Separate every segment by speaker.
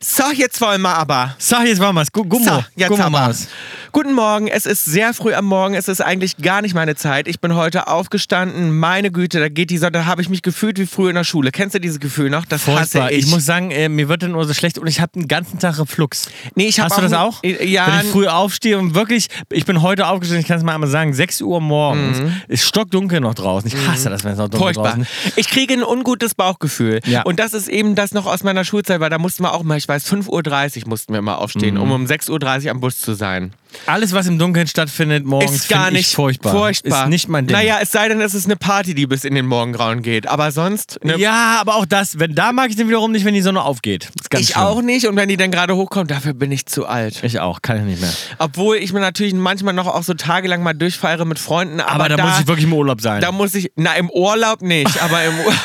Speaker 1: So, jetzt wollen wir aber.
Speaker 2: Sag jetzt mal was. Gummo.
Speaker 1: So, jetzt
Speaker 2: Gummo
Speaker 1: aber.
Speaker 2: Maus.
Speaker 1: Guten Morgen, es ist sehr früh am Morgen, es ist eigentlich gar nicht meine Zeit. Ich bin heute aufgestanden, meine Güte, da geht die Sonne, da habe ich mich gefühlt wie früher in der Schule. Kennst du dieses Gefühl noch? Das
Speaker 2: Furchtbar.
Speaker 1: hasse ich.
Speaker 2: Ich muss sagen, äh, mir wird dann nur so schlecht und ich habe den ganzen Tag Reflux.
Speaker 1: nee, ich
Speaker 2: Hast du das auch?
Speaker 1: Ja,
Speaker 2: Wenn ich früh aufstehe und wirklich, ich bin heute aufgestanden, ich kann es mal einmal sagen, 6 Uhr morgens, ist stockdunkel noch draußen. Ich hasse das, wenn es noch dunkel
Speaker 1: Mhm. Furchtbar.
Speaker 2: draußen
Speaker 1: Ich kriege ein ungutes Bauchgefühl.
Speaker 2: Ja.
Speaker 1: Und das ist eben das noch aus meiner Schulzeit, weil da mussten wir auch mal, ich weiß, 5.30 Uhr mussten wir mal aufstehen,
Speaker 2: Mhm.
Speaker 1: um um 6.30 Uhr am Bus zu sein.
Speaker 2: Alles, was im Dunkeln stattfindet morgens,
Speaker 1: ist gar nicht
Speaker 2: ich furchtbar.
Speaker 1: furchtbar.
Speaker 2: Ist nicht mein Ding.
Speaker 1: Naja, es sei denn, es ist eine Party, die bis in den Morgengrauen geht. Aber sonst.
Speaker 2: Ja, aber auch das, wenn da mag ich den wiederum nicht, wenn die Sonne aufgeht.
Speaker 1: Ich
Speaker 2: schlimm.
Speaker 1: auch nicht. Und wenn die dann gerade hochkommt, dafür bin ich zu alt.
Speaker 2: Ich auch, kann ich nicht mehr.
Speaker 1: Obwohl ich mir natürlich manchmal noch auch so tagelang mal durchfeiere mit Freunden. Aber,
Speaker 2: Aber, da, muss ich wirklich im Urlaub sein.
Speaker 1: Da muss ich, na im Urlaub nicht, aber im Ur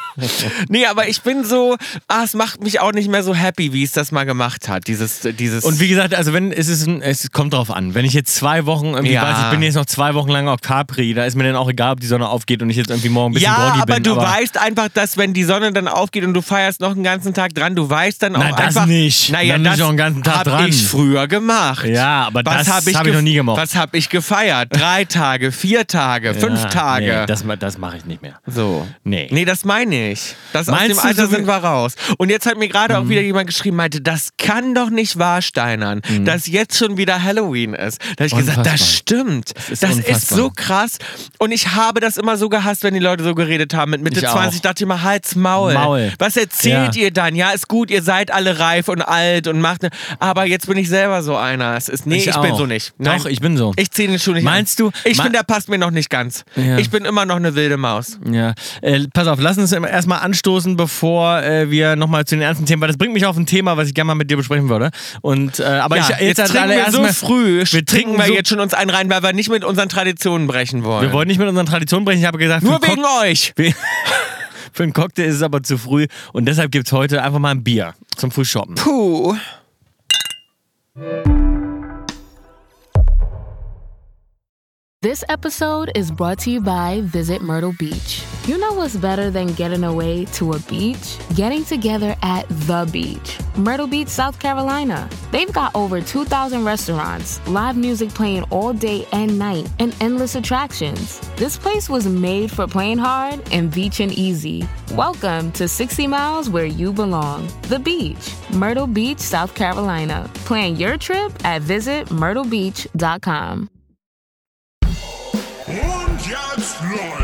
Speaker 1: Nee, aber ich bin so, ah, es macht mich auch nicht mehr so happy, wie es das mal gemacht hat. Dieses, dieses.
Speaker 2: Und wie gesagt, also wenn es ist, ein, es kommt drauf an. Wenn ich jetzt zwei Wochen irgendwie
Speaker 1: Ja.
Speaker 2: weiß, ich bin jetzt noch zwei Wochen lang auf Capri, da ist mir dann auch egal, ob die Sonne aufgeht und ich jetzt irgendwie morgen ein bisschen
Speaker 1: ja, aber
Speaker 2: bin.
Speaker 1: du
Speaker 2: aber
Speaker 1: weißt einfach, dass wenn die Sonne dann aufgeht und du feierst noch einen ganzen Tag dran, du weißt dann auch
Speaker 2: das
Speaker 1: einfach.
Speaker 2: nicht.
Speaker 1: Naja,
Speaker 2: Dann
Speaker 1: das
Speaker 2: nicht noch einen ganzen Tag
Speaker 1: hab
Speaker 2: dran.
Speaker 1: ich früher gemacht.
Speaker 2: Ja, aber das
Speaker 1: hab
Speaker 2: hab ich noch nie gemacht.
Speaker 1: Was habe ich gefeiert? Drei Tage, vier Tage, fünf
Speaker 2: Ja,
Speaker 1: Tage.
Speaker 2: Nee, das das mache ich nicht mehr.
Speaker 1: so.
Speaker 2: Nee.
Speaker 1: Nee, das meine ich. Das aus
Speaker 2: Meinst
Speaker 1: dem
Speaker 2: du,
Speaker 1: Alter sind wir raus. Und jetzt hat mir gerade auch wieder jemand geschrieben, meinte, das kann doch nicht wahr, Steinern, dass jetzt schon wieder Halloween ist. Da habe ich gesagt,
Speaker 2: Unfassbar.
Speaker 1: das stimmt. Das
Speaker 2: ist
Speaker 1: ist,
Speaker 2: unfassbar.
Speaker 1: so krass. Und ich habe das immer so gehasst, wenn die Leute so geredet haben. Mit Mitte
Speaker 2: Ich auch.
Speaker 1: 20 dachte ich immer, Halt's Maul.
Speaker 2: Maul.
Speaker 1: Was erzählt
Speaker 2: Ja.
Speaker 1: ihr dann? Ja, ist gut, ihr seid alle reif und alt und macht ne Aber jetzt bin ich selber so einer. Es ist, nee, ich, bin
Speaker 2: auch.
Speaker 1: so nicht.
Speaker 2: Doch, ich bin so.
Speaker 1: Ich ziehe den Schuh nicht
Speaker 2: Meinst
Speaker 1: an.
Speaker 2: du-
Speaker 1: Ich
Speaker 2: Ma-
Speaker 1: finde, der passt mir noch nicht ganz.
Speaker 2: Ja.
Speaker 1: Ich bin immer noch eine wilde Maus.
Speaker 2: Ja, äh, pass auf, lass uns erstmal anstoßen, bevor äh, wir nochmal zu den ernsten Themen, weil das bringt mich auf ein Thema, was ich gerne mal mit dir besprechen würde. Und, äh, aber
Speaker 1: ja,
Speaker 2: ich,
Speaker 1: jetzt,
Speaker 2: als
Speaker 1: trinken wir so
Speaker 2: mal-
Speaker 1: früh,
Speaker 2: Wir
Speaker 1: trinken wir
Speaker 2: so-
Speaker 1: jetzt schon uns einen rein, weil wir nicht mit unseren Traditionen brechen wollen.
Speaker 2: Wir wollten nicht mit unseren Traditionen brechen, ich habe gesagt,
Speaker 1: Nur wegen
Speaker 2: Cock-
Speaker 1: euch.
Speaker 2: Für einen Cocktail ist es aber zu früh und deshalb gibt es heute einfach mal ein Bier zum Frühshoppen.
Speaker 1: Puh.
Speaker 3: This episode is brought to you by Visit Myrtle Beach. You know what's better than getting away to a beach? Getting together at the beach. Myrtle Beach, South Carolina. They've got over 2,000 restaurants, live music playing all day and night, and endless attractions. This place was made for playing hard and beaching easy. Welcome to 60 Miles where you belong. The beach, Myrtle Beach, South Carolina. Plan your trip at visitmyrtlebeach.com.
Speaker 4: jetzt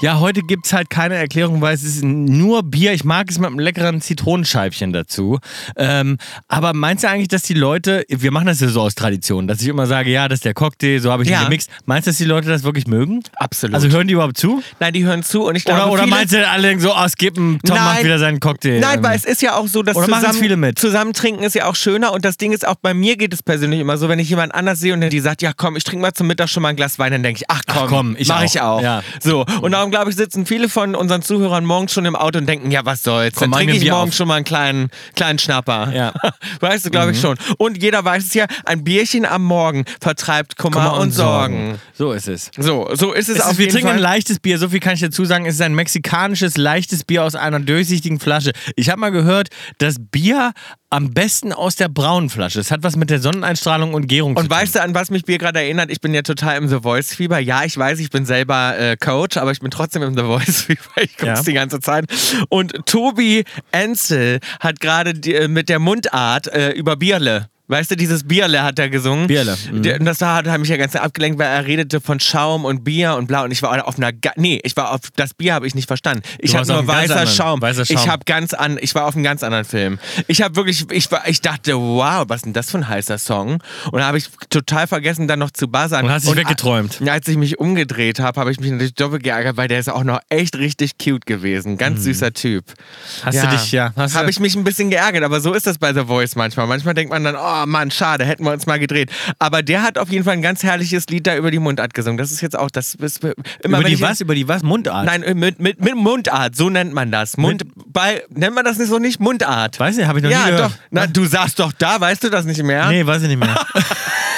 Speaker 2: Ja, heute gibt es halt keine Erklärung, weil es ist nur Bier. Ich mag es mit einem leckeren Zitronenscheibchen dazu. Ähm, aber meinst du eigentlich, dass die Leute, wir machen das ja so aus Tradition, dass ich immer sage, ja, das ist der Cocktail, so habe ich ihn
Speaker 1: Ja.
Speaker 2: gemixt. Meinst du, dass die Leute das wirklich mögen?
Speaker 1: Absolut.
Speaker 2: Also hören die überhaupt zu?
Speaker 1: Nein, die hören zu und ich glaube,
Speaker 2: Oder, oder
Speaker 1: viele,
Speaker 2: meinst du, alle denken so, oh, skippen, Tom macht
Speaker 1: Nein.
Speaker 2: wieder seinen Cocktail?
Speaker 1: Nein,
Speaker 2: Ähm,
Speaker 1: weil es ist ja auch so, dass
Speaker 2: Oder
Speaker 1: zusammen,
Speaker 2: viele mit?
Speaker 1: zusammen trinken ist ja auch schöner und das Ding ist auch, bei mir geht es persönlich immer so, wenn ich jemand anders sehe und der die sagt, ja komm, ich trinke mal zum Mittag schon mal ein Glas Wein, dann denke ich, ach komm,
Speaker 2: Ach komm, ich
Speaker 1: mach
Speaker 2: auch.
Speaker 1: ich auch.
Speaker 2: Ja.
Speaker 1: So, und darum glaube ich, sitzen viele von unseren Zuhörern morgens schon im Auto und denken, ja was soll's,
Speaker 2: Komm,
Speaker 1: dann trinke ich
Speaker 2: Bier
Speaker 1: morgens
Speaker 2: auf.
Speaker 1: schon mal einen kleinen, kleinen Schnapper.
Speaker 2: Ja.
Speaker 1: Weißt du, glaube ich schon. Und jeder weiß es ja, ein Bierchen am Morgen vertreibt Kummer,
Speaker 2: Kummer
Speaker 1: und Sorgen.
Speaker 2: So ist es.
Speaker 1: So, so ist es,
Speaker 2: Es ist, wir trinken
Speaker 1: Fall.
Speaker 2: ein leichtes Bier, so viel kann ich dazu sagen. Es ist ein mexikanisches leichtes Bier aus einer durchsichtigen Flasche. Ich habe mal gehört, dass Bier am besten aus der braunen Flasche. Es hat was mit der Sonneneinstrahlung und Gärung zu
Speaker 1: Und
Speaker 2: tun.
Speaker 1: weißt du, an was mich Bier gerade erinnert? Ich bin ja total im The Voice-Fieber. Ja, ich weiß, ich bin selber äh, Coach, aber ich bin trotzdem im The Voice-Fieber. Ich gucke
Speaker 2: Ja.
Speaker 1: die ganze Zeit. Und Tobi Enzel hat gerade äh, mit der Mundart äh, über Bierle. Weißt du, dieses Bierle hat er gesungen.
Speaker 2: Bierle, mhm.
Speaker 1: Der, und das war, hat mich ja ganz abgelenkt, weil er redete von Schaum und Bier und blau. Und ich war auf einer. ga- Nee, ich war auf. Das Bier habe ich nicht verstanden. Ich habe
Speaker 2: warst auf
Speaker 1: nur
Speaker 2: einem ganz
Speaker 1: weißer
Speaker 2: anderen-
Speaker 1: Schaum.
Speaker 2: weißer Schaum.
Speaker 1: Ich habe ganz an. Ich war auf einem ganz anderen Film. Ich habe wirklich. Ich, war, ich dachte, wow, was ist denn das für ein heißer Song? Und da habe ich total vergessen, dann noch zu buzzern.
Speaker 2: Und hast dich weggeträumt.
Speaker 1: a- Als ich mich umgedreht habe, habe ich mich natürlich doppelt geärgert, weil der ist auch noch echt richtig cute gewesen. Ganz süßer Typ.
Speaker 2: Mhm. Hast du dich, ja, hast du-
Speaker 1: Habe ich mich ein bisschen geärgert, aber so ist das bei The Voice manchmal. Manchmal denkt man dann, oh, Oh Mann, schade, hätten wir uns mal gedreht. Aber der hat auf jeden Fall ein ganz herrliches Lied da über die Mundart gesungen. Das ist jetzt auch das. Ist, immer
Speaker 2: Über die was? Über die was? Mundart?
Speaker 1: Nein, äh, mit, mit, mit Mundart, so nennt man das. Mund, bei, nennt man das nicht so nicht? Mundart.
Speaker 2: Weiß nicht, habe ich noch
Speaker 1: ja,
Speaker 2: nie gehört.
Speaker 1: doch. Na, du saßt doch da, weißt du das nicht mehr?
Speaker 2: Nee, weiß ich nicht mehr.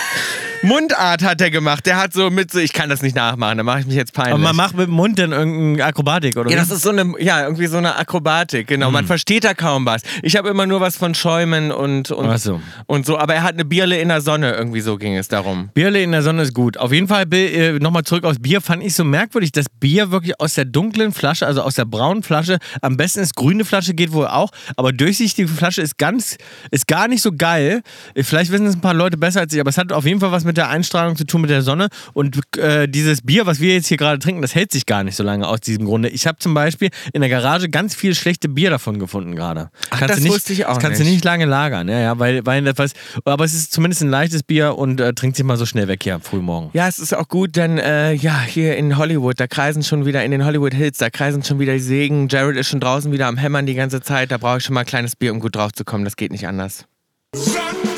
Speaker 1: Mundart hat er gemacht. Der hat so mit so, ich kann das nicht nachmachen, da mache ich mich jetzt peinlich.
Speaker 2: Aber man macht mit dem Mund dann irgendeine Akrobatik, oder?
Speaker 1: ja, das ist so eine, ja, irgendwie so eine Akrobatik, genau. Man versteht da kaum was. Ich habe immer nur was von Schäumen und, und,
Speaker 2: so.
Speaker 1: und so. Aber er hat eine Bierle in der Sonne, irgendwie so ging es darum.
Speaker 2: Bierle in der Sonne ist gut. Auf jeden Fall, äh, nochmal zurück aufs Bier, fand ich so merkwürdig, dass Bier wirklich aus der dunklen Flasche, also aus der braunen Flasche, am besten ist grüne Flasche, geht wohl auch, aber durchsichtige Flasche ist ganz, ist gar nicht so geil. Vielleicht wissen es ein paar Leute besser als ich, aber es hat auf jeden Fall was mit der Einstrahlung zu tun, mit der Sonne. Und äh, dieses Bier, was wir jetzt hier gerade trinken, das hält sich gar nicht so lange aus diesem Grunde. Ich habe zum Beispiel in der Garage ganz viel schlechte Bier davon gefunden gerade. Kannst
Speaker 1: das
Speaker 2: du nicht,
Speaker 1: wusste ich auch
Speaker 2: das kannst
Speaker 1: nicht.
Speaker 2: du nicht lange lagern, ja, ja, weil, weil das was, aber es ist zumindest ein leichtes Bier und äh, trinkt sich mal so schnell weg hier früh morgen.
Speaker 1: Ja, es ist auch gut, denn äh, ja, hier in Hollywood, da kreisen schon wieder in den Hollywood Hills, da kreisen schon wieder die Segen. Jared ist schon draußen wieder am Hämmern die ganze Zeit. Da brauche ich schon mal ein kleines Bier, um gut drauf zu kommen. Das geht nicht anders.
Speaker 4: Senf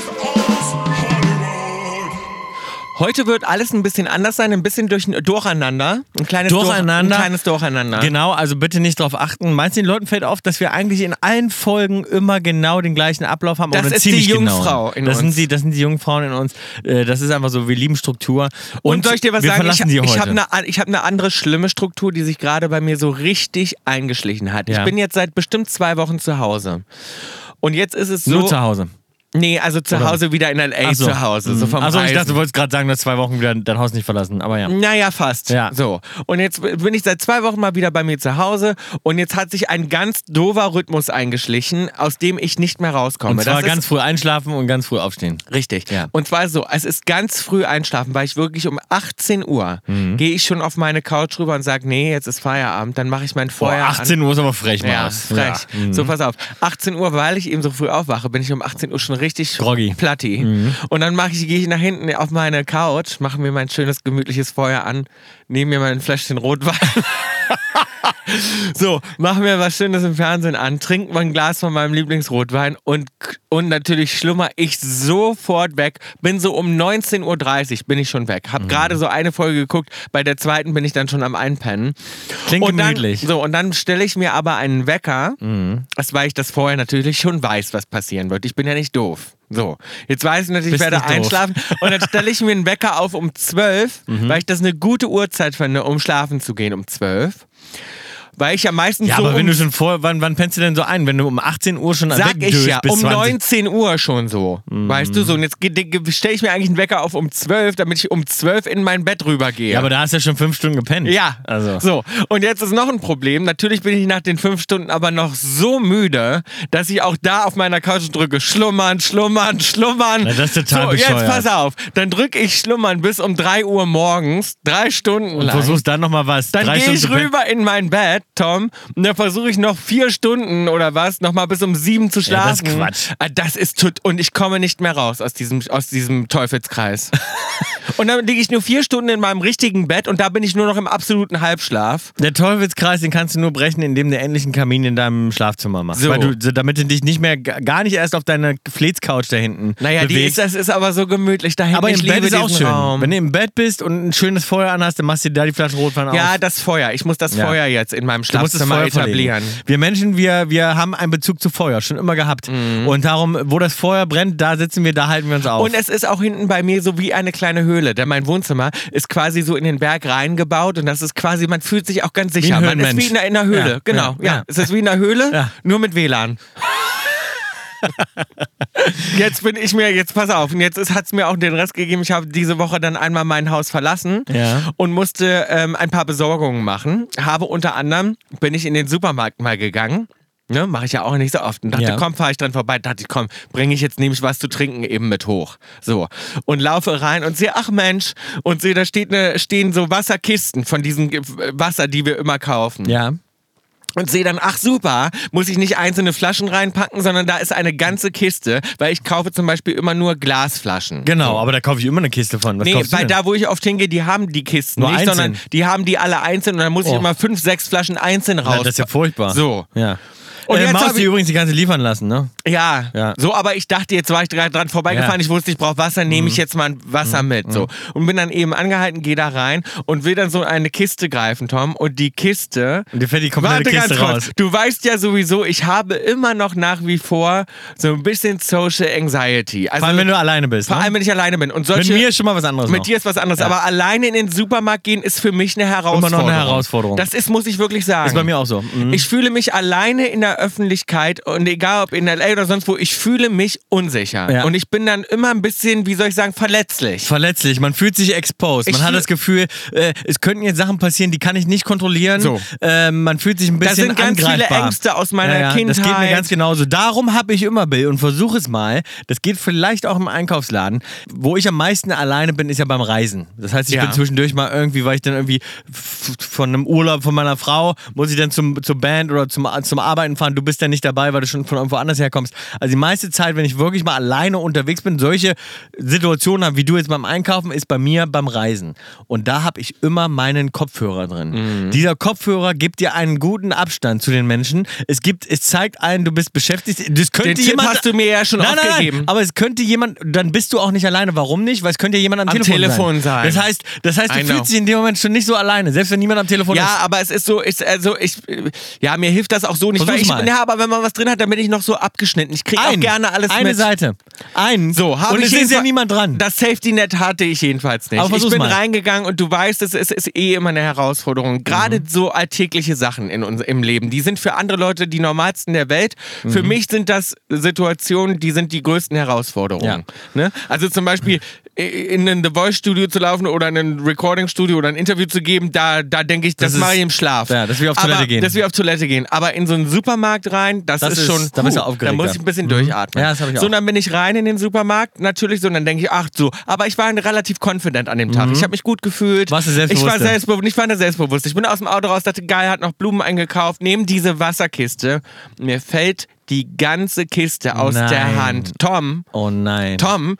Speaker 1: Heute wird alles ein bisschen anders sein, ein bisschen durch, durcheinander. Ein kleines
Speaker 2: Durcheinander.
Speaker 1: Durch, ein kleines Durcheinander.
Speaker 2: Genau, also bitte nicht drauf achten. Meinst du, den Leuten fällt auf, dass wir eigentlich in allen Folgen immer genau den gleichen Ablauf haben?
Speaker 1: Das ist die Jungfrau
Speaker 2: genauen.
Speaker 1: in
Speaker 2: das
Speaker 1: uns.
Speaker 2: Sind die, das sind die Jungfrauen in uns. Äh, Das ist einfach so, wir lieben Struktur. Und,
Speaker 1: Und soll ich dir was sagen? Ich, ich habe eine hab eine andere schlimme Struktur, die sich gerade bei mir so richtig eingeschlichen hat.
Speaker 2: Ja.
Speaker 1: Ich bin jetzt seit bestimmt zwei Wochen zu Hause. Und jetzt ist es so.
Speaker 2: Nur zu Hause.
Speaker 1: Nee, also zu
Speaker 2: Oder?
Speaker 1: Hause wieder in L.A.
Speaker 2: So.
Speaker 1: zu Hause. So vom
Speaker 2: Also ich dachte, du wolltest gerade sagen, du hast zwei Wochen wieder dein Haus nicht verlassen. Aber ja.
Speaker 1: Naja, fast.
Speaker 2: Ja.
Speaker 1: So. Und jetzt bin ich seit zwei Wochen mal wieder bei mir zu Hause und jetzt hat sich ein ganz dover Rhythmus eingeschlichen, aus dem ich nicht mehr rauskomme.
Speaker 2: Und zwar
Speaker 1: das
Speaker 2: ganz früh einschlafen und ganz früh aufstehen.
Speaker 1: richtig.
Speaker 2: Ja.
Speaker 1: Und zwar so, es ist ganz früh einschlafen, weil ich wirklich um 18 Uhr
Speaker 2: Mhm.
Speaker 1: gehe ich schon auf meine Couch rüber und sage, nee, jetzt ist Feierabend, dann mache ich mein
Speaker 2: Boah,
Speaker 1: Feuer
Speaker 2: 18 Uhr ist aber frech,
Speaker 1: an. Ja,
Speaker 2: Maus.
Speaker 1: frech.
Speaker 2: Ja. Mhm.
Speaker 1: So, pass auf. 18 Uhr, weil ich eben so früh aufwache, bin ich um 18 Uhr schon richtig
Speaker 2: Groggy. Mhm.
Speaker 1: platti. Und dann mache ich, gehe ich nach hinten auf meine Couch, mache mir mein schönes, gemütliches Feuer an, nehme mir mein Fläschchen Rotwein. so, mache mir was Schönes im Fernsehen an, trinke mein Glas von meinem Lieblingsrotwein und, und natürlich schlummer ich sofort weg. Bin so um 19.30 Uhr bin ich schon weg.
Speaker 2: Mhm.
Speaker 1: Hab gerade so eine Folge geguckt, bei der zweiten bin ich dann schon am Einpennen.
Speaker 2: Klingt
Speaker 1: und dann,
Speaker 2: gemütlich.
Speaker 1: So, und dann stelle ich mir aber einen Wecker, das weil ich das vorher natürlich schon weiß, was passieren wird. Ich bin ja nicht doof. So, jetzt weiß ich natürlich, ich werde einschlafen und dann stelle ich mir einen Wecker auf um 12,
Speaker 2: Mhm.
Speaker 1: weil ich das eine gute Uhrzeit finde, um schlafen zu gehen um 12. Weil ich ja meistens
Speaker 2: Ja,
Speaker 1: so
Speaker 2: aber wenn
Speaker 1: um,
Speaker 2: du schon vor, wann, wann pennst du denn so ein? Wenn du um 18 Uhr schon
Speaker 1: Sag ich ja, um
Speaker 2: 20.
Speaker 1: 19 Uhr schon so. Weißt du so? Und jetzt stelle ich mir eigentlich einen Wecker auf um 12, damit ich um 12 in mein Bett rübergehe.
Speaker 2: Ja, aber da hast du ja schon fünf Stunden gepennt.
Speaker 1: Ja,
Speaker 2: Also.
Speaker 1: so. Und jetzt ist noch ein Problem. Natürlich bin ich nach den fünf Stunden aber noch so müde, dass ich auch da auf meiner Couch drücke. Schlummern, schlummern, schlummern.
Speaker 2: Na, das ist total
Speaker 1: so,
Speaker 2: bescheuert.
Speaker 1: jetzt pass auf. Dann drücke ich schlummern bis um 3 Uhr morgens, drei Stunden
Speaker 2: Und
Speaker 1: lang.
Speaker 2: versuchst dann nochmal was.
Speaker 1: Dann gehe ich rüber in mein Bett, Tom, und dann versuche ich noch vier Stunden oder was, nochmal bis um sieben zu
Speaker 2: Ja,
Speaker 1: schlafen.
Speaker 2: das ist Quatsch.
Speaker 1: Ah, Das ist tut und ich komme nicht mehr raus aus diesem, aus diesem Teufelskreis. und dann liege ich nur vier Stunden in meinem richtigen Bett und da bin ich nur noch im absoluten Halbschlaf.
Speaker 2: Der Teufelskreis, den kannst du nur brechen, indem du endlich einen Kamin in deinem Schlafzimmer machst.
Speaker 1: So.
Speaker 2: Weil du, damit du dich nicht mehr, gar nicht erst auf deine Fleetscouch da hinten
Speaker 1: Naja, die ist, das ist aber so gemütlich dahin.
Speaker 2: aber
Speaker 1: ich
Speaker 2: im Bett ist auch schön.
Speaker 1: Raum.
Speaker 2: Wenn du im Bett bist und ein schönes Feuer anhast, dann machst du dir da die Flasche Rotwein auf.
Speaker 1: ja, das Feuer. Ich muss das
Speaker 2: Ja.
Speaker 1: Feuer jetzt in meinem Schlafzimmer etablieren.
Speaker 2: Wir Menschen, wir, wir haben einen Bezug zu Feuer, schon immer gehabt. Und darum, wo das Feuer brennt, da sitzen wir, da halten wir uns auf.
Speaker 1: Und es ist auch hinten bei mir so wie eine kleine Höhle, denn mein Wohnzimmer ist quasi so in den Berg reingebaut und das ist quasi, man fühlt sich auch ganz sicher. man ist wie in einer, in einer Höhle,
Speaker 2: Ja,
Speaker 1: genau.
Speaker 2: ja,
Speaker 1: Ja, es ist wie in einer Höhle,
Speaker 2: Ja.
Speaker 1: nur mit WLAN. Jetzt bin ich mir, jetzt pass auf, und jetzt hat es mir auch den Rest gegeben. Ich habe diese Woche dann einmal mein Haus verlassen
Speaker 2: Ja.
Speaker 1: und musste ähm, ein paar Besorgungen machen. Habe unter anderem, bin ich in den Supermarkt mal gegangen. Ne, mache ich ja auch nicht so oft. Und dachte,
Speaker 2: Ja.
Speaker 1: komm, fahre ich dran vorbei. Dachte ich, komm, bringe ich jetzt nämlich was zu trinken eben mit hoch. So. Und laufe rein und sehe, ach Mensch, und sehe, da steht eine, stehen so Wasserkisten von diesem Wasser, die wir immer kaufen.
Speaker 2: ja.
Speaker 1: Und sehe dann, ach super, muss ich nicht einzelne Flaschen reinpacken, sondern da ist eine ganze Kiste, weil ich kaufe zum Beispiel immer nur Glasflaschen.
Speaker 2: Genau, aber da kaufe ich immer eine Kiste von. Was
Speaker 1: Nee, weil da, wo ich oft hingehe, die haben die Kisten
Speaker 2: Nur
Speaker 1: nicht,
Speaker 2: einzeln?
Speaker 1: sondern die haben die alle einzeln und dann muss ich
Speaker 2: Oh.
Speaker 1: immer fünf, sechs Flaschen einzeln raus.
Speaker 2: Na, das ist ja furchtbar.
Speaker 1: So.
Speaker 2: Ja.
Speaker 1: Und
Speaker 2: äh,
Speaker 1: jetzt
Speaker 2: Maus die
Speaker 1: ich-
Speaker 2: übrigens die ganze liefern lassen, ne?
Speaker 1: Ja,
Speaker 2: Ja.
Speaker 1: so, aber ich dachte, jetzt war ich gerade dran vorbeigefahren,
Speaker 2: Ja. Mhm.
Speaker 1: ich wusste, ich brauche Wasser, nehme ich jetzt mal ein Wasser mit. So. Und bin dann eben angehalten, gehe da rein und will dann so eine Kiste greifen, Tom. Und die Kiste.
Speaker 2: Und dir fällt die komplette
Speaker 1: Warte
Speaker 2: Kiste
Speaker 1: ganz kurz.
Speaker 2: raus.
Speaker 1: Du weißt ja sowieso, ich habe immer noch nach wie vor so ein bisschen Social Anxiety. Also,
Speaker 2: Vor allem, wenn du alleine bist.
Speaker 1: vor
Speaker 2: ne?
Speaker 1: allem, wenn ich alleine bin. Und
Speaker 2: Mit
Speaker 1: solche,
Speaker 2: mir ist schon mal was anderes.
Speaker 1: mit
Speaker 2: noch.
Speaker 1: dir ist was anderes.
Speaker 2: Ja.
Speaker 1: Aber alleine in den Supermarkt gehen ist für mich eine Herausforderung.
Speaker 2: Herausforderung.
Speaker 1: Das ist, muss ich wirklich sagen.
Speaker 2: Ist bei mir auch so. Mhm.
Speaker 1: Ich fühle mich alleine in der Öffentlichkeit und egal ob in LA oder sonst wo, ich fühle mich unsicher.
Speaker 2: Ja.
Speaker 1: Und ich bin dann immer ein bisschen, wie soll ich sagen, verletzlich.
Speaker 2: Verletzlich, man fühlt sich exposed.
Speaker 1: Ich
Speaker 2: Man hat das Gefühl, äh, es könnten jetzt Sachen passieren, die kann ich nicht kontrollieren.
Speaker 1: So.
Speaker 2: Ähm, man fühlt sich ein bisschen
Speaker 1: sind ganz viele
Speaker 2: angreifbar.
Speaker 1: Ängste aus meiner
Speaker 2: ja, ja,
Speaker 1: Kindheit.
Speaker 2: Das geht mir ganz genauso. Darum habe ich immer Bill und versuche es mal. Das geht vielleicht auch im Einkaufsladen. Wo ich am meisten alleine bin, ist ja beim Reisen. Das heißt, ich bin zwischendurch mal irgendwie, weil ich dann irgendwie von einem Urlaub von meiner Frau, muss ich dann zum, zur Band oder zum, zum Arbeiten fahren. Du bist ja nicht dabei, weil du schon von irgendwo anders herkommst. Also die meiste Zeit, wenn ich wirklich mal alleine unterwegs bin, solche Situationen habe, wie du jetzt beim Einkaufen, ist bei mir beim Reisen. Und da habe ich immer meinen Kopfhörer drin.
Speaker 1: Mhm.
Speaker 2: Dieser Kopfhörer gibt dir einen guten Abstand zu den Menschen. Es gibt, es zeigt einen, du bist beschäftigt. Das könnte
Speaker 1: Den Tipp
Speaker 2: jemand,
Speaker 1: hast du mir ja schon
Speaker 2: nein,
Speaker 1: oft
Speaker 2: nein,
Speaker 1: gegeben.
Speaker 2: Aber es könnte jemand, dann bist du auch nicht alleine. Warum nicht? Weil es könnte ja jemand am,
Speaker 1: Am
Speaker 2: Telefon,
Speaker 1: Telefon sein.
Speaker 2: Das heißt, das heißt, du
Speaker 1: I know.
Speaker 2: fühlst dich in dem Moment schon nicht so alleine, selbst wenn niemand am Telefon
Speaker 1: Ja,
Speaker 2: ist.
Speaker 1: aber es ist so, ist, also ich, ja, mir hilft das auch so nicht.
Speaker 2: Versuch's
Speaker 1: Weil ich,
Speaker 2: mal.
Speaker 1: ja, aber wenn man was drin hat, dann bin ich noch so abgeschnitten. Ich kriege auch gerne alles
Speaker 2: eine
Speaker 1: mit.
Speaker 2: Seite. Ein.
Speaker 1: So, habe
Speaker 2: Und
Speaker 1: ich
Speaker 2: es ist ja niemand dran.
Speaker 1: Das Safety Net hatte ich jedenfalls nicht.
Speaker 2: Aber
Speaker 1: ich bin
Speaker 2: mal.
Speaker 1: reingegangen und du weißt, es ist, ist eh immer eine Herausforderung. Gerade
Speaker 2: Mhm.
Speaker 1: so alltägliche Sachen in uns, im Leben, die sind für andere Leute die normalsten der Welt.
Speaker 2: Mhm.
Speaker 1: Für mich sind das Situationen, die sind die größten Herausforderungen. Ne? Also zum Beispiel in ein The Voice Studio zu laufen oder in ein Recording Studio oder ein Interview zu geben, da, da denke ich, das,
Speaker 2: Das
Speaker 1: mache ich im Schlaf.
Speaker 2: ja, das ist wie auf
Speaker 1: Aber,
Speaker 2: Toilette gehen.
Speaker 1: Das ist wie auf Toilette gehen. Aber in so einen Supermarkt rein, das,
Speaker 2: Das
Speaker 1: ist
Speaker 2: ist-
Speaker 1: schon.
Speaker 2: da bist du
Speaker 1: puh,
Speaker 2: aufgeregter.
Speaker 1: Da muss ich ein bisschen durchatmen.
Speaker 2: Ja, das ich
Speaker 1: So,
Speaker 2: auch.
Speaker 1: dann bin ich rein in den Supermarkt, natürlich so, und dann denke ich, ach so, aber ich war relativ confident an dem Tag. Ich habe mich gut gefühlt.
Speaker 2: Warst du
Speaker 1: ich war selbstbewusst, ich war da selbstbewusst. Ich bin aus dem Auto raus, dachte, geil, hat noch Blumen eingekauft, nehme diese Wasserkiste. Mir fällt die ganze Kiste aus
Speaker 2: Nein.
Speaker 1: der Hand. Tom,
Speaker 2: Oh nein.
Speaker 1: Tom,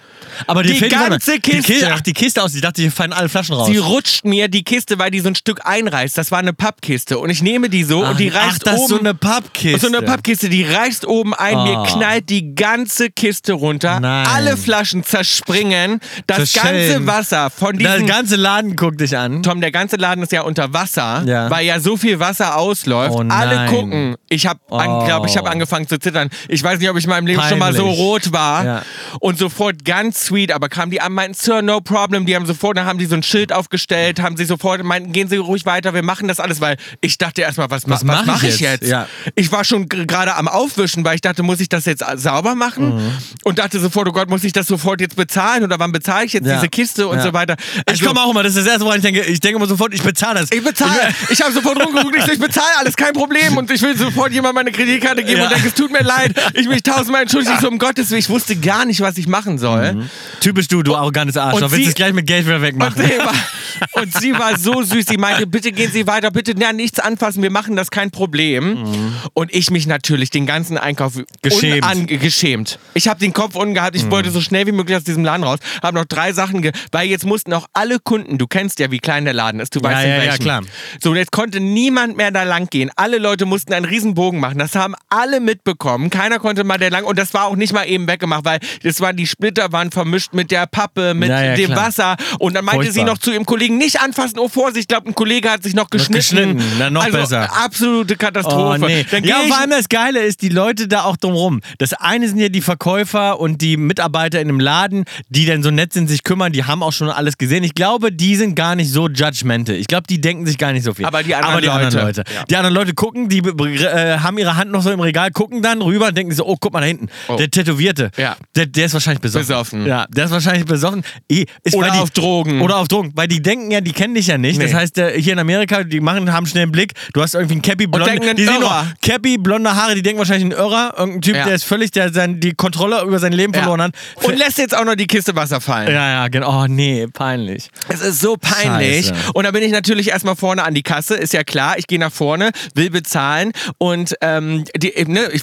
Speaker 2: aber
Speaker 1: die
Speaker 2: fällt
Speaker 1: ganze
Speaker 2: Die
Speaker 1: Kiste.
Speaker 2: Kiste. Ach, die Kiste aus. Ich dachte, hier fallen alle Flaschen raus.
Speaker 1: Sie rutscht mir die Kiste, weil die so ein Stück einreißt. Das war eine Pappkiste. Und ich nehme die so und die reißt
Speaker 2: ach, das
Speaker 1: oben.
Speaker 2: ist so eine Pappkiste.
Speaker 1: So eine Pappkiste, die reißt oben ein, mir
Speaker 2: Oh.
Speaker 1: knallt die ganze Kiste runter,
Speaker 2: Nein.
Speaker 1: alle Flaschen zerspringen, das ganze Wasser von
Speaker 2: Der
Speaker 1: diesem...
Speaker 2: ganze Laden guckt dich an.
Speaker 1: Tom, der ganze Laden ist ja unter Wasser,
Speaker 2: Ja.
Speaker 1: weil ja so viel Wasser ausläuft.
Speaker 2: Oh
Speaker 1: Alle gucken. Ich habe,
Speaker 2: Oh.
Speaker 1: glaube ich, habe angefangen zu zittern. Ich weiß nicht, ob ich in meinem Leben schon mal so
Speaker 2: Peinlich.
Speaker 1: rot war.
Speaker 2: Ja.
Speaker 1: Und sofort ganz sweet, aber kamen die an, meinten, Sir, no problem. Die haben sofort, dann haben die so ein Schild aufgestellt, haben sie sofort, meinten, gehen Sie ruhig weiter, wir machen das alles, weil ich dachte erstmal, was,
Speaker 2: Was
Speaker 1: was
Speaker 2: mach
Speaker 1: mache
Speaker 2: ich
Speaker 1: ich
Speaker 2: jetzt?
Speaker 1: jetzt?
Speaker 2: Ja.
Speaker 1: Ich war schon gerade am Aufwischen, weil ich dachte, muss ich das jetzt sauber machen?
Speaker 2: Mhm.
Speaker 1: Und dachte sofort, oh Gott, muss ich das sofort jetzt bezahlen oder wann bezahle ich jetzt
Speaker 2: Ja.
Speaker 1: diese Kiste und so weiter?
Speaker 2: Ich
Speaker 1: Also-
Speaker 2: komme auch immer, das ist das erste, woran ich denke. Ich denke immer sofort, ich bezahle das.
Speaker 1: ich bezahle. Ich habe sofort rumgeguckt, ich, so, ich bezahle alles, kein Problem. Und ich will sofort jemand meine Kreditkarte geben und denke, es tut mir leid. Ich mich tausendmal entschuldige, so um Gottes Willen. Ich wusste gar nicht, was ich machen soll.
Speaker 2: Typisch du, du arrogantes Arschloch.
Speaker 1: Und
Speaker 2: Willst es gleich mit Geld wieder
Speaker 1: Und
Speaker 2: wegmachen?
Speaker 1: sie, war, und sie war so süß. Sie meinte, bitte gehen Sie weiter, bitte ja, nichts anfassen, wir machen das kein Problem. Und ich mich natürlich den ganzen Einkauf
Speaker 2: Geschämt.
Speaker 1: geschämt. Ich habe den Kopf unten gehabt, ich wollte so schnell wie möglich aus diesem Laden raus. Habe noch drei Sachen, weil jetzt mussten auch alle Kunden, du kennst ja, wie klein der Laden ist, du weißt
Speaker 2: Ja, ja, ja, klar.
Speaker 1: So, jetzt konnte niemand mehr da lang gehen. Alle Leute mussten einen riesen Bogen machen. Das haben alle mitbekommen. Keiner konnte mal da lang und das war auch nicht mal eben weggemacht, weil das waren die Splitter waren vermischt mit der Pappe, mit
Speaker 2: Ja, ja,
Speaker 1: dem
Speaker 2: klar.
Speaker 1: Wasser und dann meinte sie
Speaker 2: Furchtbar.
Speaker 1: noch zu ihrem Kollegen nicht anfassen. Oh Vorsicht, ich glaube ein Kollege hat sich noch geschnitten.
Speaker 2: geschnitten. Na, noch
Speaker 1: also,
Speaker 2: besser.
Speaker 1: Absolute
Speaker 2: Oh,
Speaker 1: Katastrophe.
Speaker 2: nee.
Speaker 1: Dann
Speaker 2: Ja, vor allem das Geile ist, die Leute da auch drumrum. Das eine sind ja die Verkäufer und die Mitarbeiter in dem Laden, die dann so nett sind, sich kümmern, die haben auch schon alles gesehen. Ich glaube, die sind gar nicht so judgmental. Ich glaube, die denken sich gar nicht so viel.
Speaker 1: Aber die anderen
Speaker 2: Aber die anderen
Speaker 1: Leute.
Speaker 2: Leute.
Speaker 1: Ja.
Speaker 2: Die anderen Leute gucken, die äh, haben ihre Hand noch so im Regal, gucken dann rüber und denken so, oh, guck mal da hinten.
Speaker 1: Oh.
Speaker 2: Der Tätowierte.
Speaker 1: Ja.
Speaker 2: Der, der ist wahrscheinlich besoffen.
Speaker 1: Besoffen.
Speaker 2: Ja, der ist wahrscheinlich besoffen. Ist
Speaker 1: Oder
Speaker 2: die,
Speaker 1: auf Drogen.
Speaker 2: Oder auf Drogen. Weil die denken ja, die kennen dich ja nicht. Das
Speaker 1: Nee.
Speaker 2: heißt, äh, hier in Amerika, die machen, haben schnell einen Blick. Du hast irgendwie einen Cappy, blonde,
Speaker 1: ein
Speaker 2: die sehen nur. Cappy, blonde Haare, die denken wahrscheinlich ein Irrer. Irgendein Typ,
Speaker 1: Ja.
Speaker 2: der ist völlig, der sein, die Kontrolle über sein Leben
Speaker 1: Ja.
Speaker 2: verloren hat.
Speaker 1: und lässt jetzt auch noch die Kiste Wasser fallen.
Speaker 2: ja, ja, genau. Oh, nee, peinlich.
Speaker 1: Es ist so peinlich.
Speaker 2: Scheiße.
Speaker 1: Und da bin ich natürlich erstmal vorne an die Kasse, ist ja klar. Ich gehe nach vorne, will bezahlen und ähm, die, ne, ich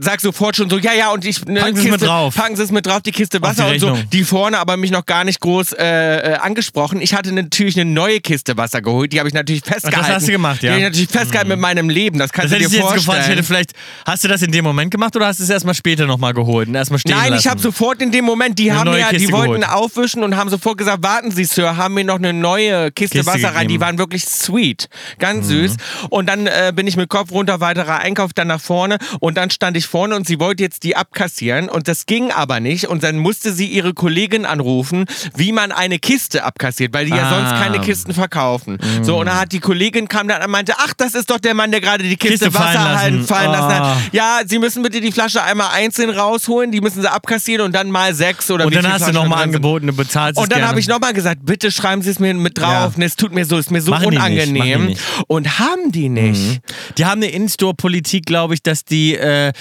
Speaker 1: sagt sofort schon so, ja, ja, und ich. Ne,
Speaker 2: Packen Sie es mit drauf.
Speaker 1: Packen Sie es mit drauf, die Kiste
Speaker 2: Auf die
Speaker 1: Wasser und so. Die vorne aber mich noch gar nicht groß äh, äh, angesprochen. Ich hatte natürlich eine neue Kiste Wasser geholt, die habe ich natürlich festgehalten.
Speaker 2: hast du gemacht, ja.
Speaker 1: Die habe ich natürlich festgehalten mit meinem Leben, das
Speaker 2: Das
Speaker 1: kannst
Speaker 2: hätte
Speaker 1: du dir vorstellen.
Speaker 2: gefallen. Ich hätte vielleicht, hast du das in dem Moment gemacht oder hast du es erstmal später nochmal geholt und erstmal stehen
Speaker 1: Nein,
Speaker 2: lassen?
Speaker 1: ich habe sofort in dem Moment, die
Speaker 2: Eine
Speaker 1: haben ja, die wollten
Speaker 2: geholt.
Speaker 1: aufwischen und haben sofort gesagt, warten Sie, Sir, haben mir noch eine neue Kiste,
Speaker 2: Kiste
Speaker 1: Wasser rein. Die
Speaker 2: gegeben.
Speaker 1: waren wirklich sweet, ganz
Speaker 2: Mhm.
Speaker 1: süß. Und dann äh, bin ich mit Kopf runter, weiterer Einkauf, dann nach vorne und dann stand ich vorne und sie wollte jetzt die abkassieren und das ging aber nicht und dann musste sie ihre Kollegin anrufen, wie man eine Kiste abkassiert, weil die ja
Speaker 2: Ah.
Speaker 1: sonst keine Kisten verkaufen. So, und dann hat die Kollegin kam dann und meinte, ach, das ist doch der Mann, der gerade die Kiste,
Speaker 2: Kiste fallen
Speaker 1: Wasser
Speaker 2: lassen.
Speaker 1: halten, fallen lassen hat.
Speaker 2: Ah.
Speaker 1: Ja, Sie müssen bitte die Flasche einmal einzeln rausholen, die müssen sie abkassieren und dann mal sechs oder
Speaker 2: Und dann hast du
Speaker 1: Flaschen
Speaker 2: nochmal
Speaker 1: drin sind.
Speaker 2: angeboten, du bezahlst es
Speaker 1: Und dann habe ich nochmal gesagt, bitte schreiben Sie es mir mit drauf.
Speaker 2: Ja.
Speaker 1: Es tut mir so, ist mir so
Speaker 2: Machen
Speaker 1: unangenehm.
Speaker 2: nicht.
Speaker 1: Und haben die nicht.
Speaker 2: Die haben eine In-Store-Politik, glaube ich, dass die äh, äh,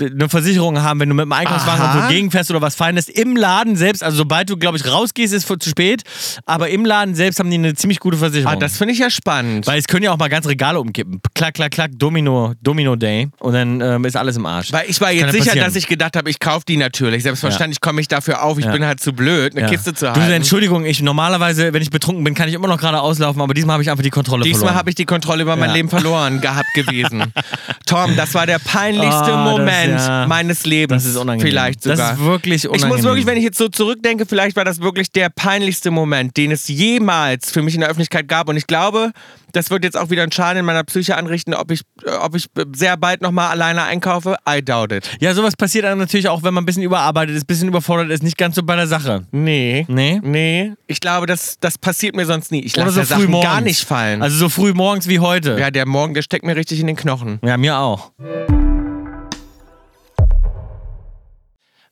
Speaker 2: eine Versicherung haben, wenn du mit dem Einkaufswagen
Speaker 1: Aha.
Speaker 2: irgendwo gegenfährst oder was feindes. Im Laden selbst, also sobald du, glaube ich, rausgehst, ist es zu spät. Aber im Laden selbst haben die eine ziemlich gute Versicherung.
Speaker 1: Ah, das finde ich ja spannend.
Speaker 2: Weil es können ja auch mal ganz Regale umkippen. Klack, klack, klack, Domino, Domino Day. Und dann ähm, ist alles im Arsch.
Speaker 1: Weil ich war jetzt
Speaker 2: ja
Speaker 1: sicher, dass ich gedacht habe, ich kaufe die natürlich. Selbstverständlich komme ich dafür auf. Ich
Speaker 2: Ja.
Speaker 1: bin halt zu blöd, eine
Speaker 2: Ja.
Speaker 1: Kiste zu
Speaker 2: Du,
Speaker 1: halten.
Speaker 2: Entschuldigung, ich normalerweise, wenn ich betrunken bin, kann ich immer noch gerade auslaufen, aber diesmal habe ich einfach die Kontrolle
Speaker 1: Diesmal
Speaker 2: verloren.
Speaker 1: habe ich die Kontrolle über mein
Speaker 2: Ja.
Speaker 1: Leben verloren gehabt gewesen. Tom, das war der peinlichste
Speaker 2: Ah, das-
Speaker 1: Moment
Speaker 2: ja.
Speaker 1: meines Lebens.
Speaker 2: Das ist unangenehm.
Speaker 1: Vielleicht
Speaker 2: Das
Speaker 1: sogar.
Speaker 2: ist wirklich
Speaker 1: Ich
Speaker 2: unangenehm.
Speaker 1: muss wirklich, wenn ich jetzt so zurückdenke, vielleicht war das wirklich der peinlichste Moment, den es jemals für mich in der Öffentlichkeit gab. Und ich glaube, das wird jetzt auch wieder einen Schaden in meiner Psyche anrichten, ob ich, ob ich sehr bald nochmal alleine einkaufe. I doubt it.
Speaker 2: Ja, sowas passiert dann natürlich auch, wenn man ein bisschen überarbeitet ist, ein bisschen überfordert ist, nicht ganz so bei der Sache.
Speaker 1: Nee.
Speaker 2: Nee?
Speaker 1: Nee. Ich glaube, das, das passiert mir sonst nie. Ich lasse
Speaker 2: so
Speaker 1: Sachen
Speaker 2: morgens.
Speaker 1: gar nicht fallen.
Speaker 2: Also so früh morgens wie heute.
Speaker 1: ja, der Morgen, der steckt mir richtig in den Knochen.
Speaker 2: Ja, mir auch.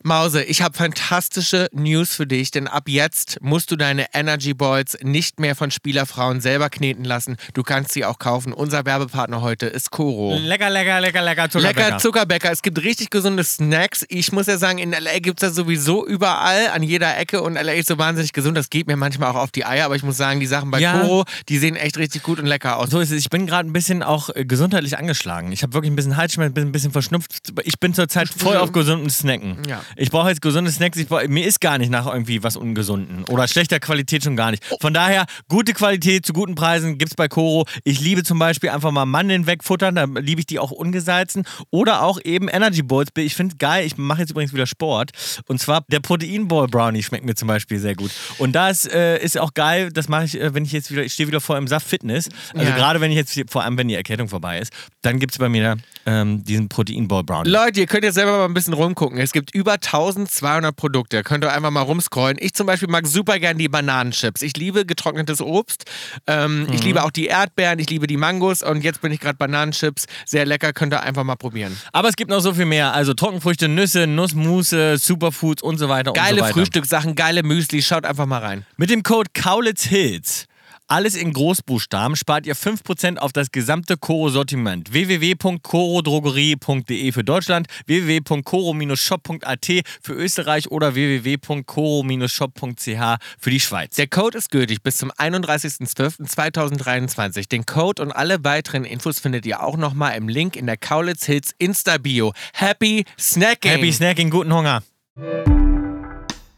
Speaker 1: Mause, ich habe fantastische News für dich, denn ab jetzt musst du deine Energy Balls nicht mehr von Spielerfrauen selber kneten lassen. Du kannst sie auch kaufen. Unser Werbepartner heute ist Koro.
Speaker 2: Lecker, lecker, lecker, lecker Zuckerbäcker.
Speaker 1: Lecker Zuckerbäcker. Es gibt richtig gesunde Snacks. Ich muss ja sagen, in LA gibt es das sowieso überall, an jeder Ecke. Und LA ist so wahnsinnig gesund. Das geht mir manchmal auch auf die Eier. Aber ich muss sagen, die Sachen bei
Speaker 2: Ja.
Speaker 1: Koro, die sehen echt richtig gut und lecker aus.
Speaker 2: So ist es. Ich bin gerade ein bisschen auch äh, gesundheitlich angeschlagen. Ich habe wirklich ein bisschen Halsschmerzen, bin ein bisschen verschnupft. Ich bin zurzeit voll auf gesunden Snacken.
Speaker 1: Ja.
Speaker 2: Ich brauche jetzt gesunde Snacks. Ich brauch, mir ist gar nicht nach irgendwie was Ungesunden oder schlechter Qualität schon gar nicht. Von daher, gute Qualität zu guten Preisen gibt's bei Koro. Ich liebe zum Beispiel einfach mal Mandeln wegfuttern, da liebe ich die auch ungesalzen. Oder auch eben Energy Balls. Ich finde geil, ich mache jetzt übrigens wieder Sport. Und zwar der Protein Ball Brownie schmeckt mir zum Beispiel sehr gut. Und das äh, ist auch geil, das mache ich, äh, wenn ich jetzt wieder, ich stehe wieder vor im Saft Fitness. Also
Speaker 1: Ja.
Speaker 2: gerade wenn ich jetzt, vor allem wenn die Erkältung vorbei ist, dann gibt es bei mir ähm, diesen Protein Ball Brownie.
Speaker 1: Leute, ihr könnt jetzt selber mal ein bisschen rumgucken. Es gibt über 1200 Produkte. Könnt ihr einfach mal rumscrollen. Ich zum Beispiel mag super gern die Bananenchips. Ich liebe getrocknetes Obst. Ähm, Ich liebe auch die Erdbeeren. Ich liebe die Mangos. Und jetzt bin ich gerade Bananenchips. Sehr lecker. Könnt ihr einfach mal probieren.
Speaker 2: Aber es gibt noch so viel mehr. Also Trockenfrüchte, Nüsse, Nussmusse, Superfoods und so weiter und
Speaker 1: Geile
Speaker 2: so weiter.
Speaker 1: Frühstückssachen, geile Müsli. Schaut einfach mal rein.
Speaker 2: Mit dem Code Kaulitz Hills. Alles in Großbuchstaben spart ihr 5% auf das gesamte Koro-Sortiment. www.korodrogerie.de für Deutschland, www.koro-shop.at für Österreich oder www.koro-shop.ch für die Schweiz.
Speaker 1: Der Code ist gültig bis zum 31.12.2023. Den Code und alle weiteren Infos findet ihr auch nochmal im Link in der Kaulitz Hills Insta-Bio. Happy Snacking!
Speaker 2: Happy Snacking, guten Hunger.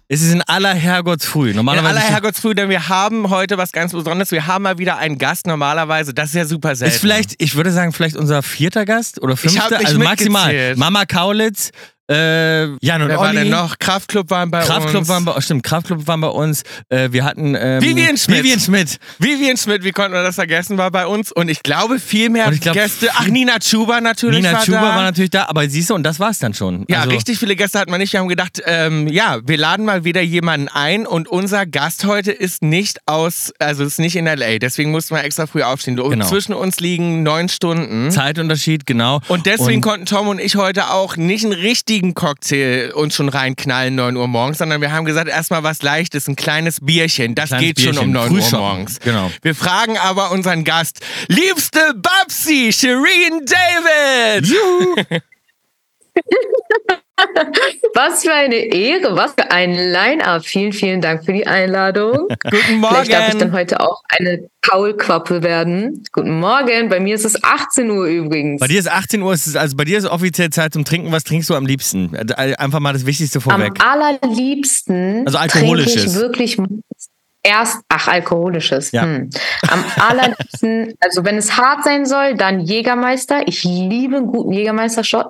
Speaker 2: Es ist in aller Herrgottsfrüh.
Speaker 1: In
Speaker 2: Normalerweise
Speaker 1: aller Herrgottsfrüh, denn wir haben heute was ganz Besonderes. Wir haben mal wieder einen Gast normalerweise. Das ist ja super selten.
Speaker 2: Ist vielleicht, ich würde sagen, vielleicht unser vierter Gast oder fünfter,
Speaker 1: hab nicht
Speaker 2: also maximal. Mama Kaulitz, äh, Jan und
Speaker 1: Wer war
Speaker 2: Olli.
Speaker 1: denn noch? Kraftclub waren bei
Speaker 2: Kraftclub
Speaker 1: uns.
Speaker 2: waren bei stimmt, Kraftclub waren bei uns. Äh, wir hatten ähm,
Speaker 1: Vivian Schmidt.
Speaker 2: Vivian Schmidt.
Speaker 1: Vivian Schmidt, wie konnten wir das vergessen, war bei uns. Und ich glaube, viel mehr
Speaker 2: Und glaub,
Speaker 1: Gäste. Ach, Nina Chuba natürlich
Speaker 2: Nina
Speaker 1: war
Speaker 2: Chuba
Speaker 1: da.
Speaker 2: war natürlich da, aber siehst du, und das war's dann schon.
Speaker 1: Ja,
Speaker 2: also,
Speaker 1: richtig viele Gäste hatten wir nicht. Wir haben gedacht, ähm, ja, wir laden mal wieder jemanden ein und unser Gast heute ist nicht aus, also ist nicht in LA. Deswegen mussten wir extra früh aufstehen. Und
Speaker 2: Genau.
Speaker 1: Zwischen uns liegen neun Stunden.
Speaker 2: Zeitunterschied, genau.
Speaker 1: Und deswegen konnten Tom und ich heute auch nicht einen richtigen Cocktail uns schon reinknallen, 9 Uhr morgens, sondern wir haben gesagt, erstmal was Leichtes, ein kleines Bierchen. Das
Speaker 2: Kleines
Speaker 1: geht schon um
Speaker 2: Bierchen,
Speaker 1: 9 Uhr morgens.
Speaker 2: genau.
Speaker 1: Wir fragen aber unseren Gast, liebste Babsi, Shireen David!
Speaker 5: Was für eine Ehre, was für ein Line-Up. Vielen, vielen Dank für die Einladung.
Speaker 1: Guten
Speaker 5: Vielleicht darf ich dann
Speaker 1: Morgen.
Speaker 5: heute auch eine Kaulquappe werden. Guten Morgen, bei mir ist es 18 Uhr übrigens.
Speaker 2: Bei dir ist 18 Uhr, ist es- also bei dir ist offiziell Zeit zum Trinken. Was trinkst du am liebsten? Äh, Einfach mal das Wichtigste
Speaker 5: Am
Speaker 2: vorweg.
Speaker 5: allerliebsten
Speaker 2: Also
Speaker 5: trinke
Speaker 2: alkoholisches.
Speaker 5: ich wirklich erst, ach, alkoholisches.
Speaker 2: Ja.
Speaker 5: Hm. Am allerliebsten, also wenn es hart sein soll, dann Jägermeister. Ich liebe einen guten Jägermeister-Shot.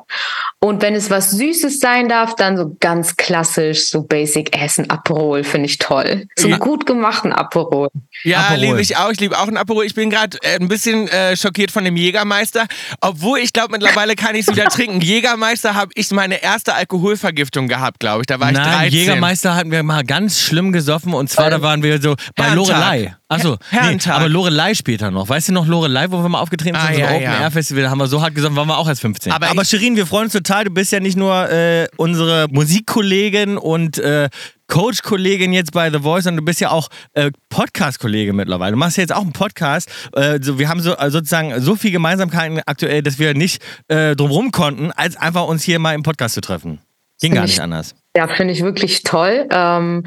Speaker 5: Und wenn es was Süßes sein darf, dann so ganz klassisch, so Basic Essen, Aperol, finde ich toll. So
Speaker 1: Ja.
Speaker 5: einen gut gemachten Aperol.
Speaker 1: Ja, liebe ich auch. Ich liebe auch ein Aperol. Ich bin gerade äh, ein bisschen äh, schockiert von dem Jägermeister. Obwohl ich glaube, mittlerweile kann ich es wieder trinken. Jägermeister habe ich meine erste Alkoholvergiftung gehabt, glaube ich. Da war ich
Speaker 2: Nein,
Speaker 1: 13.
Speaker 2: Jägermeister hatten wir mal ganz schlimm gesoffen und zwar da waren wir so bei. Lorelei. Achso, nee,
Speaker 1: Herrentag.
Speaker 2: aber Lorelei später noch. Weißt du noch Lorelei, wo wir mal aufgetreten
Speaker 1: Ah,
Speaker 2: sind, so
Speaker 1: ja,
Speaker 2: Open
Speaker 1: ja.
Speaker 2: Air Festival, da haben wir so hart gesoffen, waren wir auch erst 15.
Speaker 1: Aber
Speaker 2: Aber, Shirin, wir freuen uns total. Du bist ja nicht nur äh, unsere Musikkollegin und äh, Coach-Kollegin jetzt bei The Voice, sondern du bist ja auch äh, Podcast-Kollege mittlerweile. Du machst ja jetzt auch einen Podcast. Äh, so, wir haben so, äh, sozusagen so viel Gemeinsamkeiten aktuell, dass wir nicht äh, drumrum konnten, als einfach uns hier mal im Podcast zu treffen. Ging gar
Speaker 5: ich-
Speaker 2: nicht anders.
Speaker 5: Ja, finde ich wirklich toll. Ähm,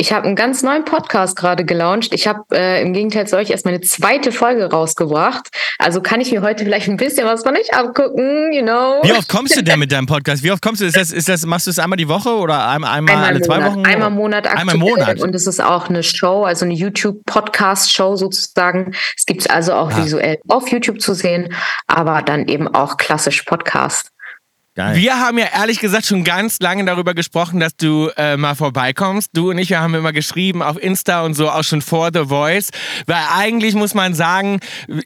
Speaker 5: ich habe einen ganz neuen Podcast gerade gelauncht. Ich habe äh, im Gegenteil zu euch erst meine zweite Folge rausgebracht. Also kann ich mir heute vielleicht ein bisschen was von euch abgucken, you know.
Speaker 2: Wie oft kommst du denn mit deinem Podcast? Wie oft kommst du? Ist das, ist das, machst du es einmal die Woche oder einmal, einmal,
Speaker 5: Einmal
Speaker 2: alle zwei
Speaker 5: Monat.
Speaker 2: Wochen?
Speaker 5: Einmal im Monat aktuell.
Speaker 2: Einmal im Monat.
Speaker 5: Und es ist auch eine Show, also eine YouTube-Podcast-Show sozusagen. Es gibt es also auch
Speaker 2: Ah.
Speaker 5: visuell auf YouTube zu sehen, aber dann eben auch klassisch Podcast.
Speaker 2: Geil.
Speaker 1: Wir haben ja ehrlich gesagt schon ganz lange darüber gesprochen, dass du äh, mal vorbeikommst. Du und ich, wir haben immer geschrieben auf Insta und so auch schon vor The Voice. Weil eigentlich muss man sagen,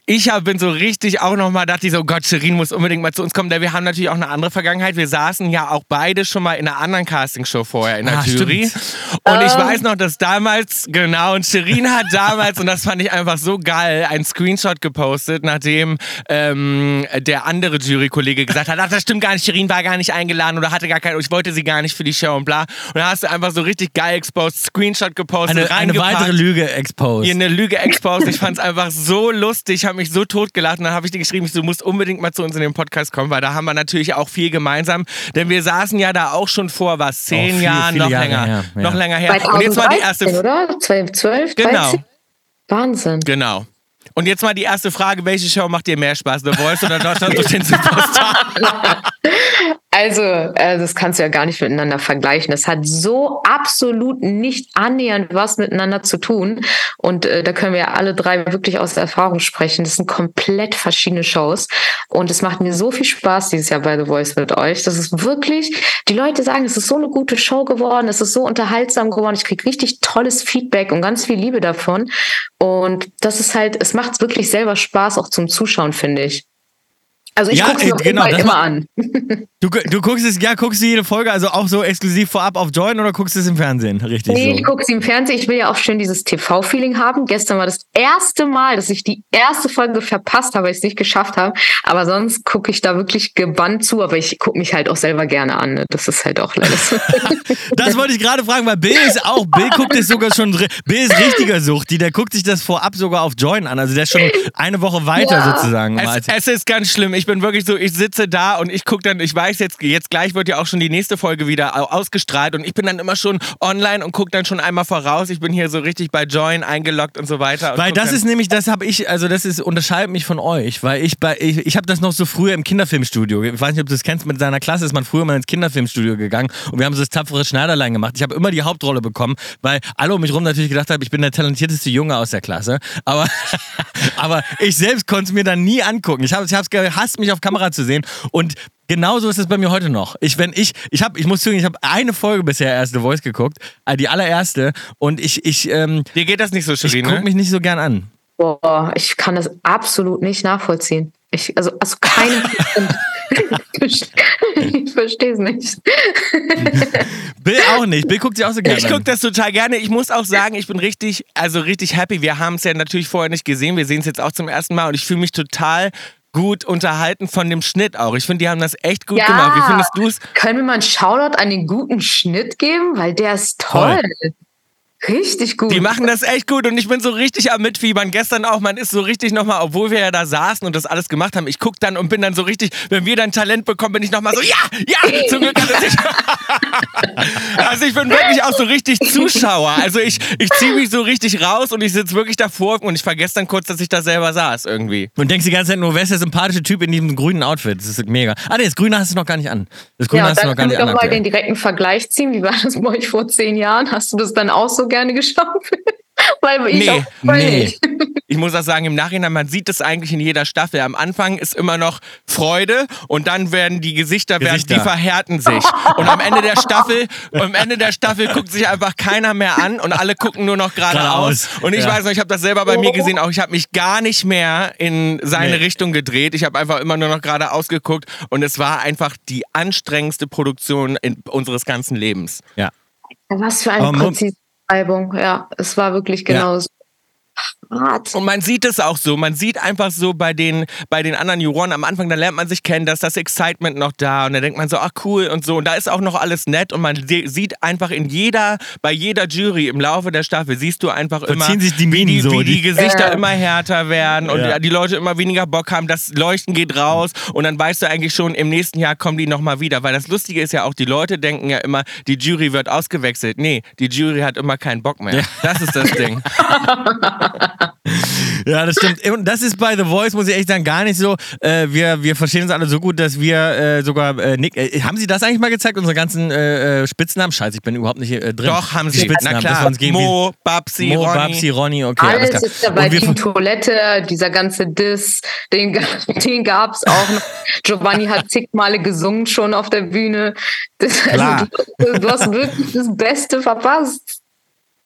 Speaker 1: ich hab, bin so richtig auch nochmal, dachte ich so, Gott, Shirin muss unbedingt mal zu uns kommen. Denn wir haben natürlich auch eine andere Vergangenheit. Wir saßen ja auch beide schon mal in einer anderen Castingshow vorher in der
Speaker 2: Ah,
Speaker 1: Jury.
Speaker 2: stimmt.
Speaker 1: Und ich
Speaker 5: Ähm.
Speaker 1: weiß noch, dass damals, genau, und Shirin hat damals, und das fand ich einfach so geil, einen Screenshot gepostet, nachdem ähm, der andere Jurykollege gesagt hat, ach, das stimmt gar nicht, Shirin war gar nicht eingeladen oder hatte gar keine, ich wollte sie gar nicht für die Show und bla. Und da hast du einfach so richtig geil exposed, Screenshot gepostet,
Speaker 2: Eine, eine weitere Lüge exposed.
Speaker 1: Hier eine Lüge exposed. Ich fand es einfach so lustig. Ich habe mich so totgelacht. Und dann habe ich dir geschrieben, du musst unbedingt mal zu uns in den Podcast kommen, weil da haben wir natürlich auch viel gemeinsam. Denn wir saßen ja da auch schon vor, was, zehn
Speaker 2: viele,
Speaker 1: Jahren,
Speaker 2: viele
Speaker 1: noch
Speaker 2: Jahre
Speaker 1: länger.
Speaker 2: her, ja.
Speaker 1: Noch länger her. Und
Speaker 5: 2013,
Speaker 1: jetzt mal die erste
Speaker 5: oder? 2012,
Speaker 1: Genau.
Speaker 5: 13? Wahnsinn.
Speaker 1: Genau. Und jetzt mal die erste Frage: Welche Show macht dir mehr Spaß? The Voice oder Deutschland durch den Superstar?
Speaker 5: Also, äh, das kannst du ja gar nicht miteinander vergleichen. Das hat so absolut nicht annähernd was miteinander zu tun. Und äh, da können wir ja alle drei wirklich aus Erfahrung sprechen. Das sind komplett verschiedene Shows. Und es macht mir so viel Spaß dieses Jahr bei The Voice mit euch. Das ist wirklich, die Leute sagen, es ist so eine gute Show geworden, es ist so unterhaltsam geworden. Ich kriege richtig tolles Feedback und ganz viel Liebe davon. Und das ist halt, es macht wirklich selber Spaß, auch zum Zuschauen, finde ich. Also ich
Speaker 2: Ja,
Speaker 5: gucke es
Speaker 2: äh, genau,
Speaker 5: immer an.
Speaker 2: Du, du guckst es, ja, guckst du jede Folge, also auch so exklusiv vorab auf Join oder guckst du es im Fernsehen? Richtig
Speaker 5: Nee,
Speaker 2: so.
Speaker 5: ich gucke sie im Fernsehen. Ich will ja auch schön dieses TV-Feeling haben. Gestern war das erste Mal, dass ich die erste Folge verpasst habe, weil ich es nicht geschafft habe. Aber sonst gucke ich da wirklich gebannt zu. Aber ich gucke mich halt auch selber gerne an. Ne? Das ist halt auch leider so.
Speaker 2: Das wollte ich gerade fragen, weil Bill ist auch, Bill guckt es sogar schon, Bill ist richtiger Suchti, der guckt sich das vorab sogar auf Join an, also der ist schon eine Woche weiter
Speaker 5: Ja.
Speaker 2: sozusagen.
Speaker 1: Es, es ist ganz schlimm. Ich bin wirklich so, ich sitze da und ich gucke dann, ich weiß jetzt, jetzt gleich wird ja auch schon die nächste Folge wieder au- ausgestrahlt und ich bin dann immer schon online und gucke dann schon einmal voraus. Ich bin hier so richtig bei Join eingeloggt und so weiter. und
Speaker 2: Weil das ist nämlich, das habe ich, also das ist, unterscheidet mich von euch, weil ich bei, ich, ich habe das noch so früher im Kinderfilmstudio, ich weiß nicht, ob du das kennst, mit seiner Klasse ist man früher mal ins Kinderfilmstudio gegangen und wir haben so das tapfere Schneiderlein gemacht. Ich habe immer die Hauptrolle bekommen, weil alle um mich rum natürlich gedacht haben, ich bin der talentierteste Junge aus der Klasse, aber, aber ich selbst konnte es mir dann nie angucken. Ich habe es gehasst, mich auf Kamera zu sehen und Genauso ist es bei mir heute noch. Ich, wenn ich, ich habe, ich muss zugeben, ich habe eine Folge bisher erst The Voice geguckt, äh, die allererste, und ich, ich, ähm,
Speaker 1: Dir geht das nicht so,
Speaker 2: ich
Speaker 1: Shirin,
Speaker 2: gucke
Speaker 1: ne?
Speaker 2: mich nicht so gern an.
Speaker 5: Boah, ich kann das absolut nicht nachvollziehen. Ich, also, also Prozent. ich verstehe es nicht.
Speaker 2: Bill auch nicht. Bill guckt sich auch so gerne
Speaker 1: Ich gucke das total gerne. Ich muss auch sagen, ich bin richtig, also richtig happy. Wir haben es ja natürlich vorher nicht gesehen. Wir sehen es jetzt auch zum ersten Mal und ich fühle mich total gut unterhalten von dem Schnitt auch. Ich finde, die haben das echt gut
Speaker 5: Ja.
Speaker 1: gemacht. Wie findest du es?
Speaker 5: Können wir mal einen Shoutout an den guten Schnitt geben? Weil der ist toll. Richtig gut.
Speaker 1: Die machen das echt gut und ich bin so richtig am Mitfiebern. Gestern auch, man ist so richtig nochmal, obwohl wir ja da saßen und das alles gemacht haben, ich guck dann und bin dann so richtig, wenn wir dann Talent bekommen, bin ich nochmal so, ja, ja, zum Glück hat es sich. also ich bin wirklich auch so richtig Zuschauer. Also ich, ich ziehe mich so richtig raus und ich sitze wirklich davor und ich vergesse dann kurz, dass ich da selber saß irgendwie.
Speaker 2: Und denkst die ganze Zeit nur, wer ist der sympathische Typ in diesem grünen Outfit? Das ist mega. Ah, nee, das Grüne hast du noch gar nicht an. Das Grüne
Speaker 5: ja,
Speaker 2: hast du
Speaker 5: dann
Speaker 2: noch gar
Speaker 5: können
Speaker 2: nicht
Speaker 5: wir
Speaker 2: an.
Speaker 5: doch mal
Speaker 2: aktuell.
Speaker 5: den direkten Vergleich ziehen. Wie war das bei euch vor zehn Jahren? Hast du das dann auch so gerne geschaut? Weil ich
Speaker 1: Nee,
Speaker 5: auch
Speaker 2: nee.
Speaker 5: nicht.
Speaker 1: Ich muss auch sagen, im Nachhinein, man sieht es eigentlich in jeder Staffel. Am Anfang ist immer noch Freude und dann werden die Gesichter, werden,
Speaker 2: Gesichter.
Speaker 1: die verhärten sich. Und am Ende der Staffel, am Ende der Staffel guckt sich einfach keiner mehr an und alle gucken nur noch geradeaus. Und ich
Speaker 2: ja.
Speaker 1: weiß noch, ich habe das selber bei mir gesehen, auch ich habe mich gar nicht mehr in seine
Speaker 2: Nee.
Speaker 1: Richtung gedreht. Ich habe einfach immer nur noch geradeaus geguckt und es war einfach die anstrengendste Produktion in unseres ganzen Lebens.
Speaker 2: Ja.
Speaker 5: Was für eine
Speaker 2: Mo-
Speaker 5: präzise Beschreibung. Ja, es war wirklich genau so. Hart.
Speaker 1: Und man sieht es auch so. Man sieht einfach so bei den, bei den anderen Juroren am Anfang, da lernt man sich kennen, da ist das Excitement noch da und da denkt man so, ach cool und so. Und da ist auch noch alles nett und man sieht einfach in jeder, bei jeder Jury im Laufe der Staffel siehst du einfach immer,
Speaker 2: sich die
Speaker 1: wie, die,
Speaker 2: so,
Speaker 1: wie die
Speaker 2: die-
Speaker 1: Gesichter
Speaker 5: Ja.
Speaker 1: immer härter werden und
Speaker 2: Ja.
Speaker 1: die Leute immer weniger Bock haben. Das Leuchten geht raus und dann weißt du eigentlich schon, im nächsten Jahr kommen die nochmal wieder. Weil das Lustige ist ja auch, die Leute denken ja immer, die Jury wird ausgewechselt. Nee, die Jury hat immer keinen Bock mehr. Das ist das Ding.
Speaker 2: Ja, das stimmt. Und das ist bei The Voice, muss ich echt sagen, gar nicht so. Äh, wir, wir verstehen uns alle so gut, dass wir äh, sogar äh, Nick. Äh, haben Sie das eigentlich mal gezeigt, unsere ganzen äh, äh, Spitznamen? Scheiße, ich bin überhaupt nicht äh, drin.
Speaker 1: Doch, haben
Speaker 2: Die
Speaker 1: sie. Na
Speaker 2: Spitznamen, wir
Speaker 1: klar. Mo, Babsi,
Speaker 2: Mo,
Speaker 1: Ronny.
Speaker 2: Babsi, Ronny, okay. alles
Speaker 5: Alles ist dabei.
Speaker 2: Und wir
Speaker 5: Team Toilette, dieser ganze Diss, den, den gab es auch noch. Giovanni hat zig Male gesungen schon auf der Bühne. Das,
Speaker 2: Klar.
Speaker 5: Also, du, du hast wirklich das Beste verpasst.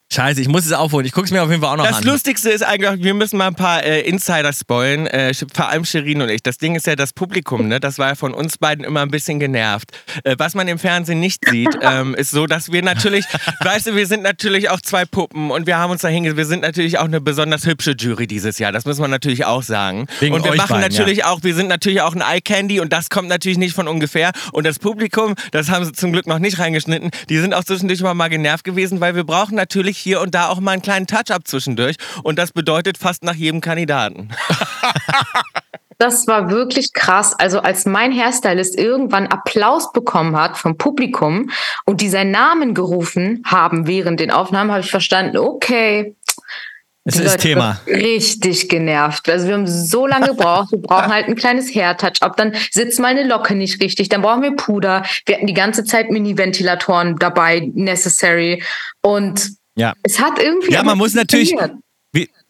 Speaker 2: Scheiße, ich muss es aufholen. Ich gucke es mir auf jeden Fall auch noch
Speaker 1: Das
Speaker 2: an.
Speaker 1: Lustigste ist eigentlich, wir müssen mal ein paar äh, Insider spoilen, äh, vor allem Shirin und ich. Das Ding ist ja das Publikum, ne? das war ja von uns beiden immer ein bisschen genervt. Äh, was man im Fernsehen nicht sieht, ähm, ist so, dass wir natürlich, weißt du, wir sind natürlich auch zwei Puppen und wir haben uns da hingesetzt. Wir sind natürlich auch eine besonders hübsche Jury dieses Jahr, das muss man natürlich auch sagen.
Speaker 2: Wegen
Speaker 1: und wir machen
Speaker 2: beiden,
Speaker 1: natürlich auch, wir sind natürlich auch ein Eye Candy und das kommt natürlich nicht von ungefähr. Und das Publikum, das haben sie zum Glück noch nicht reingeschnitten, die sind auch zwischendurch immer mal genervt gewesen, weil wir brauchen natürlich hier und da auch mal einen kleinen Touch-up zwischendurch. Und das bedeutet fast nach jedem Kandidaten.
Speaker 5: Das war wirklich krass. Also als mein Hairstylist irgendwann Applaus bekommen hat vom Publikum und die seinen Namen gerufen haben während den Aufnahmen, habe ich verstanden, okay.
Speaker 2: Es ist
Speaker 5: Leute
Speaker 2: Thema.
Speaker 5: Richtig genervt. Also wir haben so lange gebraucht. Wir brauchen halt ein kleines Hair-Touch-up. Dann sitzt mal eine Locke nicht richtig. Dann brauchen wir Puder. Wir hatten die ganze Zeit Mini-Ventilatoren dabei, necessary. Und
Speaker 2: Ja.
Speaker 5: es hat irgendwie.
Speaker 2: Ja, man muss natürlich.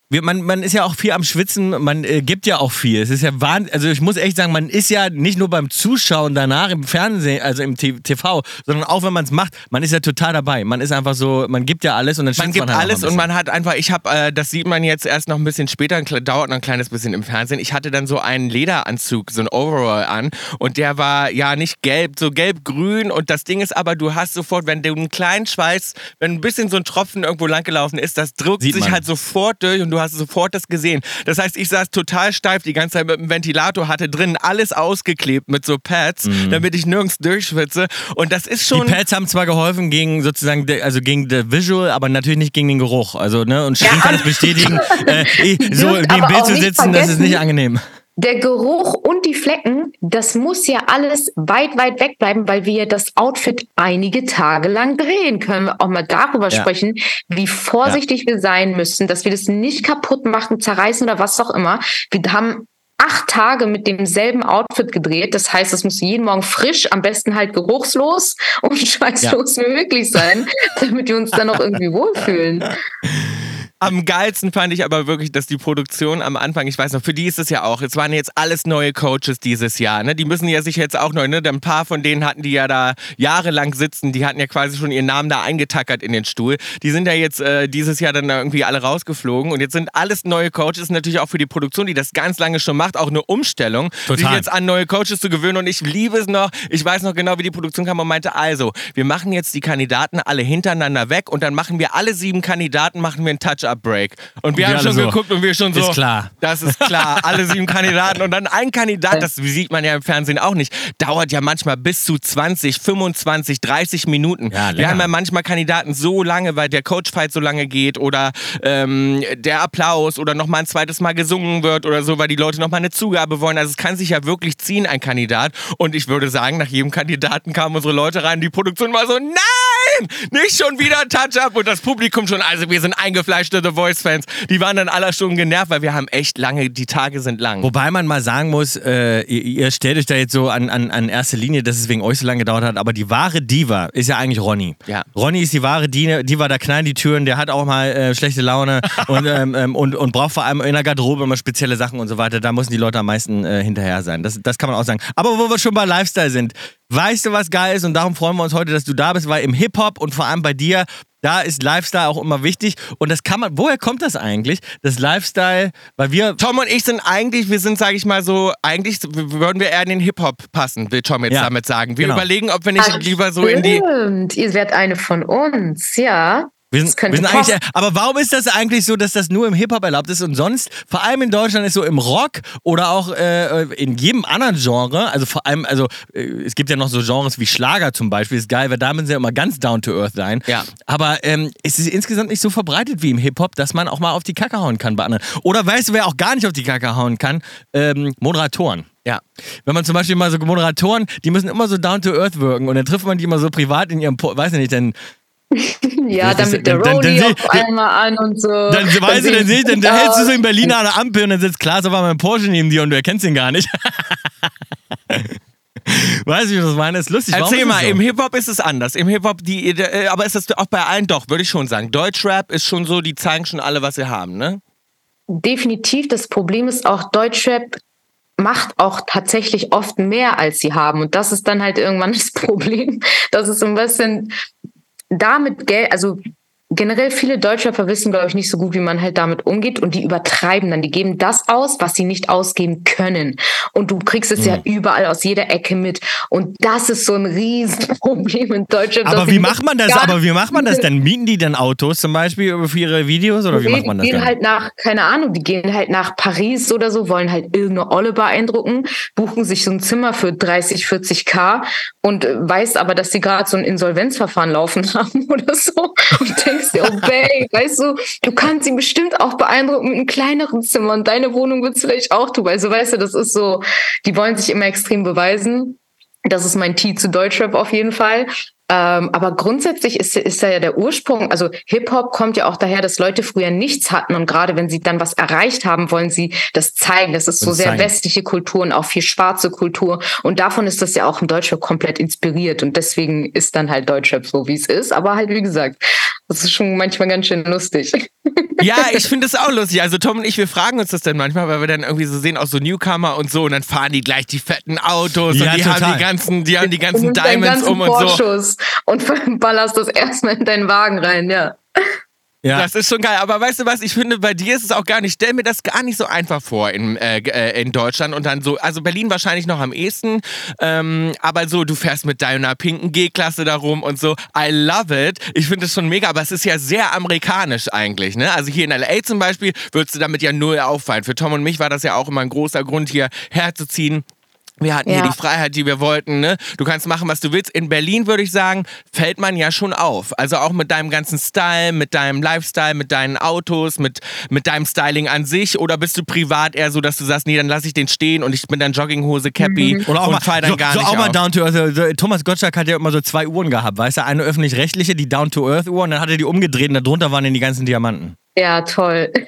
Speaker 2: Wie, man, man ist ja auch viel am Schwitzen, man äh, gibt ja auch viel. Es ist ja wahnsinn. Also ich muss echt sagen, man ist ja nicht nur beim Zuschauen danach im Fernsehen, also im TV, sondern auch wenn man es macht, man ist ja total dabei. Man ist einfach so, man gibt ja alles und dann
Speaker 1: Man gibt
Speaker 2: man halt
Speaker 1: alles und man hat einfach, ich habe, äh, das sieht man jetzt erst noch ein bisschen später, dauert noch ein kleines bisschen im Fernsehen. Ich hatte dann so einen Lederanzug, so ein Overall an und der war ja nicht gelb, so gelb-grün und das Ding ist aber, du hast sofort, wenn du einen kleinen Schweiß, wenn ein bisschen so ein Tropfen irgendwo langgelaufen ist, das drückt
Speaker 2: Sieht
Speaker 1: sich
Speaker 2: man.
Speaker 1: halt sofort durch und du hast sofort das gesehen. Das heißt, ich saß total steif die ganze Zeit mit dem Ventilator, hatte drin alles ausgeklebt mit so Pads, damit ich nirgends durchschwitze und das ist schon...
Speaker 2: Mhm. Die Pads haben zwar geholfen gegen sozusagen, de, also gegen das Visual, aber natürlich nicht gegen den Geruch. Also, ne, und Shirin
Speaker 5: Ja.
Speaker 2: kann es bestätigen, äh, ich- so neben
Speaker 5: aber
Speaker 2: Bild zu sitzen, das ist
Speaker 5: vergessen-
Speaker 2: nicht angenehm.
Speaker 5: Der Geruch und die Flecken, das muss ja alles weit, weit weg bleiben, weil wir das Outfit einige Tage lang drehen. Können wir auch mal darüber
Speaker 2: Ja.
Speaker 5: sprechen, wie vorsichtig wir sein müssen, dass wir das nicht kaputt machen, zerreißen oder was auch immer. Wir haben acht Tage mit demselben Outfit gedreht. Das heißt, es muss jeden Morgen frisch, am besten halt geruchslos und schweißlos wie möglich sein, damit wir uns dann auch irgendwie wohlfühlen.
Speaker 1: Am geilsten fand ich aber wirklich, dass die Produktion am Anfang, ich weiß noch, für die ist es ja auch, es waren jetzt alles neue Coaches dieses Jahr, ne? Die müssen ja sich jetzt auch neu, ne? Ein paar von denen hatten die ja da jahrelang sitzen, die hatten ja quasi schon ihren Namen da eingetackert in den Stuhl. Die sind ja jetzt äh, dieses Jahr dann da irgendwie alle rausgeflogen und jetzt sind alles neue Coaches, natürlich auch für die Produktion, die das ganz lange schon macht, auch eine Umstellung, sich
Speaker 2: Total.
Speaker 1: jetzt an neue Coaches zu gewöhnen und ich liebe es noch, ich weiß noch genau, wie die Produktion kam und meinte, also, wir machen jetzt die Kandidaten alle hintereinander weg und dann machen wir alle sieben Kandidaten, machen wir ein Touch-up Touch-Up-Break. Und wir
Speaker 2: Wir
Speaker 1: haben schon
Speaker 2: so,
Speaker 1: geguckt und wir schon so.
Speaker 2: ist klar.
Speaker 1: Das ist klar. Alle sieben Kandidaten. Und dann ein Kandidat, das sieht man ja im Fernsehen auch nicht, dauert ja manchmal bis zu 20, 25, 30 Minuten.
Speaker 2: Ja,
Speaker 1: wir haben ja manchmal Kandidaten so lange, weil der Coachfight so lange geht oder ähm, der Applaus oder nochmal ein zweites Mal gesungen wird oder so, weil die Leute nochmal eine Zugabe wollen. Also es kann sich ja wirklich ziehen, ein Kandidat. Und ich würde sagen, nach jedem Kandidaten kamen unsere Leute rein, die Produktion war so, nein, nicht schon wieder Touch-Up und das Publikum schon, also wir sind eingefleischte The Voice-Fans. Die waren dann aller schon genervt, weil wir haben echt lange, die Tage sind lang.
Speaker 2: Wobei man mal sagen muss, äh, ihr, ihr stellt euch da jetzt so an, an, an erste Linie, dass es wegen euch so lange gedauert hat, aber die wahre Diva ist ja eigentlich Ronny.
Speaker 1: Ja.
Speaker 2: Ronny ist die wahre Diva, Diva da knallen die Türen, der hat auch mal äh, schlechte Laune und, ähm, ähm, und, und braucht vor allem in der Garderobe immer spezielle Sachen und so weiter. Da müssen die Leute am meisten äh, hinterher sein. Das, das kann man auch sagen. Aber wo wir schon bei Lifestyle sind, weißt du, was geil ist? Und darum freuen wir uns heute, dass du da bist, weil im Hip-Hop und vor allem bei dir, da ist Lifestyle auch immer wichtig. Und das kann man, woher kommt das eigentlich? Das Lifestyle, weil wir
Speaker 1: Tom und ich sind eigentlich, wir sind, sage ich mal so, eigentlich würden wir eher in den Hip-Hop passen, will Tom jetzt
Speaker 2: Ja,
Speaker 1: damit sagen. Wir
Speaker 2: genau.
Speaker 1: überlegen, ob wir nicht lieber so in die...
Speaker 5: Stimmt, ihr seid eine von uns, ja.
Speaker 2: Wir sind, wir sind eigentlich, aber warum ist das eigentlich so, dass das nur im Hip-Hop erlaubt ist und sonst, vor allem in Deutschland, ist so im Rock oder auch äh, in jedem anderen Genre, also vor allem, also äh, es gibt ja noch so Genres wie Schlager zum Beispiel, ist geil, weil da müssen sie ja immer ganz down to earth sein.
Speaker 1: Ja.
Speaker 2: Aber ähm, es ist insgesamt nicht so verbreitet wie im Hip-Hop, dass man auch mal auf die Kacke hauen kann bei anderen. Oder weißt du, wer auch gar nicht auf die Kacke hauen kann? Ähm, Moderatoren.
Speaker 1: Ja.
Speaker 2: Wenn man zum Beispiel mal so Moderatoren, die müssen immer so down to earth wirken und dann trifft man die immer so privat in ihrem, Po- weiß ich nicht, dann
Speaker 5: Ja, der
Speaker 2: dann- dann-
Speaker 5: Rolli
Speaker 2: dann
Speaker 5: auf
Speaker 2: seh-
Speaker 5: einmal an und so.
Speaker 2: Dann, weißt du, dann, sehe ich, dann, dann hältst du so in Berlin an der Ampel und dann sitzt Klaas auf einmal im Porsche neben dir und du erkennst ihn gar nicht. weißt du, wie ich das meine? ist lustig. Warum
Speaker 1: Erzähl
Speaker 2: ist
Speaker 1: mal,
Speaker 2: so?
Speaker 1: im Hip-Hop ist es anders. Im Hip-Hop, die, äh, aber ist das auch bei allen doch, würde ich schon sagen. Deutschrap ist schon so, die zeigen schon alle, was sie haben, ne?
Speaker 5: Definitiv. Das Problem ist auch, Deutschrap macht auch tatsächlich oft mehr, als sie haben. Und das ist dann halt irgendwann das Problem, dass es so ein bisschen damit Geld, also generell viele Deutschrapper wissen, glaube ich, nicht so gut, wie man halt damit umgeht und die übertreiben dann. Die geben das aus, was sie nicht ausgeben können. Und du kriegst es
Speaker 2: Mhm.
Speaker 5: ja überall aus jeder Ecke mit. Und das ist so ein Riesenproblem in Deutschrap. dass
Speaker 2: Aber wie macht man das? Aber wie macht man das denn? Mieten die denn Autos zum Beispiel für ihre Videos oder wie macht man das
Speaker 5: die gehen
Speaker 2: denn?
Speaker 5: halt nach, keine Ahnung, die gehen halt nach Paris oder so, wollen halt irgendeine Olle beeindrucken, buchen sich so ein Zimmer für 30, 40 K und äh, weiß aber, dass sie gerade so ein Insolvenzverfahren laufen haben oder so und denkst dir, oh babe, weißt du, du kannst ihn bestimmt auch beeindrucken mit einem kleineren Zimmer und deine Wohnung wird es vielleicht auch tun, also weißt du, das ist so, die wollen sich immer extrem beweisen. Das ist mein Tee zu Deutschrap auf jeden Fall. Ähm, aber grundsätzlich ist, ist da ja der Ursprung, also Hip-Hop kommt ja auch daher, dass Leute früher nichts hatten und gerade wenn sie dann was erreicht haben, wollen sie das zeigen. Das ist so sehr
Speaker 2: zeigen.
Speaker 5: westliche Kultur und auch viel schwarze Kultur und davon ist das ja auch im Deutschrap komplett inspiriert und deswegen ist dann halt Deutschrap so, wie es ist. Aber halt, wie gesagt, das ist schon manchmal ganz schön lustig.
Speaker 1: Ja, ich finde das auch lustig. Also Tom und ich, wir fragen uns das dann manchmal, weil wir dann irgendwie so sehen, auch so Newcomer und so, und dann fahren die gleich die fetten Autos
Speaker 2: Ja,
Speaker 1: und die
Speaker 2: total.
Speaker 1: haben die ganzen, die haben die ganzen Diamonds
Speaker 5: ganzen
Speaker 1: um und so.
Speaker 5: Vorschuss und ballerst das erstmal in deinen Wagen rein, ja.
Speaker 2: Ja.
Speaker 1: Das ist schon geil. Aber weißt du was? Ich finde, bei dir ist es auch gar nicht, stell mir das gar nicht so einfach vor in, äh, äh, in Deutschland und dann so, also Berlin wahrscheinlich noch am ehesten, ähm, aber so, du fährst mit deiner pinken G-Klasse da rum und so. I love it. Ich finde es schon mega, aber es ist ja sehr amerikanisch eigentlich, ne? Also hier in L.A. zum Beispiel würdest du damit ja null auffallen. Für Tom und mich war das ja auch immer ein großer Grund, hier herzuziehen. Wir hatten hier
Speaker 5: Ja.
Speaker 1: die Freiheit, die wir wollten. Ne? Du kannst machen, was du willst. In Berlin würde ich sagen, fällt man ja schon auf. Also auch mit deinem ganzen Style, mit deinem Lifestyle, mit deinen Autos, mit, mit deinem Styling an sich. Oder bist du privat eher so, dass du sagst, nee, dann lass ich den stehen und ich bin dann Jogginghose, Cappy
Speaker 2: Oder auch
Speaker 1: und
Speaker 2: mal,
Speaker 1: fall dann
Speaker 2: so,
Speaker 1: gar
Speaker 2: so
Speaker 1: nicht
Speaker 2: auch mal
Speaker 1: auf.
Speaker 2: down to earth. Also, Thomas Gottschalk hat ja immer so zwei Uhren gehabt, weißt du? Eine öffentlich-rechtliche, die down to earth Uhr und dann hat er die umgedreht und darunter waren dann die ganzen Diamanten.
Speaker 5: Ja, toll.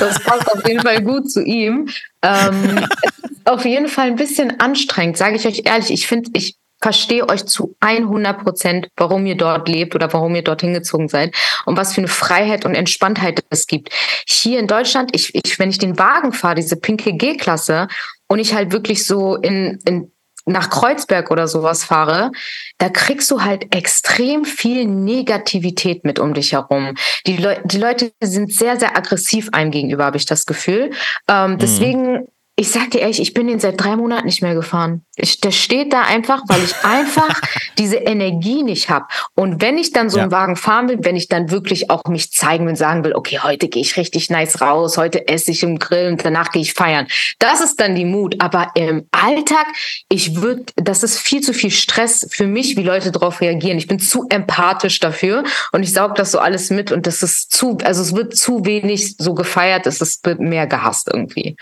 Speaker 5: Das passt auf jeden Fall gut zu ihm. Ähm, auf jeden Fall ein bisschen anstrengend, sage ich euch ehrlich. Ich finde, ich verstehe euch zu 100 Prozent, warum ihr dort lebt oder warum ihr dort hingezogen seid und was für eine Freiheit und Entspanntheit es gibt. Hier in Deutschland, ich, ich, wenn ich den Wagen fahre, diese pinke G-Klasse und ich halt wirklich so in, in nach Kreuzberg oder sowas fahre, da kriegst du halt extrem viel Negativität mit um dich herum. Die, Leu die Leute sind sehr, sehr aggressiv einem gegenüber, habe ich das Gefühl. Ähm, deswegen, Ich sag dir ehrlich, ich bin den seit drei Monaten nicht mehr gefahren. Ich, der steht da einfach, weil ich einfach diese Energie nicht habe. Und wenn ich dann so
Speaker 2: Ja.
Speaker 5: einen Wagen fahren will, wenn ich dann wirklich auch mich zeigen will und sagen will, okay, heute gehe ich richtig nice raus, heute esse ich im Grill und danach gehe ich feiern. Das ist dann die Mut. Aber im Alltag, ich würde, das ist viel zu viel Stress für mich, wie Leute darauf reagieren. Ich bin zu empathisch dafür und ich saug das so alles mit und das ist zu, also es wird zu wenig so gefeiert, es ist wird mehr gehasst irgendwie.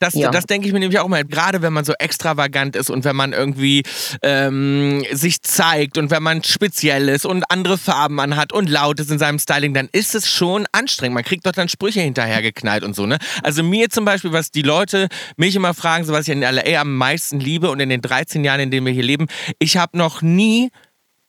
Speaker 1: Das,
Speaker 5: Ja.
Speaker 1: das denke ich mir nämlich auch mal, gerade wenn man so extravagant ist und wenn man irgendwie ähm, sich zeigt und wenn man speziell ist und andere Farben anhat und laut ist in seinem Styling, dann ist es schon anstrengend. Man kriegt doch dann Sprüche hinterhergeknallt und so, ne? Also mir zum Beispiel, was die Leute mich immer fragen, so was ich in LA am meisten liebe und in den 13 Jahren, in denen wir hier leben, ich habe noch nie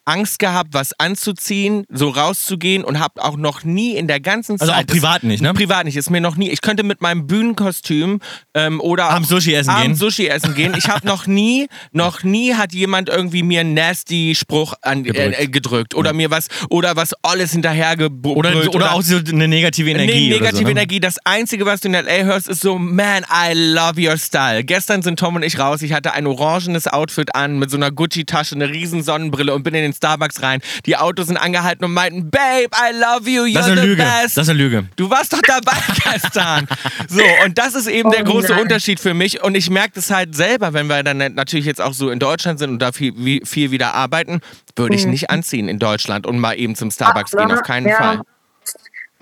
Speaker 1: Angst gehabt, was anzuziehen, so rauszugehen und habe auch noch nie in der ganzen
Speaker 2: Also
Speaker 1: Zeit...
Speaker 2: auch privat nicht, ne?
Speaker 1: Privat nicht, ist mir noch nie. Ich könnte mit meinem Bühnenkostüm ähm, oder
Speaker 2: Abends Sushi essen gehen.
Speaker 1: Sushi essen gehen. Ich habe noch nie, noch nie hat jemand irgendwie mir einen nasty Spruch an,
Speaker 2: Gedrückt.
Speaker 1: Äh, äh, gedrückt oder mir was oder was alles hinterher
Speaker 2: Oder, oder, auch so eine negative Energie.
Speaker 1: Nee,
Speaker 2: oder
Speaker 1: negative
Speaker 2: so, ne?
Speaker 1: Energie. Das Einzige, was du in L.A. hörst, ist so, man, I love your style. Gestern sind Tom und ich raus. Ich hatte ein orangenes Outfit an mit so einer Gucci-Tasche, eine riesen Sonnenbrille und bin in den Starbucks rein. Die Autos sind angehalten und meinten, Babe, I love you, you're
Speaker 2: Das ist eine
Speaker 1: the
Speaker 2: Lüge.
Speaker 1: best.
Speaker 2: Das ist eine Lüge.
Speaker 1: Du warst doch dabei gestern. So, und das ist eben der
Speaker 5: Oh
Speaker 1: große
Speaker 5: nein.
Speaker 1: Unterschied für mich. Und ich merke das halt selber, wenn wir dann natürlich jetzt auch so in Deutschland sind und da viel, viel wieder arbeiten, würde ich nicht anziehen in Deutschland und mal eben zum Starbucks gehen. Auf keinen
Speaker 5: ja.
Speaker 1: Fall.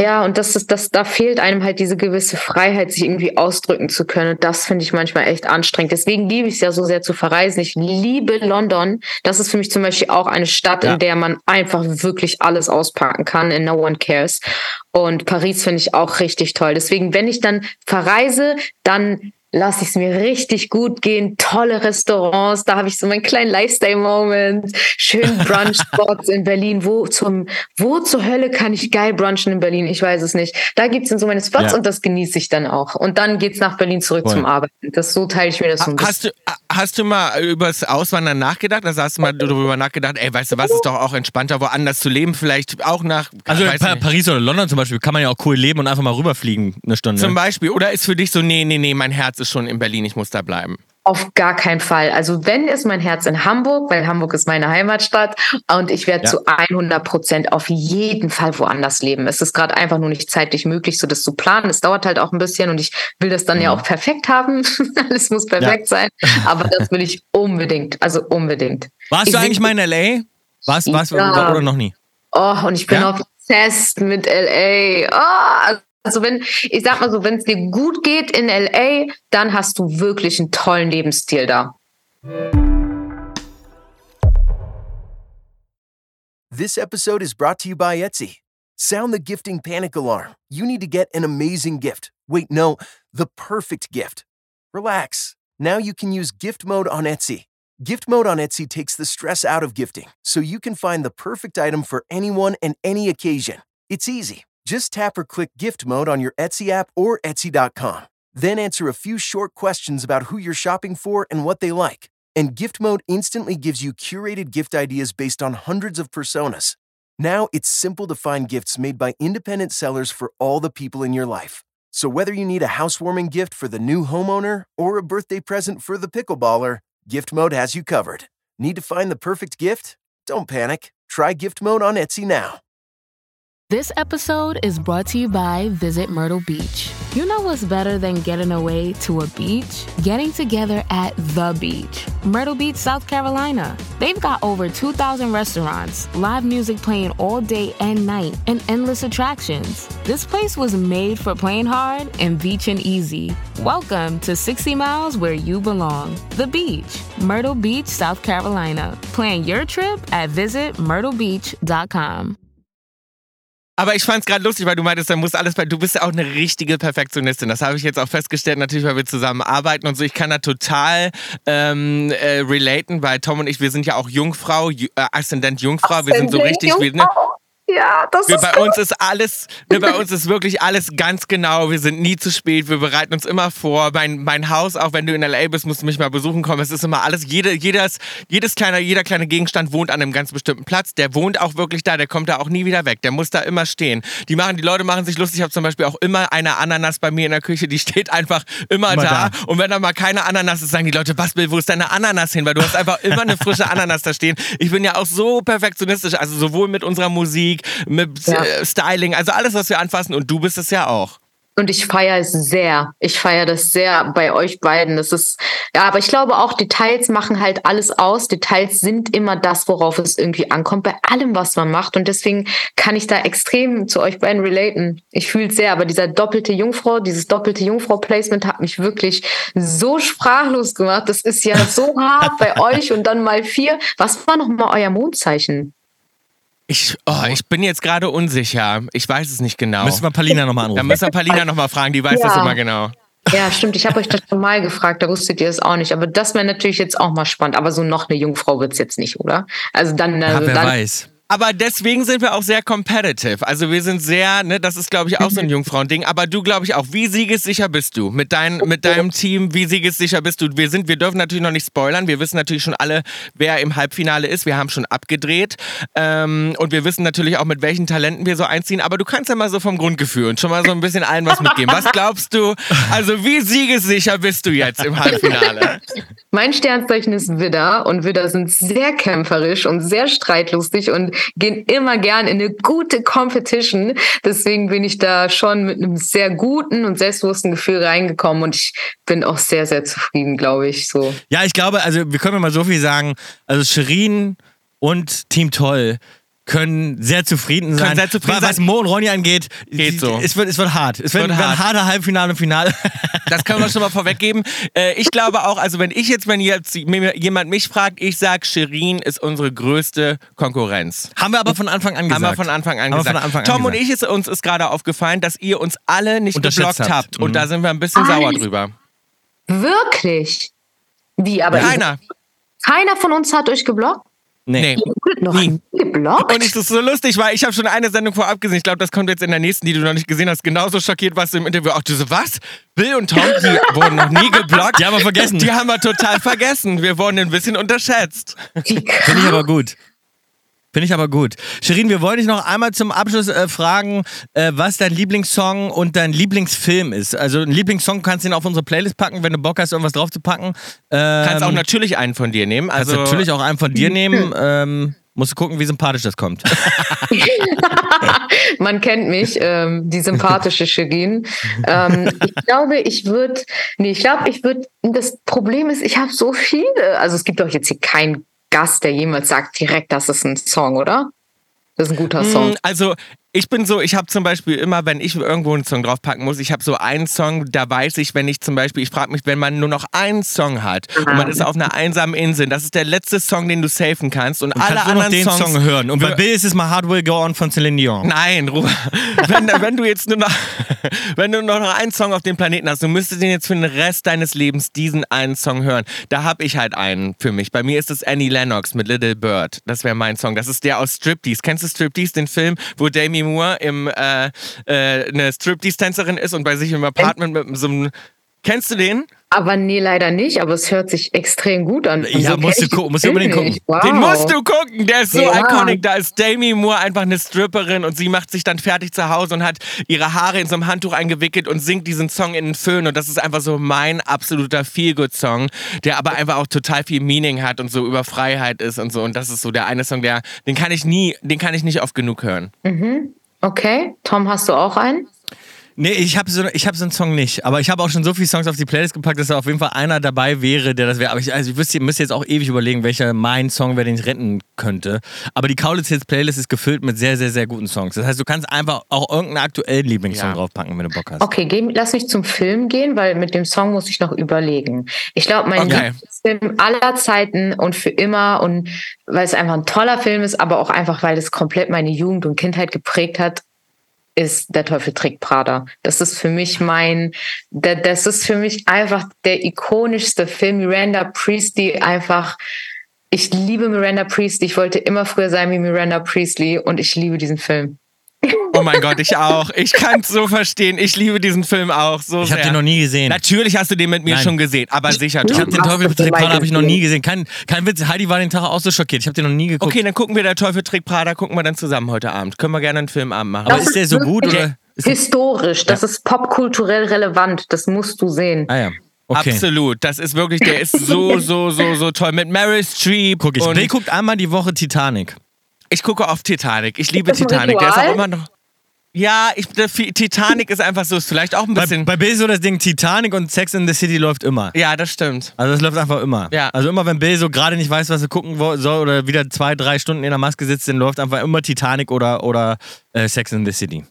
Speaker 5: Ja, und das ist, das, da fehlt einem halt diese gewisse Freiheit, sich irgendwie ausdrücken zu können. Und das finde ich manchmal echt anstrengend. Deswegen liebe ich es ja so sehr zu verreisen. Ich liebe London. Das ist für mich zum Beispiel auch eine Stadt,
Speaker 2: Ja.
Speaker 5: in der man einfach wirklich alles auspacken kann and no one cares. Und Paris finde ich auch richtig toll. Deswegen, wenn ich dann verreise, dann lasse ich es mir richtig gut gehen. Tolle Restaurants, da habe ich so meinen kleinen Lifestyle-Moment. Schön Brunch-Spots in Berlin. Wo, zum, wo zur Hölle kann ich geil brunchen in Berlin? Ich weiß es nicht. Da gibt es dann so meine Spots
Speaker 2: Ja.
Speaker 5: und das genieße ich dann auch. Und dann geht's nach Berlin zurück
Speaker 2: Voll.
Speaker 5: zum Arbeiten. Das, so teile ich mir das so ein bisschen.
Speaker 1: Hast du, hast du mal über das Auswandern nachgedacht? Also hast du mal darüber nachgedacht, ey, weißt du was, ist doch auch entspannter, woanders zu leben, vielleicht auch nach,
Speaker 2: Also in pa
Speaker 1: nicht.
Speaker 2: Paris oder London zum Beispiel kann man ja auch cool leben und einfach mal rüberfliegen eine Stunde.
Speaker 1: zum Beispiel. Oder ist für dich so, nee, nee, nee, mein Herz ist schon in Berlin, ich muss da bleiben.
Speaker 5: Auf gar keinen Fall. Also wenn ist mein Herz in Hamburg, weil Hamburg ist meine Heimatstadt und ich werde
Speaker 2: Ja.
Speaker 5: zu 100 Prozent auf jeden Fall woanders leben. Es ist gerade einfach nur nicht zeitlich möglich, so das zu planen. Es dauert halt auch ein bisschen und ich will das dann ja auch perfekt haben. Alles muss perfekt sein. Aber das will ich unbedingt. Also unbedingt.
Speaker 2: Warst
Speaker 5: Ich
Speaker 2: du eigentlich mal in L.A.? Warst, warst
Speaker 5: Ja.
Speaker 2: oder noch nie?
Speaker 5: Oh, und ich bin
Speaker 2: Ja?
Speaker 5: obsessed mit LA. Oh, also wenn, ich sag mal so, wenn es dir gut geht in LA, dann hast du wirklich einen tollen Lebensstil da.
Speaker 6: This episode is brought to you by Etsy. Sound the gifting panic alarm. You need to get an amazing gift. Wait, no, the perfect gift. Relax. Now you can use gift mode on Etsy. Gift mode on Etsy takes the stress out of gifting, so you can find the perfect item for anyone and any occasion. It's easy. Just tap or click gift mode on your Etsy app or Etsy.com. Then answer a few short questions about who you're shopping for and what they like. And gift mode instantly gives you curated gift ideas based on hundreds of personas. Now it's simple to find gifts made by independent sellers for all the people in your life. So whether you need a housewarming gift for the new homeowner or a birthday present for the pickleballer, Gift Mode has you covered. Need to find the perfect gift? Don't panic. Try Gift Mode on Etsy now.
Speaker 3: This episode is brought to you by Visit Myrtle Beach. You know what's better than getting away to a beach? Getting together at the beach. Myrtle Beach, South Carolina. They've got over 2,000 restaurants, live music playing all day and night, and endless attractions. This place was made for playing hard and beaching easy. Welcome to 60 Miles where you belong. The beach. Myrtle Beach, South Carolina. Plan your trip at visitmyrtlebeach.com.
Speaker 1: Aber ich fand's gerade lustig, weil du meintest, dann muss alles bei. Du bist ja auch eine richtige Perfektionistin. Das habe ich jetzt auch festgestellt, natürlich, weil wir zusammen arbeiten und so. Ich kann da total ähm, äh, relaten, weil Tom und ich, wir sind ja auch Jungfrau, Ju- äh, Aszendent Jungfrau. Wir sind so richtig. Wir, ne,
Speaker 5: Ja, das
Speaker 1: Wir,
Speaker 5: ist
Speaker 1: bei uns ist alles, wir, bei uns ist wirklich alles ganz genau. Wir sind nie zu spät. Wir bereiten uns immer vor. Mein, mein Haus, auch wenn du in LA bist, musst du mich mal besuchen kommen. Es ist immer alles, jede, jedes, jedes kleine, jeder kleine Gegenstand wohnt an einem ganz bestimmten Platz. Der wohnt auch wirklich da. Der kommt da auch nie wieder weg. Der muss da immer stehen. Die machen, die Leute machen sich lustig. Ich habe zum Beispiel auch immer eine Ananas bei mir in der Küche. Die steht einfach immer,
Speaker 2: Immer
Speaker 1: da.
Speaker 2: da.
Speaker 1: Und wenn da mal keine Ananas ist, sagen die Leute, was Bill, wo ist deine Ananas hin? Weil du hast einfach immer eine frische Ananas da stehen. Ich bin ja auch so perfektionistisch, also sowohl mit unserer Musik, mit
Speaker 5: Ja.
Speaker 1: äh, Styling, also alles, was wir anfassen. Und du bist es ja auch.
Speaker 5: Und ich feiere es sehr. Ich feiere das sehr bei euch beiden. Das ist, ja, aber ich glaube auch, Details machen halt alles aus. Details sind immer das, worauf es irgendwie ankommt, bei allem, was man macht. Und deswegen kann ich da extrem zu euch beiden relaten. Ich fühle es sehr, aber dieser doppelte Jungfrau, dieses doppelte Jungfrau-Placement hat mich wirklich so sprachlos gemacht. Das ist ja so hart bei euch und dann mal vier. Was war nochmal euer Mondzeichen?
Speaker 1: Ich, oh, ich bin jetzt gerade unsicher. Ich weiß es nicht genau.
Speaker 2: Müssen wir Palina nochmal
Speaker 1: da
Speaker 2: anrufen.
Speaker 1: müssen wir Palina nochmal fragen, die weiß das
Speaker 5: Ja.
Speaker 1: immer genau.
Speaker 5: Ja, stimmt. Ich habe euch das schon mal gefragt, da wusstet ihr es auch nicht. Aber das wäre natürlich jetzt auch mal spannend. Aber so noch eine Jungfrau wird's jetzt nicht, oder? Also dann,
Speaker 2: Ja,
Speaker 5: also
Speaker 2: wer
Speaker 5: dann
Speaker 2: weiß.
Speaker 1: Aber deswegen sind wir auch sehr competitive. Also wir sind sehr, ne, das ist glaube ich auch so ein Jungfrauending. Aber du glaube ich auch. Wie siegessicher bist du mit, dein, mit deinem Team? Wie siegessicher bist du? Wir sind, wir dürfen natürlich noch nicht spoilern. Wir wissen natürlich schon alle, wer im Halbfinale ist. Wir haben schon abgedreht ähm, und wir wissen natürlich auch mit welchen Talenten wir so einziehen. Aber du kannst ja mal so vom Grundgefühl und schon mal so ein bisschen allen was mitgeben. Was glaubst du? Also wie siegessicher bist du jetzt im Halbfinale?
Speaker 5: mein Sternzeichen ist Widder und Widder sind sehr kämpferisch und sehr streitlustig und gehen immer gern in eine gute Competition. Deswegen bin ich da schon mit einem sehr guten und selbstbewussten Gefühl reingekommen und ich bin auch sehr, sehr zufrieden, glaube ich. So.
Speaker 2: Ja, ich glaube, also wir können mal so viel sagen. Also Shirin und Team Toll können sehr zufrieden sein.
Speaker 1: sehr zufrieden
Speaker 2: was, was
Speaker 1: sein.
Speaker 2: Mo und Ronny angeht,
Speaker 1: Geht
Speaker 2: die-
Speaker 1: so.
Speaker 2: Es wird, es wird hart. Es wird,
Speaker 1: Wird
Speaker 2: wird ein
Speaker 1: hart.
Speaker 2: harter Halbfinale und Finale.
Speaker 1: Das können wir schon mal vorweggeben. Äh, ich glaube auch, also wenn ich jetzt, wenn jetzt jemand mich fragt, ich sag, Shirin ist unsere größte Konkurrenz.
Speaker 2: Haben wir aber von Anfang an gesagt.
Speaker 1: Haben wir von Anfang an gesagt.
Speaker 2: Anfang an
Speaker 1: Tom und
Speaker 2: gesagt.
Speaker 1: ich, ist, uns ist gerade aufgefallen, dass ihr uns alle nicht geblockt
Speaker 2: habt.
Speaker 1: habt. Und
Speaker 2: Mhm.
Speaker 1: da sind wir ein bisschen sauer
Speaker 5: Alles.
Speaker 1: drüber.
Speaker 5: Wirklich? Wie, aber
Speaker 1: Keiner.
Speaker 5: keiner von uns hat euch geblockt?
Speaker 1: Nee.
Speaker 5: Wurdet noch
Speaker 1: Nie.
Speaker 5: geblockt?
Speaker 1: Und es ist so lustig, weil ich habe schon eine Sendung vorab gesehen. Ich glaube, das kommt jetzt in der nächsten, die du noch nicht gesehen hast. Genauso schockiert warst du im Interview. Auch du so, was? Bill und Tom, die wurden noch nie geblockt.
Speaker 2: Die haben wir vergessen.
Speaker 1: Die haben wir total vergessen. Wir wurden ein bisschen unterschätzt.
Speaker 2: Finde ich aber gut. Finde ich aber gut. Shirin, wir wollen dich noch einmal zum Abschluss äh, fragen, äh, was dein Lieblingssong und dein Lieblingsfilm ist. Also einen Lieblingssong kannst du ihn auf unsere Playlist packen, wenn du Bock hast, irgendwas drauf zu packen. Ähm,
Speaker 1: Kannst auch natürlich einen von dir nehmen.
Speaker 2: kannst
Speaker 1: Also
Speaker 2: natürlich auch einen von dir nehmen. Ähm, musst du gucken, wie sympathisch das kommt.
Speaker 5: Man kennt mich, ähm, die sympathische Shirin. Ähm, ich glaube, ich würde, nee, ich glaube, ich würde, das Problem ist, ich habe so viele. Also es gibt doch jetzt hier keinen Gast, der jemals sagt, direkt, das ist ein Song, oder? Das ist ein guter Song.
Speaker 1: Mm, Also ich bin so, ich habe zum Beispiel immer, wenn ich irgendwo einen Song draufpacken muss, ich habe so einen Song, da weiß ich, wenn ich zum Beispiel, ich frage mich, wenn man nur noch einen Song hat und man ist auf einer einsamen Insel, das ist der letzte Song, den du safen kannst und,
Speaker 2: Und
Speaker 1: alle
Speaker 2: kannst nur noch
Speaker 1: anderen
Speaker 2: den
Speaker 1: Songs
Speaker 2: Song hören. Und bei Bill ist es mal Hard Will Go On von Celine Dion.
Speaker 1: Nein, Ruhe. Wenn, wenn du jetzt nur noch, wenn du nur noch einen Song auf dem Planeten hast, du müsstest den jetzt für den Rest deines Lebens diesen einen Song hören. Da habe ich halt einen für mich. Bei mir ist es Annie Lennox mit Little Bird. Das wäre mein Song. Das ist der aus Striptease. Kennst du Striptease, den Film, wo Demi Moore im, äh, äh, eine Striptease-Tänzerin ist und bei sich im Apartment mit so einem. Kennst du den?
Speaker 5: Aber nee, leider nicht, aber es hört sich extrem gut an. Und
Speaker 2: Ja,
Speaker 5: kenn
Speaker 2: musst du gucken, musst du unbedingt gucken.
Speaker 5: Wow.
Speaker 1: Den musst du gucken, der ist so
Speaker 5: Ja.
Speaker 1: iconic. Da ist Demi Moore einfach eine Stripperin und sie macht sich dann fertig zu Hause und hat ihre Haare in so einem Handtuch eingewickelt und singt diesen Song in den Föhn. Und das ist einfach so mein absoluter Feel-Good-Song, der aber einfach auch total viel Meaning hat und so über Freiheit ist und so. Und das ist so der eine Song, der, den kann ich nie, den kann ich nicht oft genug hören.
Speaker 5: Okay, Tom, hast du auch einen?
Speaker 2: Nee, ich habe so, ich hab so einen Song nicht. Aber ich habe auch schon so viele Songs auf die Playlist gepackt, dass da auf jeden Fall einer dabei wäre, der das wäre. Aber ich, also ich wüsste, ihr müsst jetzt auch ewig überlegen, welcher mein Song wäre, den ich retten könnte. Aber die Kaulitz Hits Playlist ist gefüllt mit sehr, sehr, sehr guten Songs. Das heißt, du kannst einfach auch irgendeinen aktuellen Lieblingssong
Speaker 1: Ja.
Speaker 2: draufpacken, wenn du Bock hast.
Speaker 5: Okay, geh, lass mich zum Film gehen, weil mit dem Song muss ich noch überlegen. Ich glaube, mein
Speaker 1: Okay.
Speaker 5: Lieblingsfilm aller Zeiten und für immer und weil es einfach ein toller Film ist, aber auch einfach, weil es komplett meine Jugend und Kindheit geprägt hat, ist Der Teufel trägt Prada. Das ist für mich mein, das ist für mich einfach der ikonischste Film. Miranda Priestley einfach Ich liebe Miranda Priestley. Ich wollte immer früher sein wie Miranda Priestley und ich liebe diesen Film.
Speaker 1: Oh mein Gott, ich auch. Ich kann es so verstehen. Ich liebe diesen Film auch so
Speaker 2: Ich
Speaker 1: sehr.
Speaker 2: habe den noch nie gesehen.
Speaker 1: Natürlich hast du den mit mir
Speaker 2: Nein.
Speaker 1: schon gesehen, aber sicher.
Speaker 2: Ich habe den Teufel trägt
Speaker 5: mal
Speaker 2: Prada habe ich noch nie
Speaker 5: gesehen?
Speaker 2: Kein, kein Witz, Heidi war den Tag auch so schockiert. Ich habe den noch nie geguckt.
Speaker 1: Okay, dann gucken wir der Teufel trägt Prada, gucken wir dann zusammen heute Abend. Können wir gerne einen Filmabend machen.
Speaker 2: Aber ist der so gut oder? Ist der,
Speaker 5: Historisch, das ist popkulturell relevant. Das musst du sehen.
Speaker 2: ah ja. Okay.
Speaker 1: Absolut, das ist wirklich, der ist so, so, so, so toll. Mit Meryl Streep.
Speaker 2: Guck ich.
Speaker 1: und
Speaker 2: Bill guckt einmal die Woche Titanic.
Speaker 1: Ich gucke auf Titanic. Ich liebe
Speaker 5: Ist das ein
Speaker 1: Titanic. Der ist auch
Speaker 5: Ritual?
Speaker 1: immer noch. Ja, ich, der Titanic ist einfach so, ist vielleicht auch ein
Speaker 2: Bei,
Speaker 1: bisschen.
Speaker 2: bei Bill ist so das Ding Titanic und Sex in the City läuft immer.
Speaker 1: ja, das stimmt.
Speaker 2: Also es läuft einfach immer.
Speaker 1: Ja.
Speaker 2: Also immer wenn Bill so gerade nicht weiß, was er gucken soll oder wieder zwei, drei Stunden in der Maske sitzt, dann läuft einfach immer Titanic oder, oder äh, Sex in the City.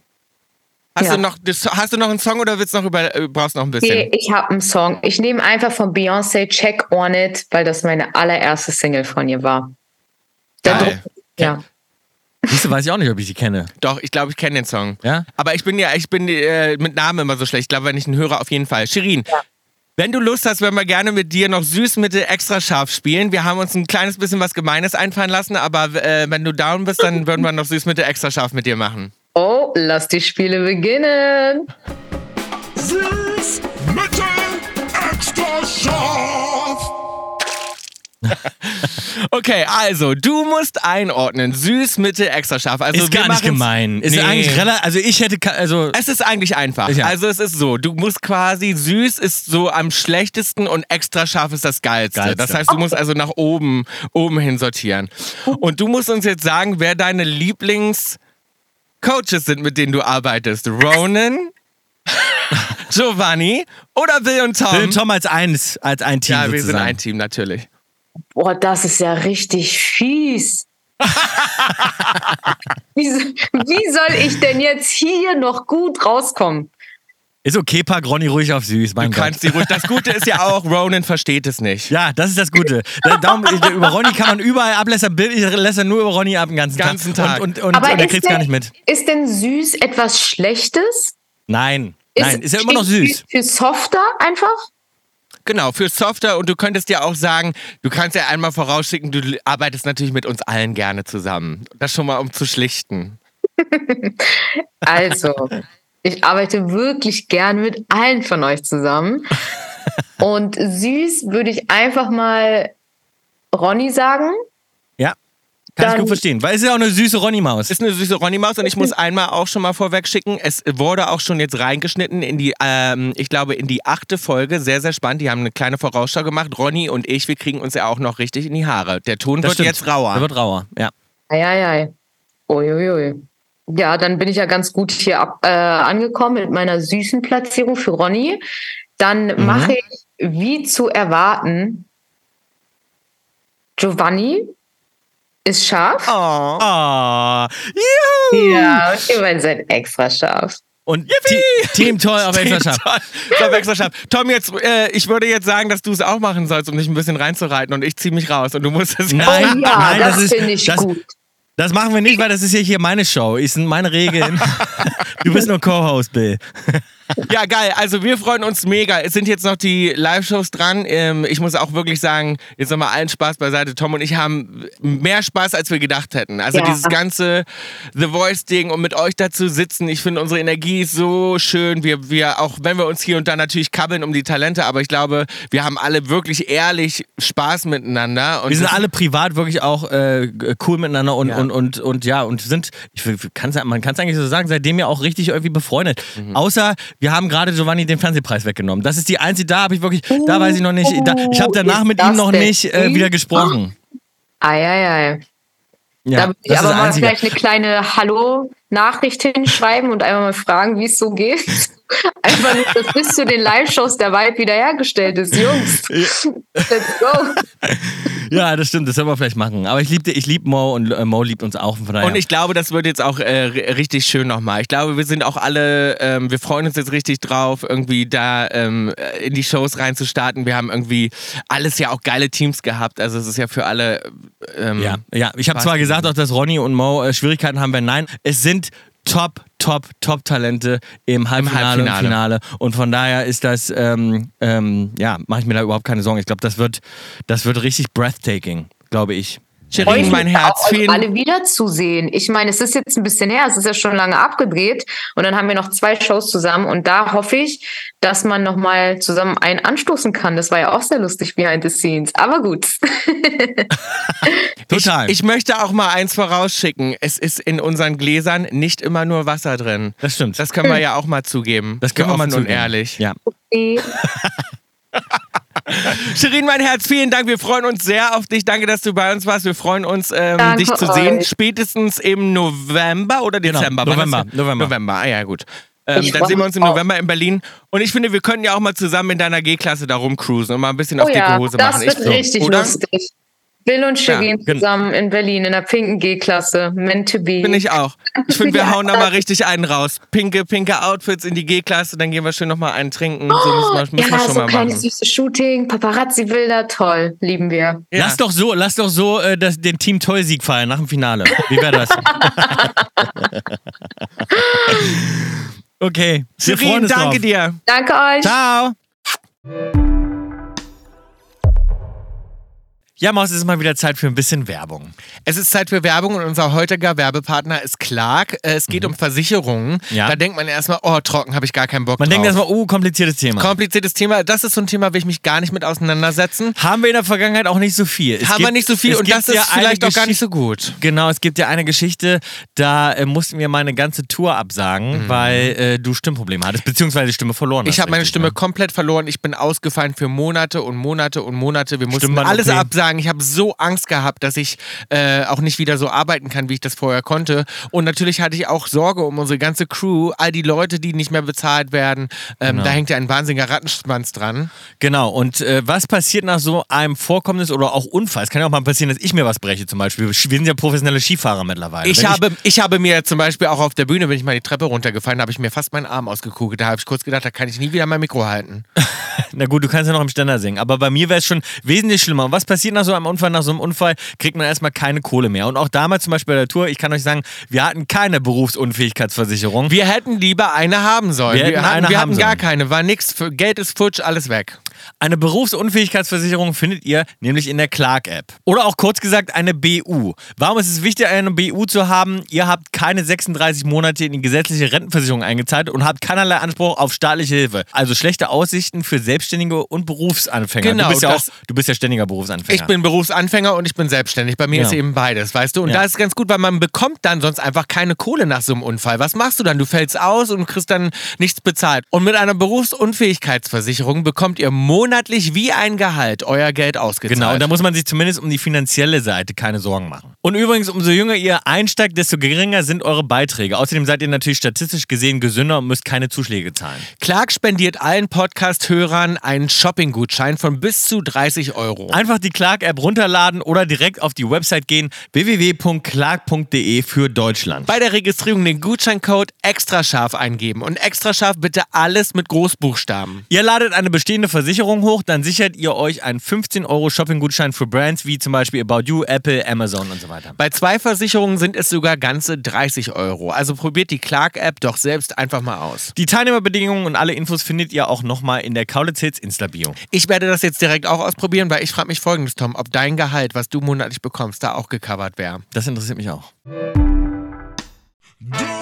Speaker 1: Hast,
Speaker 5: Ja.
Speaker 1: du noch, das, hast du noch einen Song oder willst noch über, äh, brauchst noch ein bisschen?
Speaker 5: Okay, ich habe einen Song. Ich nehme einfach von Beyoncé Check On It, weil das meine allererste Single von ihr war.
Speaker 1: Geil.
Speaker 5: Ja.
Speaker 2: Siehst du, weiß ich auch nicht, ob ich die kenne.
Speaker 1: Doch, ich glaube, ich kenne den Song.
Speaker 2: Ja?
Speaker 1: Aber ich bin ja, ich bin äh, mit Namen immer so schlecht. Ich glaube, wenn ich einen höre, auf jeden Fall. Shirin, wenn du Lust hast, würden wir gerne mit dir noch Süßmittel extra scharf spielen. Wir haben uns ein kleines bisschen was Gemeines einfallen lassen, aber äh, wenn du down bist, dann würden wir noch Süßmittel extra scharf mit dir machen.
Speaker 5: Oh, lass die Spiele beginnen.
Speaker 4: Süß, mittel, extra scharf.
Speaker 1: Okay, also, du musst einordnen. Süß, Mittel, extra scharf. Also,
Speaker 2: ist
Speaker 1: wir
Speaker 2: gar nicht gemein. Ist
Speaker 1: Nee.
Speaker 2: eigentlich relativ. Also ich hätte. Also
Speaker 1: Es ist eigentlich einfach.
Speaker 2: Ja.
Speaker 1: Also es ist so, du musst quasi, süß ist so am schlechtesten und extra scharf ist das Geilste.
Speaker 2: Geilste.
Speaker 1: Das heißt, du musst also nach oben, oben hin sortieren. Und du musst uns jetzt sagen, wer deine Lieblings-Coaches sind, mit denen du arbeitest. Ronan, Giovanni oder Bill und Tom?
Speaker 2: Bill und Tom als eins, als ein Team
Speaker 1: ja, wir sind ein Team, natürlich.
Speaker 5: Boah, das ist ja richtig fies. wie, wie soll ich denn jetzt hier noch gut rauskommen?
Speaker 2: Ist okay, pack Ronny ruhig auf süß, mein
Speaker 1: Du
Speaker 2: Gott.
Speaker 1: kannst die ruhig. Das Gute ist ja auch, Ronan versteht es nicht.
Speaker 2: Ja, das ist das Gute. Da- Darum, über Ronny kann man überall ablässern. Bill ich lässt nur über Ronny ab den ganzen,
Speaker 1: Ganzen Tag.
Speaker 2: Und, und, und,
Speaker 5: Aber
Speaker 2: und er
Speaker 5: ist
Speaker 2: kriegt's gar nicht mit.
Speaker 5: Ist denn süß etwas Schlechtes?
Speaker 2: Nein, nein, ist ja immer noch süß.
Speaker 5: Für, für softer einfach?
Speaker 1: Genau, für Software und du könntest ja auch sagen, du kannst ja einmal vorausschicken, du arbeitest natürlich mit uns allen gerne zusammen. Das schon mal um zu schlichten.
Speaker 5: Also, ich arbeite wirklich gern mit allen von euch zusammen. Und süß würde ich einfach mal Ronny sagen.
Speaker 2: Ja, kann ich gut verstehen. Weil es ist ja auch eine süße Ronny-Maus.
Speaker 1: Ist eine süße Ronny-Maus und ich muss einmal auch schon mal vorweg schicken, es wurde auch schon jetzt reingeschnitten in die, ähm, ich glaube, in die achte Folge. Sehr, sehr spannend. Die haben eine kleine Vorausschau gemacht. Ronny und ich, wir kriegen uns ja auch noch richtig in die Haare. Der Ton
Speaker 2: Das
Speaker 1: wird
Speaker 2: stimmt.
Speaker 1: jetzt rauer.
Speaker 2: Der wird rauer, ja.
Speaker 5: Eieiei. Uiuiui. Ja, dann bin ich ja ganz gut hier ab, äh, angekommen mit meiner süßen Platzierung für Ronny. Dann mache ich, wie zu erwarten, Giovanni ist scharf.
Speaker 1: Oh.
Speaker 2: Oh, juhu.
Speaker 5: Ja, ihr beiden seid extra scharf.
Speaker 2: Und Te Team Toll auf extra scharf.
Speaker 1: Tom, extra scharf. Tom, jetzt, äh, ich würde jetzt sagen, dass du es auch machen sollst, um dich ein bisschen reinzureiten und ich ziehe mich raus und du musst es
Speaker 2: Nein,
Speaker 5: oh ja,
Speaker 2: nein,
Speaker 5: das,
Speaker 2: das ist-
Speaker 5: finde ich
Speaker 2: das-
Speaker 5: gut.
Speaker 2: Das machen wir nicht, weil das ist ja hier meine Show. Es sind meine Regeln. du bist nur Co-Host, Bill.
Speaker 1: Ja, geil. Also wir freuen uns mega. Es sind jetzt noch die Live-Shows dran. Ähm, ich muss auch wirklich sagen, jetzt nochmal allen Spaß beiseite. Tom und ich haben mehr Spaß, als wir gedacht hätten. Also
Speaker 5: Ja.
Speaker 1: dieses ganze The Voice-Ding und mit euch dazu sitzen. Ich finde, unsere Energie ist so schön. Wir, wir, auch wenn wir uns hier und da natürlich kabbeln um die Talente, aber ich glaube, wir haben alle wirklich ehrlich Spaß miteinander. Und
Speaker 2: Wir sind alle privat wirklich auch äh, cool miteinander und,
Speaker 1: Ja.
Speaker 2: und, und, und ja, und sind, ich kann's, man kann es eigentlich so sagen, seitdem ja auch richtig irgendwie befreundet.
Speaker 1: Mhm.
Speaker 2: Außer, wir haben gerade Giovanni den Fernsehpreis weggenommen. Das ist die einzige, da habe ich wirklich, da weiß ich noch nicht, da, ich habe danach mit ihm noch nicht äh, wieder gesprochen.
Speaker 5: Eieiei.
Speaker 2: Ja,
Speaker 5: da würde ich aber mal vielleicht eine kleine Hallo-Nachricht hinschreiben und einmal mal fragen, wie es so geht. Einfach nur, dass bis zu den Live-Shows der Vibe wiederhergestellt ist. Jungs, let's go.
Speaker 2: Ja, das stimmt, das soll man vielleicht machen. Aber ich liebe ich lieb Mo und äh, Mo liebt uns auch. Von daher.
Speaker 1: Und ich glaube, das wird jetzt auch äh, ri- richtig schön nochmal. Ich glaube, wir sind auch alle, ähm, wir freuen uns jetzt richtig drauf, irgendwie da ähm, in die Shows reinzustarten. Wir haben irgendwie alles ja auch geile Teams gehabt. Also es ist ja für alle. Ähm,
Speaker 2: Ja, ja. Ich habe zwar gesagt, auch dass Ronny und Mo äh, Schwierigkeiten haben werden. Nein, es sind top, top, top Talente im Halbfinale,
Speaker 1: Halbfinale.
Speaker 2: und Finale. Und von daher ist das, ähm, ähm, ja, mache ich mir da überhaupt keine Sorgen. Ich glaube, das wird, das wird richtig breathtaking. glaube ich.
Speaker 1: Shirin, mein
Speaker 5: mich
Speaker 1: Herz,
Speaker 5: auch, euch
Speaker 1: vielen
Speaker 5: alle wiederzusehen. Ich meine, es ist jetzt ein bisschen her, es ist ja schon lange abgedreht und dann haben wir noch zwei Shows zusammen und da hoffe ich, dass man nochmal zusammen einen anstoßen kann. Das war ja auch sehr lustig behind the scenes, aber gut.
Speaker 2: Total.
Speaker 1: Ich, ich möchte auch mal eins vorausschicken. Es ist in unseren Gläsern nicht immer nur Wasser drin.
Speaker 2: das stimmt.
Speaker 1: Das können wir ja auch mal zugeben.
Speaker 2: das können wir mal
Speaker 1: offen und
Speaker 2: zugeben.
Speaker 1: ehrlich.
Speaker 2: Ja.
Speaker 1: Shirin, mein Herz, vielen Dank. Wir freuen uns sehr auf dich. Danke, dass du bei uns warst. Wir freuen uns, ähm, dich zu sehen.
Speaker 5: euch.
Speaker 1: Spätestens im November oder
Speaker 2: Genau,
Speaker 1: Dezember. Wann
Speaker 2: November, November.
Speaker 1: November, ah ja, gut. Ähm, dann sehen wir uns im. November in Berlin. Und ich finde, wir können ja auch mal zusammen in deiner G-Klasse da rumcruisen und mal ein bisschen
Speaker 5: Oh
Speaker 1: auf dicke
Speaker 5: ja,
Speaker 1: Hose
Speaker 5: das
Speaker 1: machen.
Speaker 5: wird
Speaker 1: Ich so,
Speaker 5: richtig
Speaker 1: oder?
Speaker 5: lustig. Bill und Shirin
Speaker 2: gen-
Speaker 5: zusammen in Berlin in der pinken G-Klasse. Meant to be.
Speaker 1: Finde ich auch. Ich finde, wir hauen da mal richtig einen raus. Pinke, pinke Outfits in die G-Klasse, dann gehen wir schön nochmal einen trinken. So müssen wir, müssen wir
Speaker 5: ja,
Speaker 1: schon
Speaker 5: so
Speaker 1: mal
Speaker 5: kleines
Speaker 1: machen.
Speaker 5: süßes Shooting, Paparazzi-Bilder, toll, lieben wir.
Speaker 1: Ja.
Speaker 2: Lass doch so, lass doch so äh, das, den Team Toy-Sieg feiern nach dem Finale. Wie wäre das? okay. Wir freuen
Speaker 1: Shirin,
Speaker 2: uns
Speaker 1: danke
Speaker 2: drauf.
Speaker 1: dir.
Speaker 5: Danke euch.
Speaker 2: Ciao. Ja, Maus, es ist mal wieder Zeit für ein bisschen Werbung.
Speaker 1: Es ist Zeit für Werbung und unser heutiger Werbepartner ist Clark. Äh, Es geht um Versicherungen.
Speaker 2: Mhm. Ja.
Speaker 1: Da denkt man erstmal, oh, trocken, habe ich gar keinen Bock
Speaker 2: Man
Speaker 1: drauf.
Speaker 2: denkt erstmal, oh, kompliziertes Thema.
Speaker 1: Kompliziertes Thema. Das ist so ein Thema, will ich mich gar nicht mit auseinandersetzen.
Speaker 2: Haben wir in der Vergangenheit auch nicht so viel. Es
Speaker 1: Haben
Speaker 2: gibt-
Speaker 1: wir nicht so viel und das ist
Speaker 2: ja
Speaker 1: vielleicht auch gar nicht so gut.
Speaker 2: Genau, es gibt ja eine Geschichte, da äh, mussten wir meine ganze Tour absagen, weil äh, du Stimmprobleme hattest, beziehungsweise die Stimme verloren hast.
Speaker 1: Mhm. Ich habe meine Stimme
Speaker 2: ne?
Speaker 1: komplett verloren. Ich bin ausgefallen für Monate und Monate und Monate. Wir mussten alles absagen. Ich habe so Angst gehabt, dass ich äh, auch nicht wieder so arbeiten kann, wie ich das vorher konnte. Und natürlich hatte ich auch Sorge um unsere ganze Crew, all die Leute, die nicht mehr bezahlt werden. Ähm,
Speaker 2: Genau.
Speaker 1: Da hängt ja ein wahnsinniger Rattenschwanz dran.
Speaker 2: Genau, und äh, was passiert nach so einem Vorkommnis oder auch Unfall? Es kann ja auch mal passieren, dass ich mir was breche zum Beispiel. Wir sind ja professionelle Skifahrer mittlerweile.
Speaker 1: Ich
Speaker 2: Wenn
Speaker 1: habe, ich habe mir zum Beispiel auch auf der Bühne, bin ich mal die Treppe runtergefallen, habe ich mir fast meinen Arm ausgekugelt. Da habe ich kurz gedacht, da kann ich nie wieder mein Mikro halten.
Speaker 2: Na gut, du kannst ja noch im Ständer singen, aber bei mir wäre es schon wesentlich schlimmer. Und was passiert nach so einem Unfall? Nach so einem Unfall kriegt man erstmal keine Kohle mehr. Und auch damals zum Beispiel bei der Tour, ich kann euch sagen, wir hatten keine Berufsunfähigkeitsversicherung.
Speaker 1: Wir hätten lieber eine haben sollen.
Speaker 2: Wir hätten
Speaker 1: hatten,
Speaker 2: eine
Speaker 1: wir
Speaker 2: haben
Speaker 1: hatten gar
Speaker 2: sollen.
Speaker 1: keine. War nix. Für Geld ist futsch, alles weg.
Speaker 2: Eine Berufsunfähigkeitsversicherung findet ihr nämlich in der Clark-App. Oder auch kurz gesagt eine BU. Warum ist es wichtig, eine BU zu haben? Ihr habt keine 36 Monate in die gesetzliche Rentenversicherung eingezahlt und habt keinerlei Anspruch auf staatliche Hilfe. Also schlechte Aussichten für Selbstständige und Berufsanfänger.
Speaker 1: Genau,
Speaker 2: du bist ja auch, du bist ja ständiger Berufsanfänger.
Speaker 1: Ich bin Berufsanfänger und ich bin selbstständig. Bei mir
Speaker 2: Ja.
Speaker 1: ist eben beides, weißt du? Und
Speaker 2: Ja.
Speaker 1: da ist es ganz gut, weil man bekommt dann sonst einfach keine Kohle nach so einem Unfall. Was machst du dann? Du fällst aus und kriegst dann nichts bezahlt. Und mit einer Berufsunfähigkeitsversicherung bekommt ihr monatlich wie ein Gehalt euer Geld ausgezahlt.
Speaker 2: Genau, und da muss man sich zumindest um die finanzielle Seite keine Sorgen machen. Und übrigens, umso jünger ihr einsteigt, desto geringer sind eure Beiträge. Außerdem seid ihr natürlich statistisch gesehen gesünder und müsst keine Zuschläge zahlen.
Speaker 1: Clark spendiert allen Podcast-Hörern einen Shopping-Gutschein von bis zu 30 Euro.
Speaker 2: Einfach die Clark-App runterladen oder direkt auf die Website gehen www.clark.de für Deutschland.
Speaker 1: Bei der Registrierung den Gutscheincode extrascharf eingeben und extrascharf bitte alles mit Großbuchstaben.
Speaker 2: Ihr ladet eine bestehende Versicherung hoch, dann sichert ihr euch einen 15 Euro Shopping-Gutschein für Brands wie zum Beispiel About You, Apple, Amazon und so weiter.
Speaker 1: Bei zwei Versicherungen sind es sogar ganze 30 Euro. Also probiert die Clark-App doch selbst einfach mal aus.
Speaker 2: Die Teilnehmerbedingungen und alle Infos findet ihr auch nochmal in der Kaulitz Hits Insta-Bio.
Speaker 1: Ich werde das jetzt direkt auch ausprobieren, weil ich frage mich folgendes, Tom, ob dein Gehalt, was du monatlich bekommst, da auch gecovert wäre.
Speaker 2: Das interessiert mich auch.
Speaker 4: Durchgekaulitzt.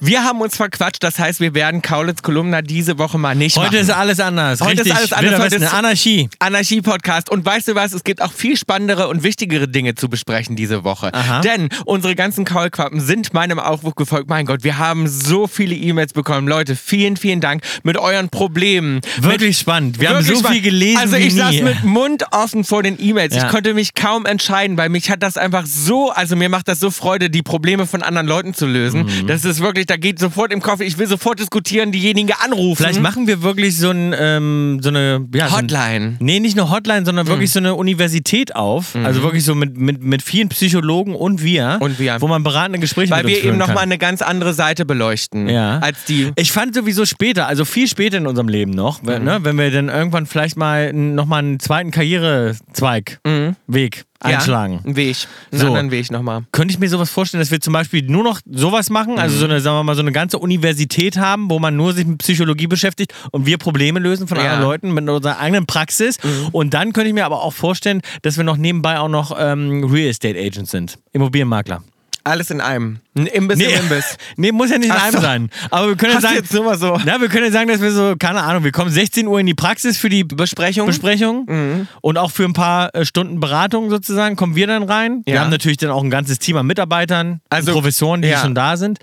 Speaker 1: Wir haben uns verquatscht, das heißt, wir werden Kaulitz Kolumna diese Woche mal nicht
Speaker 2: Heute
Speaker 1: machen.
Speaker 2: ist alles anders.
Speaker 1: Heute
Speaker 2: Richtig.
Speaker 1: ist alles anders. Heute ist-
Speaker 2: Anarchie.
Speaker 1: Anarchie-Podcast. Und weißt du was? Es gibt auch viel spannendere und wichtigere Dinge zu besprechen diese Woche.
Speaker 2: Aha.
Speaker 1: Denn unsere ganzen Kaulquappen sind meinem Aufruf gefolgt. Mein Gott, wir haben so viele E-Mails bekommen. Leute, vielen, vielen Dank mit euren Problemen.
Speaker 2: Wirklich spannend. Wir haben
Speaker 1: Wirklich
Speaker 2: so
Speaker 1: spannend.
Speaker 2: viel gelesen
Speaker 1: Also ich saß mit Mund offen vor den E-Mails.
Speaker 2: Ja.
Speaker 1: Ich konnte mich kaum entscheiden, weil mich hat das einfach so, also mir macht das so Freude, die Probleme von anderen Leuten zu lösen.
Speaker 2: Mhm.
Speaker 1: Das ist wirklich, da geht sofort im Kopf, ich will sofort diskutieren, diejenigen anrufen.
Speaker 2: Vielleicht machen wir wirklich so, ein, ähm, so eine ja, so ein-
Speaker 1: Hotline.
Speaker 2: Nee, nicht eine Hotline, sondern wirklich so eine Universität auf. Also wirklich so mit, mit, mit vielen Psychologen und wir.
Speaker 1: Und wir.
Speaker 2: Wo man beratende Gespräche
Speaker 1: Weil wir eben nochmal eine ganz andere Seite beleuchten.
Speaker 2: Ja.
Speaker 1: Als die.
Speaker 2: Ich fand sowieso später, also viel später in unserem Leben noch, wenn, ne, wenn wir dann irgendwann vielleicht mal nochmal einen zweiten Karrierezweig, Weg einschlagen.
Speaker 1: Ja, einen Weg. Einen
Speaker 2: So.
Speaker 1: anderen Weg nochmal.
Speaker 2: Könnte ich mir sowas vorstellen, dass wir zum Beispiel nur noch sowas machen, also so eine, sagen wir mal, so eine ganze Universität haben, wo man nur sich mit Psychologie beschäftigt und wir Probleme lösen von
Speaker 1: Ja.
Speaker 2: anderen Leuten mit unserer eigenen Praxis. Und dann könnte ich mir aber auch vorstellen, dass wir noch nebenbei auch noch ähm, Real Estate Agents sind, Immobilienmakler.
Speaker 1: Alles in einem. Ein Imbiss im Imbiss.
Speaker 2: nee, muss ja nicht in
Speaker 1: Ach
Speaker 2: einem
Speaker 1: so.
Speaker 2: sein. Aber wir können ja sagen,
Speaker 1: jetzt nur so-
Speaker 2: Na, wir können ja sagen, dass wir so, keine Ahnung, wir kommen 16 Uhr in die Praxis für die
Speaker 1: Besprechung?
Speaker 2: Besprechung
Speaker 1: Mhm.
Speaker 2: und auch für ein paar äh, Stunden Beratung sozusagen kommen wir dann rein. Wir
Speaker 1: Ja.
Speaker 2: haben natürlich dann auch ein ganzes Team an Mitarbeitern,
Speaker 1: Also,
Speaker 2: Professoren, die
Speaker 1: ja. Mhm.
Speaker 2: schon da sind.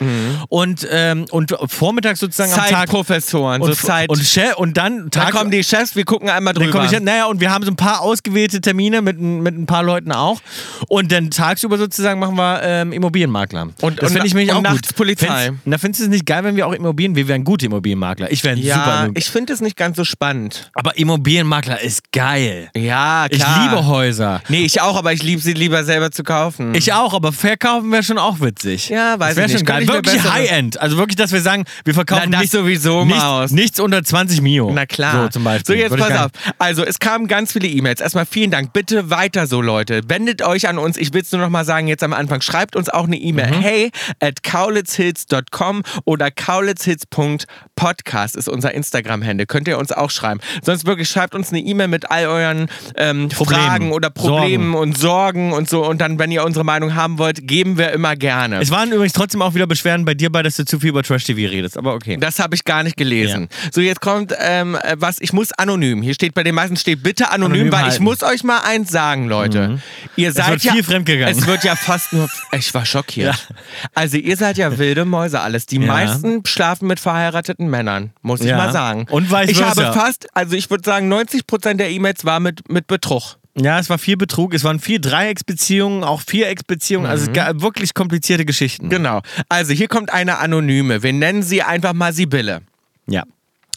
Speaker 2: Und, ähm, und vormittags sozusagen am Tag.
Speaker 1: Zeitprofessoren,
Speaker 2: Und,
Speaker 1: so Zeit.
Speaker 2: und, Chef, und dann
Speaker 1: da
Speaker 2: Tag,
Speaker 1: kommen die Chefs, wir gucken einmal
Speaker 2: dann
Speaker 1: drüber.
Speaker 2: ich, naja, und wir haben so ein paar ausgewählte Termine mit, ein- mit ein paar Leuten auch. Und dann tagsüber sozusagen machen wir ähm, Immobilienmakler.
Speaker 1: Und-
Speaker 2: das finde ich
Speaker 1: und
Speaker 2: auch
Speaker 1: nachts
Speaker 2: gut.
Speaker 1: Polizei.
Speaker 2: Findest- Na, findest du es nicht geil, wenn wir auch Immobilien, wir wären gute Immobilienmakler. Ich wäre super
Speaker 1: ja,
Speaker 2: Immobilien-
Speaker 1: ich finde es nicht ganz so spannend.
Speaker 2: Aber Immobilienmakler ist geil.
Speaker 1: Ja,
Speaker 2: Ich
Speaker 1: klar.
Speaker 2: liebe Häuser.
Speaker 1: Nee, ich auch, aber ich liebe sie lieber selber zu kaufen.
Speaker 2: Ich auch, aber verkaufen wäre schon auch witzig.
Speaker 1: Ja, weiß
Speaker 2: das
Speaker 1: ich
Speaker 2: schon
Speaker 1: nicht.
Speaker 2: geil.
Speaker 1: Ich mir
Speaker 2: Wirklich High-End. Also wirklich, dass wir sagen, wir verkaufen
Speaker 1: Na, das
Speaker 2: nicht,
Speaker 1: sowieso,
Speaker 2: nicht,
Speaker 1: Maus.
Speaker 2: nichts unter 20 Mio.
Speaker 1: Na klar.
Speaker 2: So zum Beispiel.
Speaker 1: So, jetzt
Speaker 2: Würde ich
Speaker 1: pass auf. Also, es kamen ganz viele E-Mails. Erstmal vielen Dank. Bitte weiter so, Leute. Wendet euch an uns. Ich will es nur noch mal sagen, jetzt am Anfang. Schreibt uns auch eine E-Mail.
Speaker 2: Mhm.
Speaker 1: Hey at kaulitzhits.com oder kaulitzhits.podcast ist unser Instagram-Handle. Könnt ihr uns auch schreiben. Sonst wirklich schreibt uns eine E-Mail mit all euren ähm. Fragen oder Problemen
Speaker 2: Sorgen.
Speaker 1: und Sorgen und so. Und dann, wenn ihr unsere Meinung haben wollt, geben wir immer gerne.
Speaker 2: Es waren übrigens trotzdem auch wieder Beschwerden bei dir bei, dass du zu viel über Trash-TV redest. Aber okay.
Speaker 1: Das habe ich gar nicht gelesen. So, jetzt kommt ähm, äh, was, ich muss anonym. Hier steht bei den meisten steht bitte anonym,
Speaker 2: Anonym
Speaker 1: weil ich
Speaker 2: halten.
Speaker 1: muss euch mal eins sagen, Leute. Ihr seid
Speaker 2: wird
Speaker 1: ja
Speaker 2: viel fremdgegangen.
Speaker 1: Es wird ja fast nur ich war schockiert. Also, ihr seid ja wilde Mäuse alles. Die
Speaker 2: Ja.
Speaker 1: meisten schlafen mit verheirateten Männern, muss ich
Speaker 2: Ja.
Speaker 1: mal sagen.
Speaker 2: Und vice
Speaker 1: Ich habe fast, also ich würde sagen 90% der E-Mails war mit mit Betrug.
Speaker 2: Ja, es war viel Betrug, es waren vier Dreiecksbeziehungen, auch Vierecksbeziehungen, also es gab wirklich komplizierte Geschichten.
Speaker 1: Genau. Also, hier kommt eine anonyme. Wir nennen sie einfach mal Sibylle.
Speaker 2: Ja.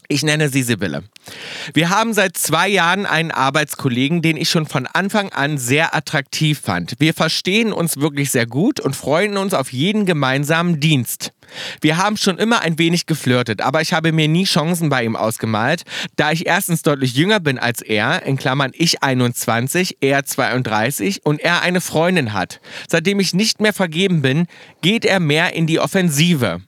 Speaker 1: Ich nenne sie Sibylle. Wir haben seit zwei Jahren einen Arbeitskollegen, den ich schon von Anfang an sehr attraktiv fand. Wir verstehen uns wirklich sehr gut und freuen uns auf jeden gemeinsamen Dienst. Wir haben schon immer ein wenig geflirtet, aber ich habe mir nie Chancen bei ihm ausgemalt, da ich erstens deutlich jünger bin als er, in Klammern ich 21, er 32 und er eine Freundin hat. Seitdem ich nicht mehr vergeben bin, geht er mehr in die Offensive.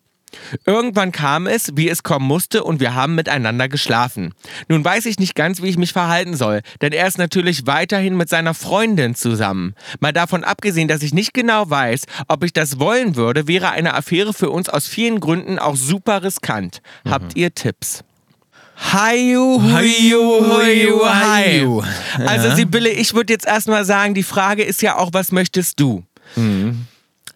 Speaker 1: Irgendwann kam es, wie es kommen musste, und wir haben miteinander geschlafen. Nun weiß ich nicht ganz, wie ich mich verhalten soll, denn er ist natürlich weiterhin mit seiner Freundin zusammen. Mal davon abgesehen, dass ich nicht genau weiß, ob ich das wollen würde, wäre eine Affäre für uns aus vielen Gründen auch super riskant. Habt ihr Tipps? Haiju, huiju, huiju, haiju. Also Sibylle, ich würde jetzt erstmal sagen, die Frage ist ja auch, was möchtest du?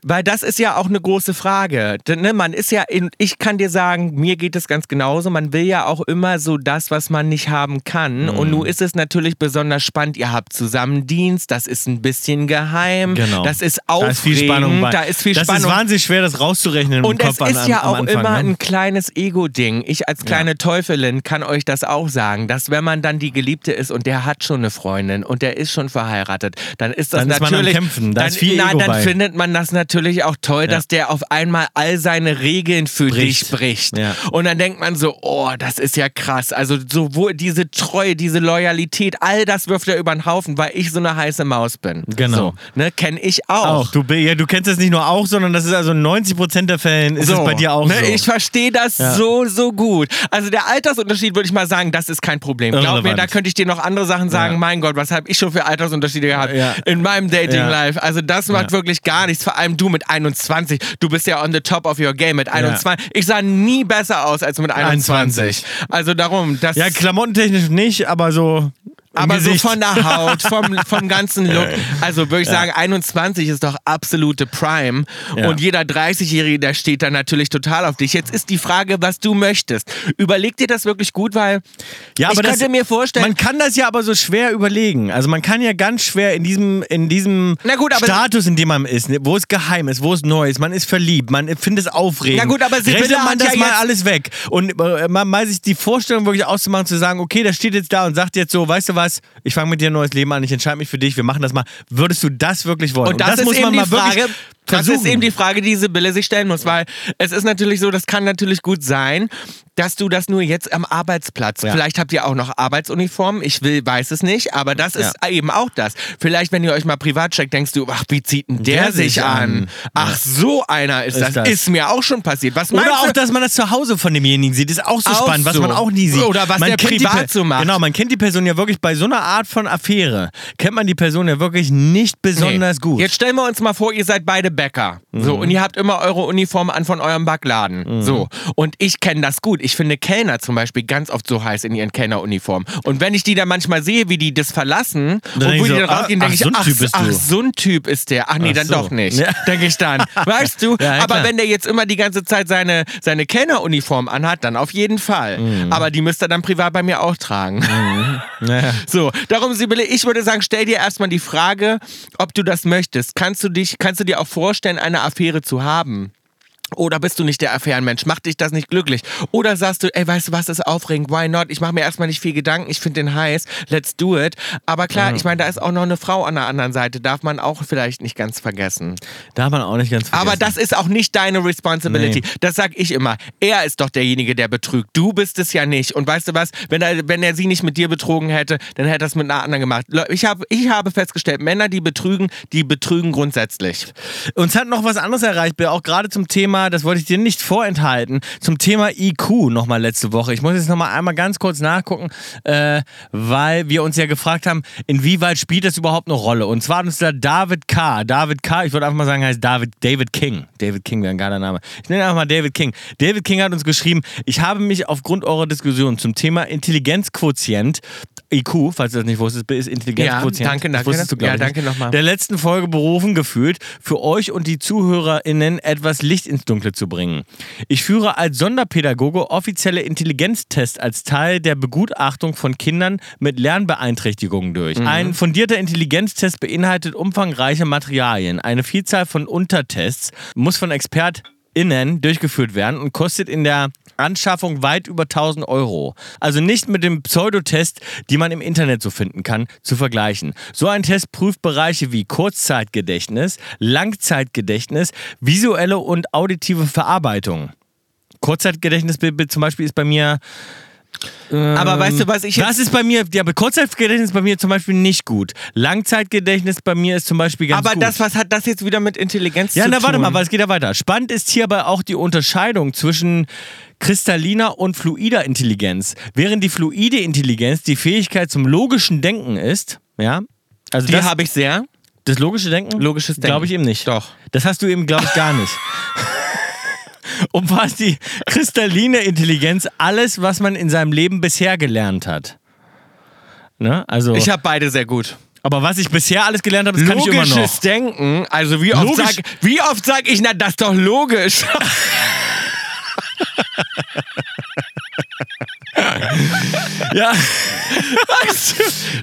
Speaker 1: Weil das ist ja auch eine große Frage. Ne, man ist ja, in, ich kann dir sagen, mir geht es ganz genauso. Man will ja auch immer so das, was man nicht haben kann. Und nun ist es natürlich besonders spannend. Ihr habt zusammen Dienst, das ist ein bisschen geheim.
Speaker 2: Genau.
Speaker 1: Das ist
Speaker 2: Da
Speaker 1: aufregend.
Speaker 2: ist viel Spannung bei.
Speaker 1: Da ist viel
Speaker 2: das
Speaker 1: Spannung.
Speaker 2: ist wahnsinnig schwer, das rauszurechnen im
Speaker 1: Und
Speaker 2: Kopf
Speaker 1: es ist
Speaker 2: an,
Speaker 1: ja auch
Speaker 2: Anfang,
Speaker 1: immer
Speaker 2: ne?
Speaker 1: ein kleines Ego-Ding. Ich als kleine Teufelin kann euch das auch sagen, dass wenn man dann die Geliebte ist und der hat schon eine Freundin und der ist schon verheiratet, dann ist das
Speaker 2: Dann ist man am
Speaker 1: natürlich.
Speaker 2: Kämpfen. Da
Speaker 1: dann,
Speaker 2: ist viel
Speaker 1: nein,
Speaker 2: Ego
Speaker 1: dann
Speaker 2: bei.
Speaker 1: findet man das natürlich auch toll, dass der auf einmal all seine Regeln für
Speaker 2: Bricht.
Speaker 1: dich bricht. Und dann denkt man so, oh, das ist ja krass. Also sowohl diese Treue, diese Loyalität, all das wirft er über den Haufen, weil ich so eine heiße Maus bin.
Speaker 2: Genau.
Speaker 1: So, ne, kenne ich auch.
Speaker 2: Auch, du, ja, du kennst das nicht nur auch, sondern das ist also in 90% der Fällen ist es bei dir auch
Speaker 1: ne,
Speaker 2: so.
Speaker 1: Ich verstehe das
Speaker 2: Ja.
Speaker 1: so, so gut. Also der Altersunterschied würde ich mal sagen, das ist kein Problem. Glaub mir,
Speaker 2: Irrelevant.
Speaker 1: da könnte ich dir noch andere Sachen sagen.
Speaker 2: Ja.
Speaker 1: Mein Gott, was habe ich schon für Altersunterschiede gehabt
Speaker 2: Ja.
Speaker 1: in meinem Dating-Life. Also das macht wirklich gar nichts. Vor allem du mit 21. Du bist ja on the top of your game mit 21. Ich sah nie besser aus als mit 21. Also darum, das...
Speaker 2: ja, klamottentechnisch nicht, aber so
Speaker 1: aber so
Speaker 2: Gesicht.
Speaker 1: von der Haut, vom, vom ganzen Look. Also würde ich sagen, 21 ist doch absolute Prime.
Speaker 2: Ja.
Speaker 1: Und jeder 30-Jährige, der steht dann natürlich total auf dich. Jetzt ist die Frage, was du möchtest. Überleg dir das wirklich gut, weil
Speaker 2: Ja, aber
Speaker 1: ich könnte
Speaker 2: das,
Speaker 1: mir vorstellen,
Speaker 2: Man kann das ja aber so schwer überlegen. Also man kann ja ganz schwer in diesem, in diesem
Speaker 1: gut,
Speaker 2: Status, in dem man ist, ne, wo es geheim ist, wo es neu ist, man ist verliebt, man findet es aufregend.
Speaker 1: Na gut, aber Sibylle
Speaker 2: man das
Speaker 1: ja
Speaker 2: mal alles weg. Und äh, mal, mal sich die Vorstellung wirklich auszumachen, zu sagen, okay, der steht jetzt da und sagt jetzt so, weißt du was, ich fange mit dir ein neues Leben an, ich entscheide mich für dich, wir machen das mal. Würdest du das wirklich wollen?
Speaker 1: Und das ist eben die Frage, Das
Speaker 2: versuchen.
Speaker 1: ist eben die Frage, die Sibylle sich stellen muss, weil es ist natürlich so, das kann natürlich gut sein, dass du das nur jetzt am Arbeitsplatz,
Speaker 2: Ja.
Speaker 1: vielleicht habt ihr auch noch Arbeitsuniformen, ich will, weiß es nicht, aber das ist eben auch das. Vielleicht, wenn ihr euch mal privat checkt, denkst du, ach, wie zieht denn der,
Speaker 2: Der sich
Speaker 1: an?
Speaker 2: an.
Speaker 1: Ach, so einer ist,
Speaker 2: Ist
Speaker 1: das.
Speaker 2: das.
Speaker 1: Ist mir auch schon passiert. Was
Speaker 2: Oder auch, dass man das zu Hause von demjenigen sieht, ist auch so
Speaker 1: Auch
Speaker 2: spannend, was
Speaker 1: so.
Speaker 2: man auch nie sieht.
Speaker 1: Oder was
Speaker 2: man
Speaker 1: der privat so macht.
Speaker 2: Genau, man kennt die Person ja wirklich bei so einer Art von Affäre, kennt man die Person ja wirklich nicht besonders
Speaker 1: Nee.
Speaker 2: gut.
Speaker 1: Jetzt stellen wir uns mal vor, ihr seid beide Bäcker. So, und ihr habt immer eure Uniform an von eurem Backladen. So. Und ich kenne das gut. Ich finde Kellner zum Beispiel ganz oft so heiß in ihren Kellneruniformen. Und wenn ich die dann manchmal sehe, wie die das verlassen
Speaker 2: Dann
Speaker 1: und wo die
Speaker 2: so,
Speaker 1: dann rausgehen,
Speaker 2: ah,
Speaker 1: denke ich,
Speaker 2: ach, so ein
Speaker 1: ach, ach, so ein Typ ist der. Ach nee,
Speaker 2: Ach
Speaker 1: dann
Speaker 2: so.
Speaker 1: doch nicht.
Speaker 2: Ja.
Speaker 1: Denke ich dann. Weißt du?
Speaker 2: Ja,
Speaker 1: Aber
Speaker 2: klar.
Speaker 1: wenn der jetzt immer die ganze Zeit seine, seine Kellneruniform anhat, dann auf jeden Fall.
Speaker 2: Mhm.
Speaker 1: Aber die müsste er dann privat bei mir auch tragen.
Speaker 2: Naja.
Speaker 1: So, darum, Sibylle, ich würde sagen, stell dir erstmal die Frage, ob du das möchtest. Kannst du dich, kannst du dir auch vorstellen, eine Affäre zu haben? Oder bist du nicht der Affärenmensch? Macht dich das nicht glücklich? Oder sagst du, ey, weißt du was, ist aufregend, why not? Ich mache mir erstmal nicht viel Gedanken, ich finde den heiß, let's do it. Aber klar, ich meine, da ist auch noch eine Frau an der anderen Seite, darf man auch vielleicht nicht ganz vergessen.
Speaker 2: Darf man auch nicht ganz vergessen.
Speaker 1: Aber das ist auch nicht deine Responsibility.
Speaker 2: Nee.
Speaker 1: Das sag ich immer. Er ist doch derjenige, der betrügt. Du bist es ja nicht. Und weißt du was? Wenn er, wenn er sie nicht mit dir betrogen hätte, dann hätte er es mit einer anderen gemacht. Ich, hab, ich habe festgestellt, Männer, die betrügen, die betrügen grundsätzlich.
Speaker 2: Uns hat noch was anderes erreicht, auch gerade zum Thema, das wollte ich dir nicht vorenthalten, zum Thema IQ nochmal letzte Woche. Ich muss jetzt nochmal einmal ganz kurz nachgucken, äh, weil wir uns ja gefragt haben, inwieweit spielt das überhaupt eine Rolle? Und zwar hat uns da David K. David K., ich würde einfach mal sagen, heißt David, David King. David King wäre ein geiler Name. Ich nenne einfach mal David King. David King hat uns geschrieben, ich habe mich aufgrund eurer Diskussion zum Thema Intelligenzquotient, IQ, falls du das nicht wusstest, ist Intelligenzquotient.
Speaker 1: Ja, danke,
Speaker 2: Das
Speaker 1: danke.
Speaker 2: wusstest du,
Speaker 1: Ja, danke nochmal.
Speaker 2: Der letzten Folge berufen gefühlt, für euch und die ZuhörerInnen etwas Licht ins Dunkle zu bringen. Ich führe als Sonderpädagoge offizielle Intelligenztests als Teil der Begutachtung von Kindern mit Lernbeeinträchtigungen durch. Ein fundierter Intelligenztest beinhaltet umfangreiche Materialien. Eine Vielzahl von Untertests muss von ExpertInnen durchgeführt werden und kostet in der Anschaffung weit über 1000 Euro. Also nicht mit dem Pseudotest, die man im Internet so finden kann, zu vergleichen. So ein Test prüft Bereiche wie Kurzzeitgedächtnis, Langzeitgedächtnis, visuelle und auditive Verarbeitung. Kurzzeitgedächtnis zum Beispiel ist bei mir.
Speaker 1: Aber weißt du, was ich jetzt
Speaker 2: Das ist bei mir, ja, aber Kurzzeitgedächtnis ist bei mir zum Beispiel nicht gut. Langzeitgedächtnis bei mir ist zum Beispiel ganz
Speaker 1: aber
Speaker 2: gut.
Speaker 1: das, was hat das jetzt wieder mit Intelligenz
Speaker 2: Ja,
Speaker 1: zu
Speaker 2: na
Speaker 1: tun?
Speaker 2: warte mal, weil es geht ja weiter. Spannend ist hierbei auch die Unterscheidung zwischen kristalliner und fluider Intelligenz. Während die fluide Intelligenz die Fähigkeit zum logischen Denken ist, ja, also
Speaker 1: Die
Speaker 2: das,
Speaker 1: habe ich sehr.
Speaker 2: das logische Denken,
Speaker 1: Logisches Denken.
Speaker 2: glaube ich eben nicht.
Speaker 1: Doch.
Speaker 2: Das hast du eben, glaube ich, gar nicht. Umfasst die kristalline Intelligenz alles, was man in seinem Leben bisher gelernt hat. Ne? Also,
Speaker 1: Ich habe beide sehr gut.
Speaker 2: aber was ich bisher alles gelernt habe, das kann ich immer noch.
Speaker 1: Logisches Denken, also wie oft,
Speaker 2: Logisch-
Speaker 1: sag, wie oft sag ich, na das ist doch logisch.
Speaker 2: Ja.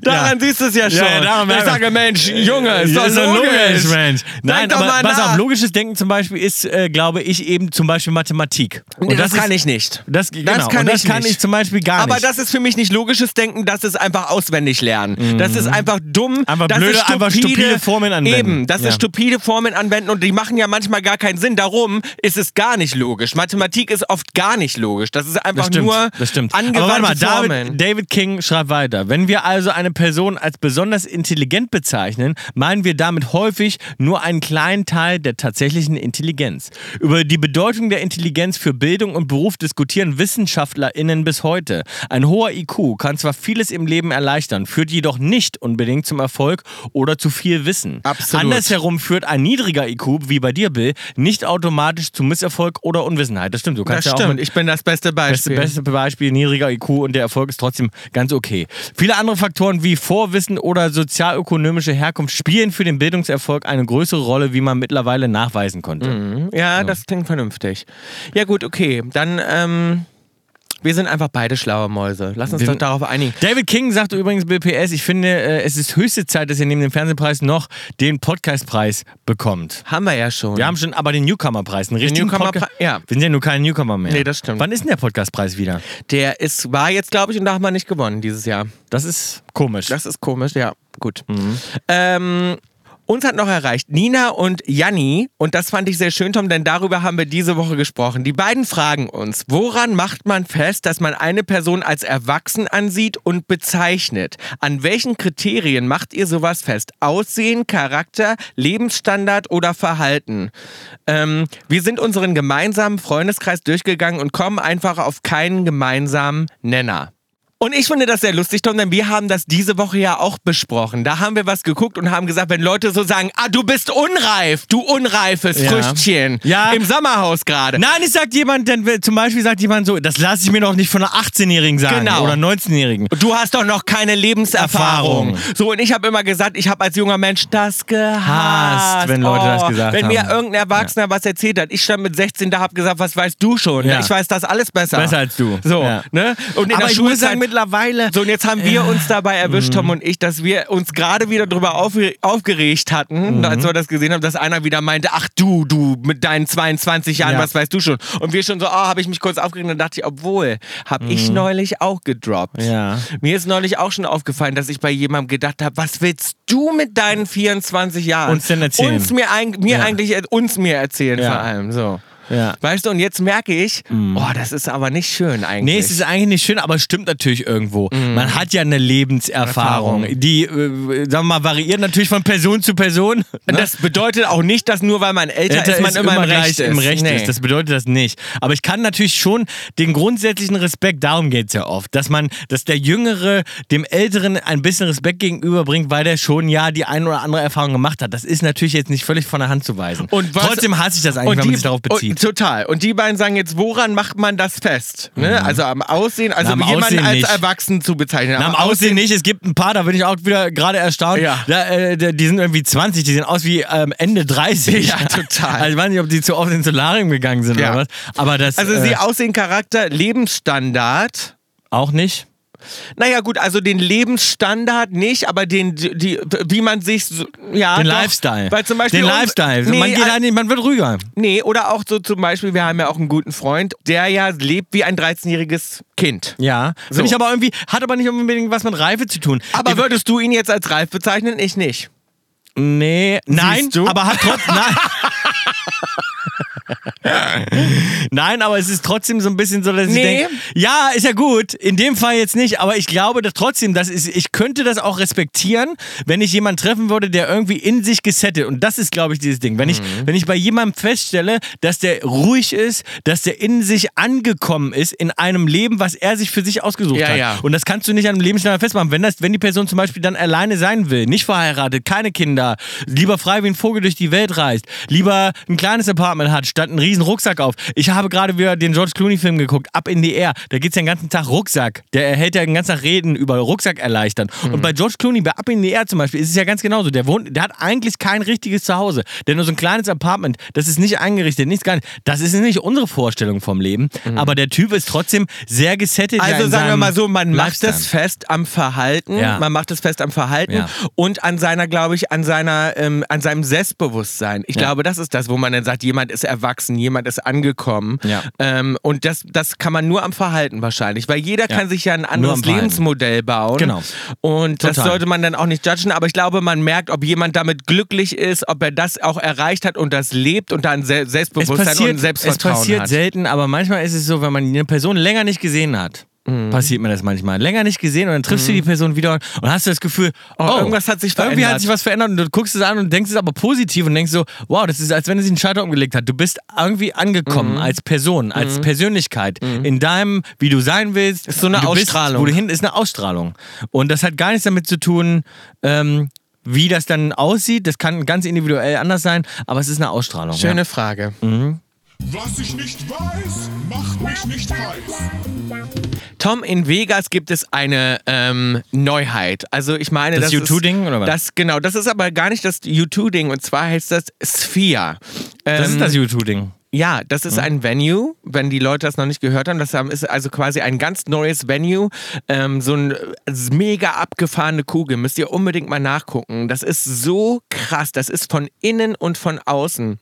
Speaker 1: Daran siehst du es ja schon.
Speaker 2: Ja, ja,
Speaker 1: ich sage, Mensch, Junge, ist
Speaker 2: Ja,
Speaker 1: doch
Speaker 2: ist doch
Speaker 1: logisch.
Speaker 2: Mensch. Nein,
Speaker 1: doch
Speaker 2: aber pass auf, logisches Denken zum Beispiel ist, äh, glaube ich, eben zum Beispiel Mathematik.
Speaker 1: Nee, das, kann
Speaker 2: ist,
Speaker 1: ich nicht.
Speaker 2: Das, genau,
Speaker 1: kann
Speaker 2: und das
Speaker 1: ich
Speaker 2: kann
Speaker 1: nicht.
Speaker 2: ich zum Beispiel gar
Speaker 1: Aber
Speaker 2: nicht.
Speaker 1: das ist für mich nicht logisches Denken, das ist einfach auswendig lernen. Das ist einfach dumm.
Speaker 2: Mhm. Einfach
Speaker 1: das
Speaker 2: blöde,
Speaker 1: ist
Speaker 2: einfach stupide Formeln anwenden.
Speaker 1: Eben, das
Speaker 2: Ja.
Speaker 1: ist stupide Formeln anwenden und die machen ja manchmal gar keinen Sinn. Darum ist es gar nicht logisch. Mathematik ist oft gar nicht logisch. Das ist einfach
Speaker 2: das
Speaker 1: nur
Speaker 2: das
Speaker 1: angewandte
Speaker 2: Aber warte mal,
Speaker 1: Formeln.
Speaker 2: David, David King schreibt weiter. Wenn wir also eine Person als besonders intelligent bezeichnen, meinen wir damit häufig nur einen kleinen Teil der tatsächlichen Intelligenz. Über die Bedeutung der Intelligenz für Bildung und Beruf diskutieren WissenschaftlerInnen bis heute. Ein hoher IQ kann zwar vieles im Leben erleichtern, führt jedoch nicht unbedingt zum Erfolg oder zu viel Wissen.
Speaker 1: Absolut.
Speaker 2: Andersherum führt ein niedriger IQ, wie bei dir, Bill, nicht automatisch zu Misserfolg oder Unwissenheit. Das stimmt, du kannst
Speaker 1: das
Speaker 2: ja auch
Speaker 1: stimmt,
Speaker 2: mit,
Speaker 1: ich bin das beste
Speaker 2: Beste,
Speaker 1: Beispiel.
Speaker 2: beste Beispiel, niedriger IQ und der Erfolg ist trotzdem ganz okay. Viele andere Faktoren wie Vorwissen oder sozialökonomische Herkunft spielen für den Bildungserfolg eine größere Rolle, wie man mittlerweile nachweisen konnte.
Speaker 1: Ja, das klingt vernünftig. Ja gut, okay. Dann, ähm, wir sind einfach beide schlaue Mäuse. Lass uns
Speaker 2: Wir-
Speaker 1: doch darauf einigen.
Speaker 2: David King sagte übrigens BPS, ich finde, äh, es ist höchste Zeit, dass ihr neben dem Fernsehpreis noch den Podcastpreis bekommt.
Speaker 1: Haben wir ja schon.
Speaker 2: Wir haben schon aber den Newcomer-Preis, richtigen
Speaker 1: Newcomer-Pre-
Speaker 2: Podcast.
Speaker 1: ja.
Speaker 2: Wir sind ja nur kein Newcomer mehr.
Speaker 1: Nee, das stimmt.
Speaker 2: Wann ist denn der Podcastpreis wieder?
Speaker 1: Der ist, war jetzt, glaube ich, und da haben wir nicht gewonnen dieses Jahr.
Speaker 2: Das ist komisch.
Speaker 1: Das ist komisch, ja. Gut. Ähm, Uns hat noch erreicht Nina und Janni und das fand ich sehr schön, Tom, denn darüber haben wir diese Woche gesprochen. Die beiden fragen uns, woran macht man fest, dass man eine Person als erwachsen ansieht und bezeichnet? An welchen Kriterien macht ihr sowas fest? Aussehen, Charakter, Lebensstandard oder Verhalten? Ähm, wir sind unseren gemeinsamen Freundeskreis durchgegangen und kommen einfach auf keinen gemeinsamen Nenner. Und ich finde das sehr lustig, Tom, denn wir haben das diese Woche ja auch besprochen. Da haben wir was geguckt und haben gesagt, wenn Leute so sagen, ah, du bist unreif, du unreifes
Speaker 2: Ja.
Speaker 1: Früchtchen.
Speaker 2: Ja.
Speaker 1: Im Sommerhaus gerade.
Speaker 2: Nein, es sagt jemand, denn zum Beispiel sagt jemand so, das lasse ich mir doch nicht von einer 18-Jährigen sagen
Speaker 1: Genau.
Speaker 2: oder 19-Jährigen.
Speaker 1: Du hast doch noch keine Lebenserfahrung.
Speaker 2: Erfahrung.
Speaker 1: So, und ich habe immer gesagt, ich habe als junger Mensch das gehasst.
Speaker 2: Hasst, wenn Leute das gesagt
Speaker 1: Wenn mir
Speaker 2: haben.
Speaker 1: irgendein Erwachsener was erzählt hat. Ich stand mit 16 da, habe gesagt, was weißt du schon?
Speaker 2: Ja.
Speaker 1: Ich weiß das alles besser.
Speaker 2: Besser als du.
Speaker 1: So,
Speaker 2: Ja.
Speaker 1: ne? Und in
Speaker 2: Aber
Speaker 1: der
Speaker 2: ich
Speaker 1: Schulzeit
Speaker 2: sagen, mittlerweile.
Speaker 1: So, und jetzt haben wir uns dabei erwischt, Tom und ich, dass wir uns gerade wieder drüber aufge aufgeregt hatten, als wir das gesehen haben, dass einer wieder meinte, ach du, du mit deinen 22 Jahren,
Speaker 2: Ja.
Speaker 1: was weißt du schon? Und wir schon so, oh, habe ich mich kurz aufgeregt und dann dachte ich, obwohl, habe ich neulich auch gedroppt.
Speaker 2: Ja.
Speaker 1: Mir ist neulich auch schon aufgefallen, dass ich bei jemandem gedacht habe, was willst du mit deinen 24 Jahren?
Speaker 2: Uns denn erzählen?
Speaker 1: Uns mir, mir
Speaker 2: Ja.
Speaker 1: eigentlich, äh, uns mir erzählen vor allem, so.
Speaker 2: Ja.
Speaker 1: Weißt du, und jetzt merke ich, oh, das ist aber nicht schön eigentlich.
Speaker 2: Nee, es ist eigentlich nicht schön, aber es stimmt natürlich irgendwo. Man hat ja eine Lebenserfahrung.
Speaker 1: Erfahrung.
Speaker 2: Die, äh, sagen wir mal, variiert natürlich von Person zu Person. Ne?
Speaker 1: das bedeutet auch nicht, dass nur weil man älter,
Speaker 2: Älter
Speaker 1: ist, man immer, im Recht
Speaker 2: im
Speaker 1: ist.
Speaker 2: Recht
Speaker 1: Nee.
Speaker 2: ist. Das bedeutet das nicht. Aber ich kann natürlich schon den grundsätzlichen Respekt, darum geht es ja oft, dass man, dass der Jüngere dem Älteren ein bisschen Respekt gegenüberbringt, weil der schon ja die ein oder andere Erfahrung gemacht hat. Das ist natürlich jetzt nicht völlig von der Hand zu weisen.
Speaker 1: Und was-
Speaker 2: Trotzdem hasse ich das eigentlich, wenn man sich darauf bezieht.
Speaker 1: Total. Und die beiden sagen jetzt, woran macht man das fest? Ne? Also am Aussehen, also
Speaker 2: Mhm. Na, am
Speaker 1: jemanden
Speaker 2: Aussehen
Speaker 1: als
Speaker 2: nicht.
Speaker 1: erwachsen zu bezeichnen.
Speaker 2: Na, am Aussehen nicht. Es gibt ein paar, da bin ich auch wieder gerade erstaunt.
Speaker 1: Ja.
Speaker 2: Da, äh, die sind irgendwie 20, die sehen aus wie ähm, Ende 30.
Speaker 1: Ja, total.
Speaker 2: Also ich weiß nicht, ob die zu oft ins Solarium gegangen sind
Speaker 1: Ja.
Speaker 2: oder was. Aber das
Speaker 1: Also
Speaker 2: äh,
Speaker 1: sie Aussehen, Charakter, Lebensstandard.
Speaker 2: auch nicht.
Speaker 1: Naja gut, also den Lebensstandard nicht, aber den, die, wie man sich, so, ja
Speaker 2: Den
Speaker 1: doch.
Speaker 2: Lifestyle.
Speaker 1: Weil zum Beispiel
Speaker 2: Den
Speaker 1: uns-
Speaker 2: Lifestyle.
Speaker 1: Nee,
Speaker 2: man, geht halt nicht, man wird ruhiger.
Speaker 1: nee, oder auch so zum Beispiel, wir haben ja auch einen guten Freund, der ja lebt wie ein 13-jähriges Kind.
Speaker 2: Ja.
Speaker 1: So.
Speaker 2: Finde ich aber irgendwie, hat aber nicht unbedingt was mit Reife zu tun.
Speaker 1: Aber
Speaker 2: Ich-
Speaker 1: würdest du ihn jetzt als reif bezeichnen? Ich nicht.
Speaker 2: Nee, nein, aber hat trotzdem. Nein. Nein, aber es ist trotzdem so ein bisschen so, dass
Speaker 1: Nee.
Speaker 2: ich denke, ja, ist ja gut, in dem Fall jetzt nicht, aber ich glaube dass trotzdem, dass ist, ich könnte das auch respektieren, wenn ich jemanden treffen würde, der irgendwie in sich gesettet und das ist, glaube ich, dieses Ding. Wenn ich,
Speaker 1: Mhm.
Speaker 2: wenn ich bei jemandem feststelle, dass der ruhig ist, dass der in sich angekommen ist in einem Leben, was er sich für sich ausgesucht
Speaker 1: Ja,
Speaker 2: hat.
Speaker 1: ja.
Speaker 2: Und das kannst du nicht an einem Lebensstandard festmachen. Wenn, das, wenn die Person zum Beispiel dann alleine sein will, nicht verheiratet, keine Kinder, lieber frei wie ein Vogel durch die Welt reist, lieber ein kleines Apartment hat, statt einen riesen Rucksack auf. Ich habe gerade wieder den George Clooney-Film geguckt, Up in the Air. Da geht es ja den ganzen Tag Rucksack. Der hält ja den ganzen Tag Reden über Rucksack erleichtern.
Speaker 1: Mhm.
Speaker 2: Und bei George Clooney, bei Up in the Air zum Beispiel, ist es ja ganz genauso. Der wohnt, der hat eigentlich kein richtiges Zuhause. Der hat nur so ein kleines Apartment. Das ist nicht eingerichtet, nichts gar nicht. Das ist nicht unsere Vorstellung vom Leben. Aber der Typ ist trotzdem sehr gesettet. ja,
Speaker 1: Mhm. Also
Speaker 2: in
Speaker 1: sagen wir mal so, man macht es fest am Verhalten,
Speaker 2: Ja.
Speaker 1: man macht es fest am Verhalten
Speaker 2: Ja.
Speaker 1: und an seiner, glaube ich, an seiner, ähm, an seinem Selbstbewusstsein. Ich
Speaker 2: Ja.
Speaker 1: glaube, das ist das, wo man dann sagt, jemand ist erwachsen, jemand ist angekommen.
Speaker 2: Ja.
Speaker 1: Ähm, und das, das kann man nur am Verhalten wahrscheinlich, weil jeder
Speaker 2: Ja.
Speaker 1: kann sich ja ein anderes. Lebensmodell bauen.
Speaker 2: Genau.
Speaker 1: Und das
Speaker 2: Total.
Speaker 1: sollte man dann auch nicht judgen, aber ich glaube, man merkt, ob jemand damit glücklich ist, ob er das auch erreicht hat und das lebt und dann Se
Speaker 2: es
Speaker 1: Selbstbewusstsein
Speaker 2: passiert,
Speaker 1: und Selbstvertrauen
Speaker 2: es passiert
Speaker 1: hat.
Speaker 2: selten, aber manchmal ist es so, wenn man eine Person länger nicht gesehen hat,
Speaker 1: Mhm.
Speaker 2: passiert mir das manchmal. Länger nicht gesehen und dann triffst du die Person wieder und hast du das Gefühl, oh,
Speaker 1: irgendwas hat sich
Speaker 2: Irgendwie
Speaker 1: verändert.
Speaker 2: hat sich was verändert und du guckst es an und denkst es aber positiv und denkst so, wow, das ist, als wenn er sich einen Schalter umgelegt hat. Du bist irgendwie angekommen
Speaker 1: Mhm.
Speaker 2: als Person, als Persönlichkeit in deinem, wie du sein willst.
Speaker 1: Ist so eine
Speaker 2: du bist,
Speaker 1: Ausstrahlung.
Speaker 2: Wo du hin ist eine Ausstrahlung. Und das hat gar nichts damit zu tun, ähm, wie das dann aussieht. Das kann ganz individuell anders sein, aber es ist eine Ausstrahlung. ja.
Speaker 1: Schöne Frage.
Speaker 4: Was ich nicht weiß, macht mich nicht heiß.
Speaker 1: Tom, in Vegas gibt es eine ähm, Neuheit. Also ich meine,
Speaker 2: Das
Speaker 1: das,
Speaker 2: U2-Ding,
Speaker 1: ist-
Speaker 2: oder was?
Speaker 1: Das, genau, das ist aber gar nicht das U2-Ding und zwar heißt das Sphere.
Speaker 2: Das
Speaker 1: Ähm,
Speaker 2: ist das YouTube-Ding.
Speaker 1: Ja, das ist ein Venue, wenn die Leute das noch nicht gehört haben. Das ist also quasi ein ganz neues Venue. Ähm, so eine mega abgefahrene Kugel. Müsst ihr unbedingt mal nachgucken. Das ist so krass. Das ist von innen und von außen.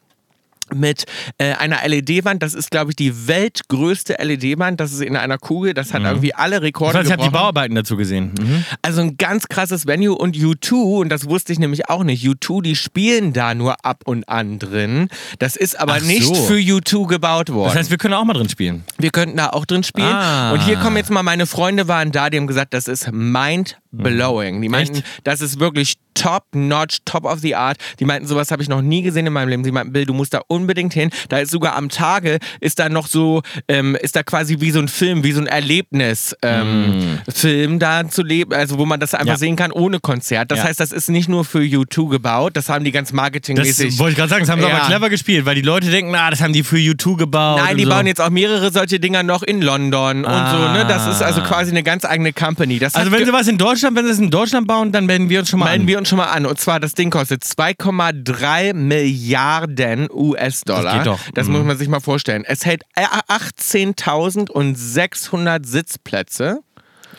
Speaker 1: Mit äh, einer LED-Wand. Das ist, glaube ich, die weltgrößte LED-Wand. Das ist in einer Kugel. Das hat irgendwie alle
Speaker 2: Das
Speaker 1: Rekorde
Speaker 2: heißt, ich habe die. Bauarbeiten dazu gesehen. Mhm.
Speaker 1: Also ein ganz krasses Venue und U2, und das wusste ich nämlich auch nicht, U2, die spielen da nur ab und an drin. Das ist aber
Speaker 2: Ach
Speaker 1: nicht
Speaker 2: so.
Speaker 1: für U2 gebaut worden.
Speaker 2: Das heißt, wir können auch mal drin spielen.
Speaker 1: wir könnten da auch drin spielen.
Speaker 2: Ah.
Speaker 1: Und hier kommen jetzt mal, meine Freunde waren da, die haben gesagt, das ist mind-blowing. Die meinten,
Speaker 2: Echt?
Speaker 1: das ist wirklich top-notch, top of the art. Die meinten, sowas habe ich noch nie gesehen in meinem Leben. Sie meinten, Bill, du musst da unbedingt hin. Da ist sogar am Tage, ist da noch so, ähm, ist da quasi wie so ein Film, wie so ein Erlebnis ähm, Film da zu leben, also wo man das einfach
Speaker 2: Ja.
Speaker 1: sehen kann ohne Konzert. Das
Speaker 2: Ja.
Speaker 1: heißt, das ist nicht nur für U2 gebaut, das haben die ganz
Speaker 2: Das
Speaker 1: marketingmäßig.
Speaker 2: wollte ich gerade sagen, das haben sie
Speaker 1: Ja.
Speaker 2: aber clever gespielt, weil die Leute denken, na, das haben die für U2 gebaut.
Speaker 1: Nein, die
Speaker 2: so.
Speaker 1: bauen jetzt auch mehrere solche Dinger noch in London und so, ne? Das ist also quasi eine ganz eigene Company. Das
Speaker 2: Also wenn sie was in Deutschland, wenn sie es in Deutschland bauen, dann melden wir uns schon mal
Speaker 1: wir uns schon mal an. Und zwar, das Ding kostet 2,3 Milliarden US-Dollar.
Speaker 2: Das geht doch.
Speaker 1: Das
Speaker 2: Mhm.
Speaker 1: muss man sich mal vorstellen. Es hält 18.600 Sitzplätze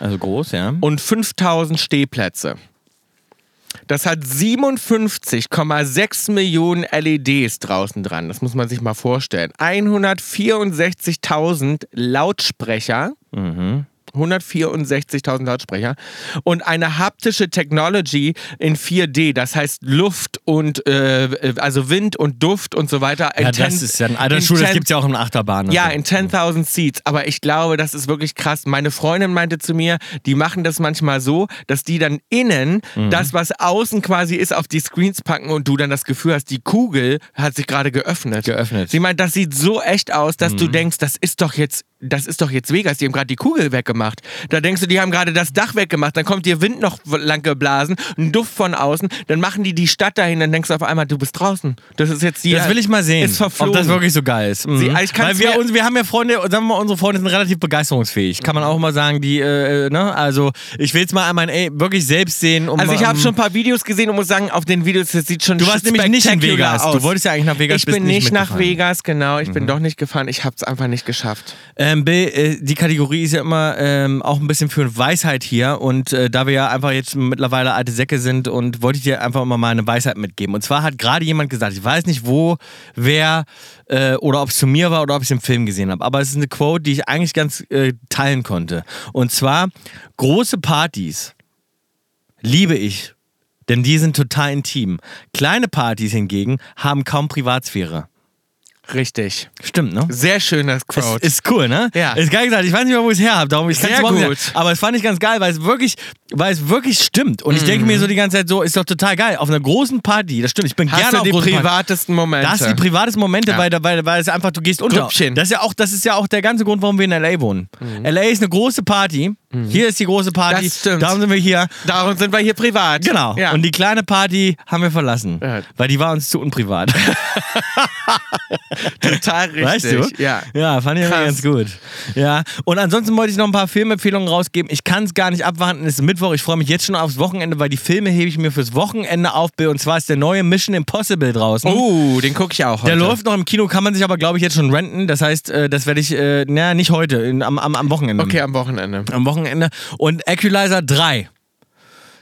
Speaker 2: Also groß, ja.
Speaker 1: und 5.000 Stehplätze. Das hat 57,6 Millionen LEDs draußen dran. Das muss man sich mal vorstellen. 164.000 Lautsprecher. 164.000 Lautsprecher und eine haptische Technology in 4D, das heißt Luft und äh, also Wind und Duft und so weiter.
Speaker 2: Ja, das
Speaker 1: 10
Speaker 2: ist ja ein alter
Speaker 1: in
Speaker 2: Schuh, das
Speaker 1: 10
Speaker 2: gibt es ja auch in Achterbahnen.
Speaker 1: ja, in 10.000 Seats. Aber ich glaube, das ist wirklich krass. Meine Freundin meinte zu mir, die machen das manchmal so, dass die dann innen
Speaker 2: Mhm.
Speaker 1: das, was außen quasi ist, auf die Screens packen und du dann das Gefühl hast, die Kugel hat sich gerade geöffnet.
Speaker 2: Geöffnet.
Speaker 1: Sie meint, das sieht so echt aus, dass
Speaker 2: Mhm.
Speaker 1: du denkst, das ist doch jetzt, das ist doch jetzt Vegas. Die haben gerade die Kugel weggemacht. Da denkst du, die haben gerade das Dach weggemacht. Dann kommt dir Wind noch lang geblasen, ein Duft von außen. Dann machen die die Stadt dahin. Dann denkst du auf einmal, du bist draußen. Das ist jetzt die.
Speaker 2: Das will ich mal sehen, ob das wirklich so geil ist. Mhm.
Speaker 1: Sie-
Speaker 2: Weil wir, uns, wir haben ja Freunde, sagen wir mal, unsere Freunde sind relativ begeisterungsfähig. Kann man auch mal sagen, die, äh, ne, also ich will es mal einmal ey, wirklich selbst sehen. Um,
Speaker 1: Also ich habe schon ein paar Videos gesehen und muss sagen, auf den Videos das sieht schon
Speaker 2: Du warst nämlich nicht in Vegas.
Speaker 1: Aus.
Speaker 2: Du wolltest ja eigentlich nach Vegas,
Speaker 1: Ich bin
Speaker 2: nicht
Speaker 1: nicht nach.
Speaker 2: Mhm.
Speaker 1: Vegas, genau. Ich bin doch nicht gefahren. Ich habe es einfach nicht geschafft.
Speaker 2: Ähm, Bill, äh, die Kategorie ist ja immer ähm, auch ein bisschen für Weisheit hier und äh, da wir ja einfach jetzt mittlerweile alte Säcke sind und wollte ich dir einfach immer mal eine Weisheit mitgeben. Und zwar hat gerade jemand gesagt, ich weiß nicht wo, wer äh, oder ob es zu mir war oder ob ich es im Film gesehen habe, aber es ist eine Quote, die ich eigentlich ganz äh, teilen konnte. Und zwar, große Partys liebe ich, denn die sind total intim. Kleine Partys hingegen haben kaum Privatsphäre.
Speaker 1: Richtig.
Speaker 2: Stimmt, ne?
Speaker 1: Sehr schön, das Quote.
Speaker 2: ist cool, ne?
Speaker 1: Ja.
Speaker 2: Ist geil gesagt. Ich weiß nicht mehr, wo ich es her habe. Darum ich überhaupt nicht
Speaker 1: gut.
Speaker 2: sagen. Aber es fand ich ganz geil, weil es wirklich, weil es wirklich stimmt. Und ich denke
Speaker 1: Mhm.
Speaker 2: mir so die ganze Zeit so, ist doch total geil. Auf einer großen Party, das stimmt. Ich bin
Speaker 1: Hast
Speaker 2: gerne
Speaker 1: du
Speaker 2: auf
Speaker 1: die privatesten Momente?
Speaker 2: Das sind die privatesten Momente,
Speaker 1: Ja.
Speaker 2: weil, weil, weil es einfach, du gehst unter.
Speaker 1: Grüppchen.
Speaker 2: Das ist, ja auch, das ist ja auch der ganze Grund, warum wir in L.A. wohnen. L.A. ist eine große Party. Hier ist die große Party.
Speaker 1: Mhm. Das stimmt.
Speaker 2: Darum sind wir hier.
Speaker 1: Darum sind wir hier privat.
Speaker 2: Genau.
Speaker 1: Ja.
Speaker 2: Und die kleine Party haben wir verlassen.
Speaker 1: Ja.
Speaker 2: Weil die war uns zu unprivat.
Speaker 1: Total richtig.
Speaker 2: Weißt du?
Speaker 1: Ja.
Speaker 2: Ja, fand ich
Speaker 1: Krass.
Speaker 2: ganz gut. Ja. Und ansonsten wollte ich noch ein paar Filmempfehlungen rausgeben. Ich kann es gar nicht abwarten. Es ist Mittwoch. Ich freue mich jetzt schon aufs Wochenende, weil die Filme hebe ich mir fürs Wochenende auf. Und zwar ist der neue Mission Impossible draußen.
Speaker 1: Oh, den gucke ich auch heute.
Speaker 2: Der läuft noch im Kino, kann man sich aber, glaube ich, jetzt schon renten. Das heißt, äh, das werde ich, äh, naja, nicht heute, am, am, am Wochenende.
Speaker 1: Okay, am Wochenende.
Speaker 2: Am Wochenende. Und Equalizer 3.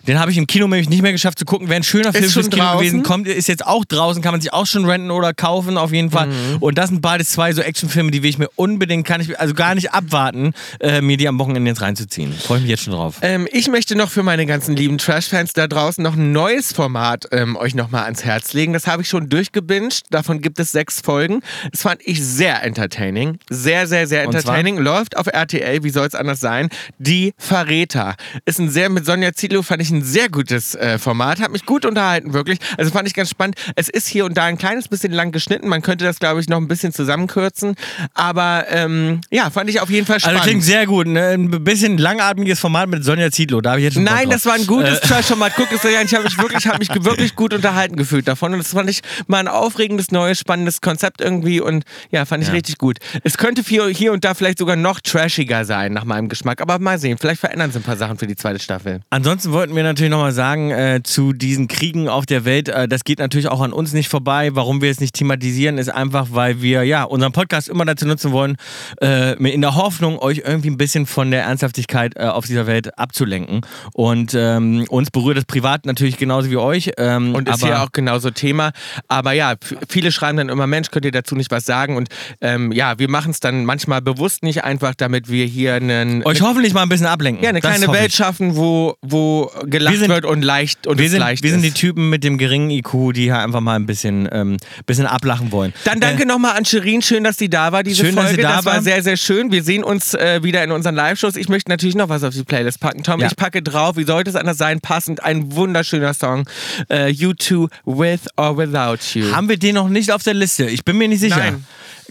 Speaker 2: Den habe ich im Kino nämlich nicht mehr geschafft zu gucken. Wäre ein schöner Film fürs Kino
Speaker 1: draußen?
Speaker 2: gewesen. Kommt, ist jetzt auch draußen, kann man sich auch schon renten oder kaufen, auf jeden Fall.
Speaker 1: Mhm.
Speaker 2: Und das sind beides zwei so Actionfilme, die will ich mir unbedingt, kann ich also gar nicht abwarten, äh, mir die am Wochenende jetzt reinzuziehen. Freue ich mich jetzt schon drauf.
Speaker 1: Ähm, ich möchte noch für meine ganzen lieben Trash-Fans da draußen noch ein neues Format ähm, euch nochmal ans Herz legen. Das habe ich schon durchgebinged. Davon gibt es sechs Folgen. Das fand ich sehr entertaining. Sehr, sehr, sehr entertaining. Läuft auf RTL, wie soll es anders sein? Die Verräter. Ist ein sehr, mit Sonja Zietlow fand ich ein sehr gutes äh, Format. Hat mich gut unterhalten, wirklich. Also fand ich ganz spannend. Es ist hier und da ein kleines bisschen lang geschnitten. Man könnte das, glaube ich, noch ein bisschen zusammenkürzen. Aber ähm, ja, fand ich auf jeden Fall spannend.
Speaker 2: Also klingt sehr gut. Ne? Ein bisschen langatmiges Format mit Sonja Zietlow. Da habe ich jetzt schon
Speaker 1: Nein, das war ein gutes
Speaker 2: Äh,
Speaker 1: Trash-Format. Guck es dir an. Ich habe mich wirklich, hab mich wirklich gut unterhalten gefühlt davon. Und das fand ich mal ein aufregendes, neues, spannendes Konzept irgendwie. Und ja, fand ich richtig gut. Es könnte hier, hier und da vielleicht sogar noch trashiger sein, nach meinem Geschmack. Aber mal sehen. Vielleicht verändern sie ein paar Sachen für die zweite Staffel.
Speaker 2: Ansonsten wollten wir natürlich nochmal sagen, äh, zu diesen Kriegen auf der Welt, äh, das geht natürlich auch an uns nicht vorbei. Warum wir es nicht thematisieren, ist einfach, weil wir ja unseren Podcast immer dazu nutzen wollen, äh, in der Hoffnung, euch irgendwie ein bisschen von der Ernsthaftigkeit äh, auf dieser Welt abzulenken. Und ähm, uns berührt das privat natürlich genauso wie euch. Ähm,
Speaker 1: Und ist hier auch genauso Thema. Aber ja, viele schreiben dann immer, Mensch, könnt ihr dazu nicht was sagen? Und ähm, ja, wir machen es dann manchmal bewusst nicht einfach, damit wir hier einen,
Speaker 2: euch hoffentlich mal ein bisschen ablenken.
Speaker 1: ja, eine
Speaker 2: Das
Speaker 1: kleine Welt schaffen, wo, wo gelacht
Speaker 2: Wir sind-
Speaker 1: wird und leicht und
Speaker 2: Wir sind,
Speaker 1: leicht
Speaker 2: wir sind die. Typen mit dem geringen IQ, die hier einfach mal ein bisschen, ähm, bisschen ablachen wollen.
Speaker 1: Dann danke nochmal an Shirin, schön, dass sie da war, diese
Speaker 2: Schön, dass
Speaker 1: Folge.
Speaker 2: sie da
Speaker 1: das war
Speaker 2: war.
Speaker 1: sehr, sehr schön. Wir sehen uns äh, wieder in unseren Live-Shows. Ich möchte natürlich noch was auf die Playlist packen. Tom,
Speaker 2: Ja.
Speaker 1: ich packe drauf, wie sollte es anders sein, passend, ein wunderschöner Song. Äh, you Two, With or Without You.
Speaker 2: Haben wir den noch nicht auf der Liste? Ich bin mir nicht sicher.
Speaker 1: Nein.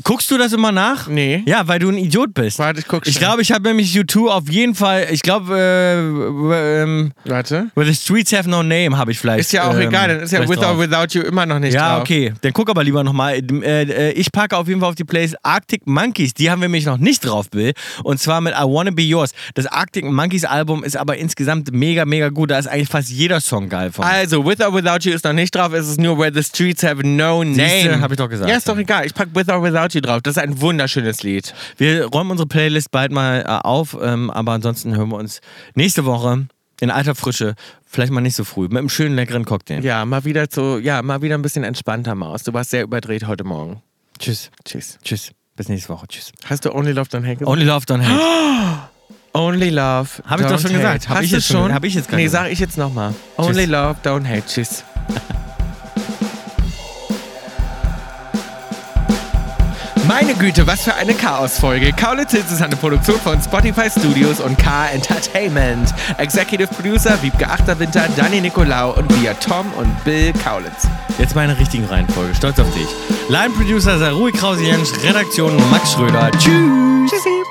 Speaker 2: Guckst du das immer nach?
Speaker 1: Nee.
Speaker 2: Ja, weil du ein Idiot bist.
Speaker 1: Warte, ich guck
Speaker 2: Ich
Speaker 1: schnell.
Speaker 2: glaube, ich habe nämlich U2 auf jeden Fall, ich glaube, äh, ähm,
Speaker 1: Warte.
Speaker 2: Where the Streets Have No Name habe ich vielleicht.
Speaker 1: Ist ja auch
Speaker 2: ähm,
Speaker 1: egal, dann ist ja With
Speaker 2: drauf.
Speaker 1: or Without You immer noch nicht
Speaker 2: Ja,
Speaker 1: drauf.
Speaker 2: okay. Dann guck aber lieber nochmal. Äh, äh, ich packe auf jeden Fall auf die Plays Arctic Monkeys. Die haben wir nämlich noch nicht drauf, Bill. Und zwar mit I Wanna Be Yours. Das Arctic Monkeys Album ist aber insgesamt mega, mega gut. Da ist eigentlich fast jeder Song geil von.
Speaker 1: Also, With or Without You ist noch nicht drauf, es ist nur Where the Streets Have No
Speaker 2: Siehste,
Speaker 1: Name.
Speaker 2: hab ich doch gesagt.
Speaker 1: Ja, ist doch egal. Ich pack With or Without You drauf. Das ist ein wunderschönes Lied.
Speaker 2: Wir räumen unsere Playlist bald mal äh, auf, ähm, aber ansonsten hören wir uns nächste Woche in alter Frische, vielleicht mal nicht so früh, mit einem schönen leckeren Cocktail.
Speaker 1: Ja, mal wieder so, ja, mal wieder ein bisschen entspannter, Maus. Du warst sehr überdreht heute Morgen.
Speaker 2: Tschüss.
Speaker 1: Tschüss.
Speaker 2: Tschüss. Bis nächste Woche. Tschüss.
Speaker 1: Hast du Only Love Don't Hate gesagt?
Speaker 2: Only Love Don't Hate.
Speaker 1: Only Love.
Speaker 2: Hab ich doch
Speaker 1: don't
Speaker 2: schon gesagt.
Speaker 1: hate.
Speaker 2: Hab
Speaker 1: Hast
Speaker 2: ich
Speaker 1: du
Speaker 2: jetzt schon-
Speaker 1: schon?
Speaker 2: hab ich jetzt gerade
Speaker 1: Nee,
Speaker 2: gesagt.
Speaker 1: sag ich jetzt nochmal. Only Love Don't Hate. Tschüss. Meine Güte, was für eine Chaos-Folge. Kaulitz Hills ist eine Produktion von Spotify Studios und K Entertainment. Executive Producer Wiebke Achterwinter, Dani Nicolau und wir Tom und Bill Kaulitz.
Speaker 2: Jetzt meine richtigen Reihenfolge. Stolz auf dich. Line Producer Sarui Krause-Jensch, Redaktion Max Schröder. Tschüss.
Speaker 1: Tschüssi.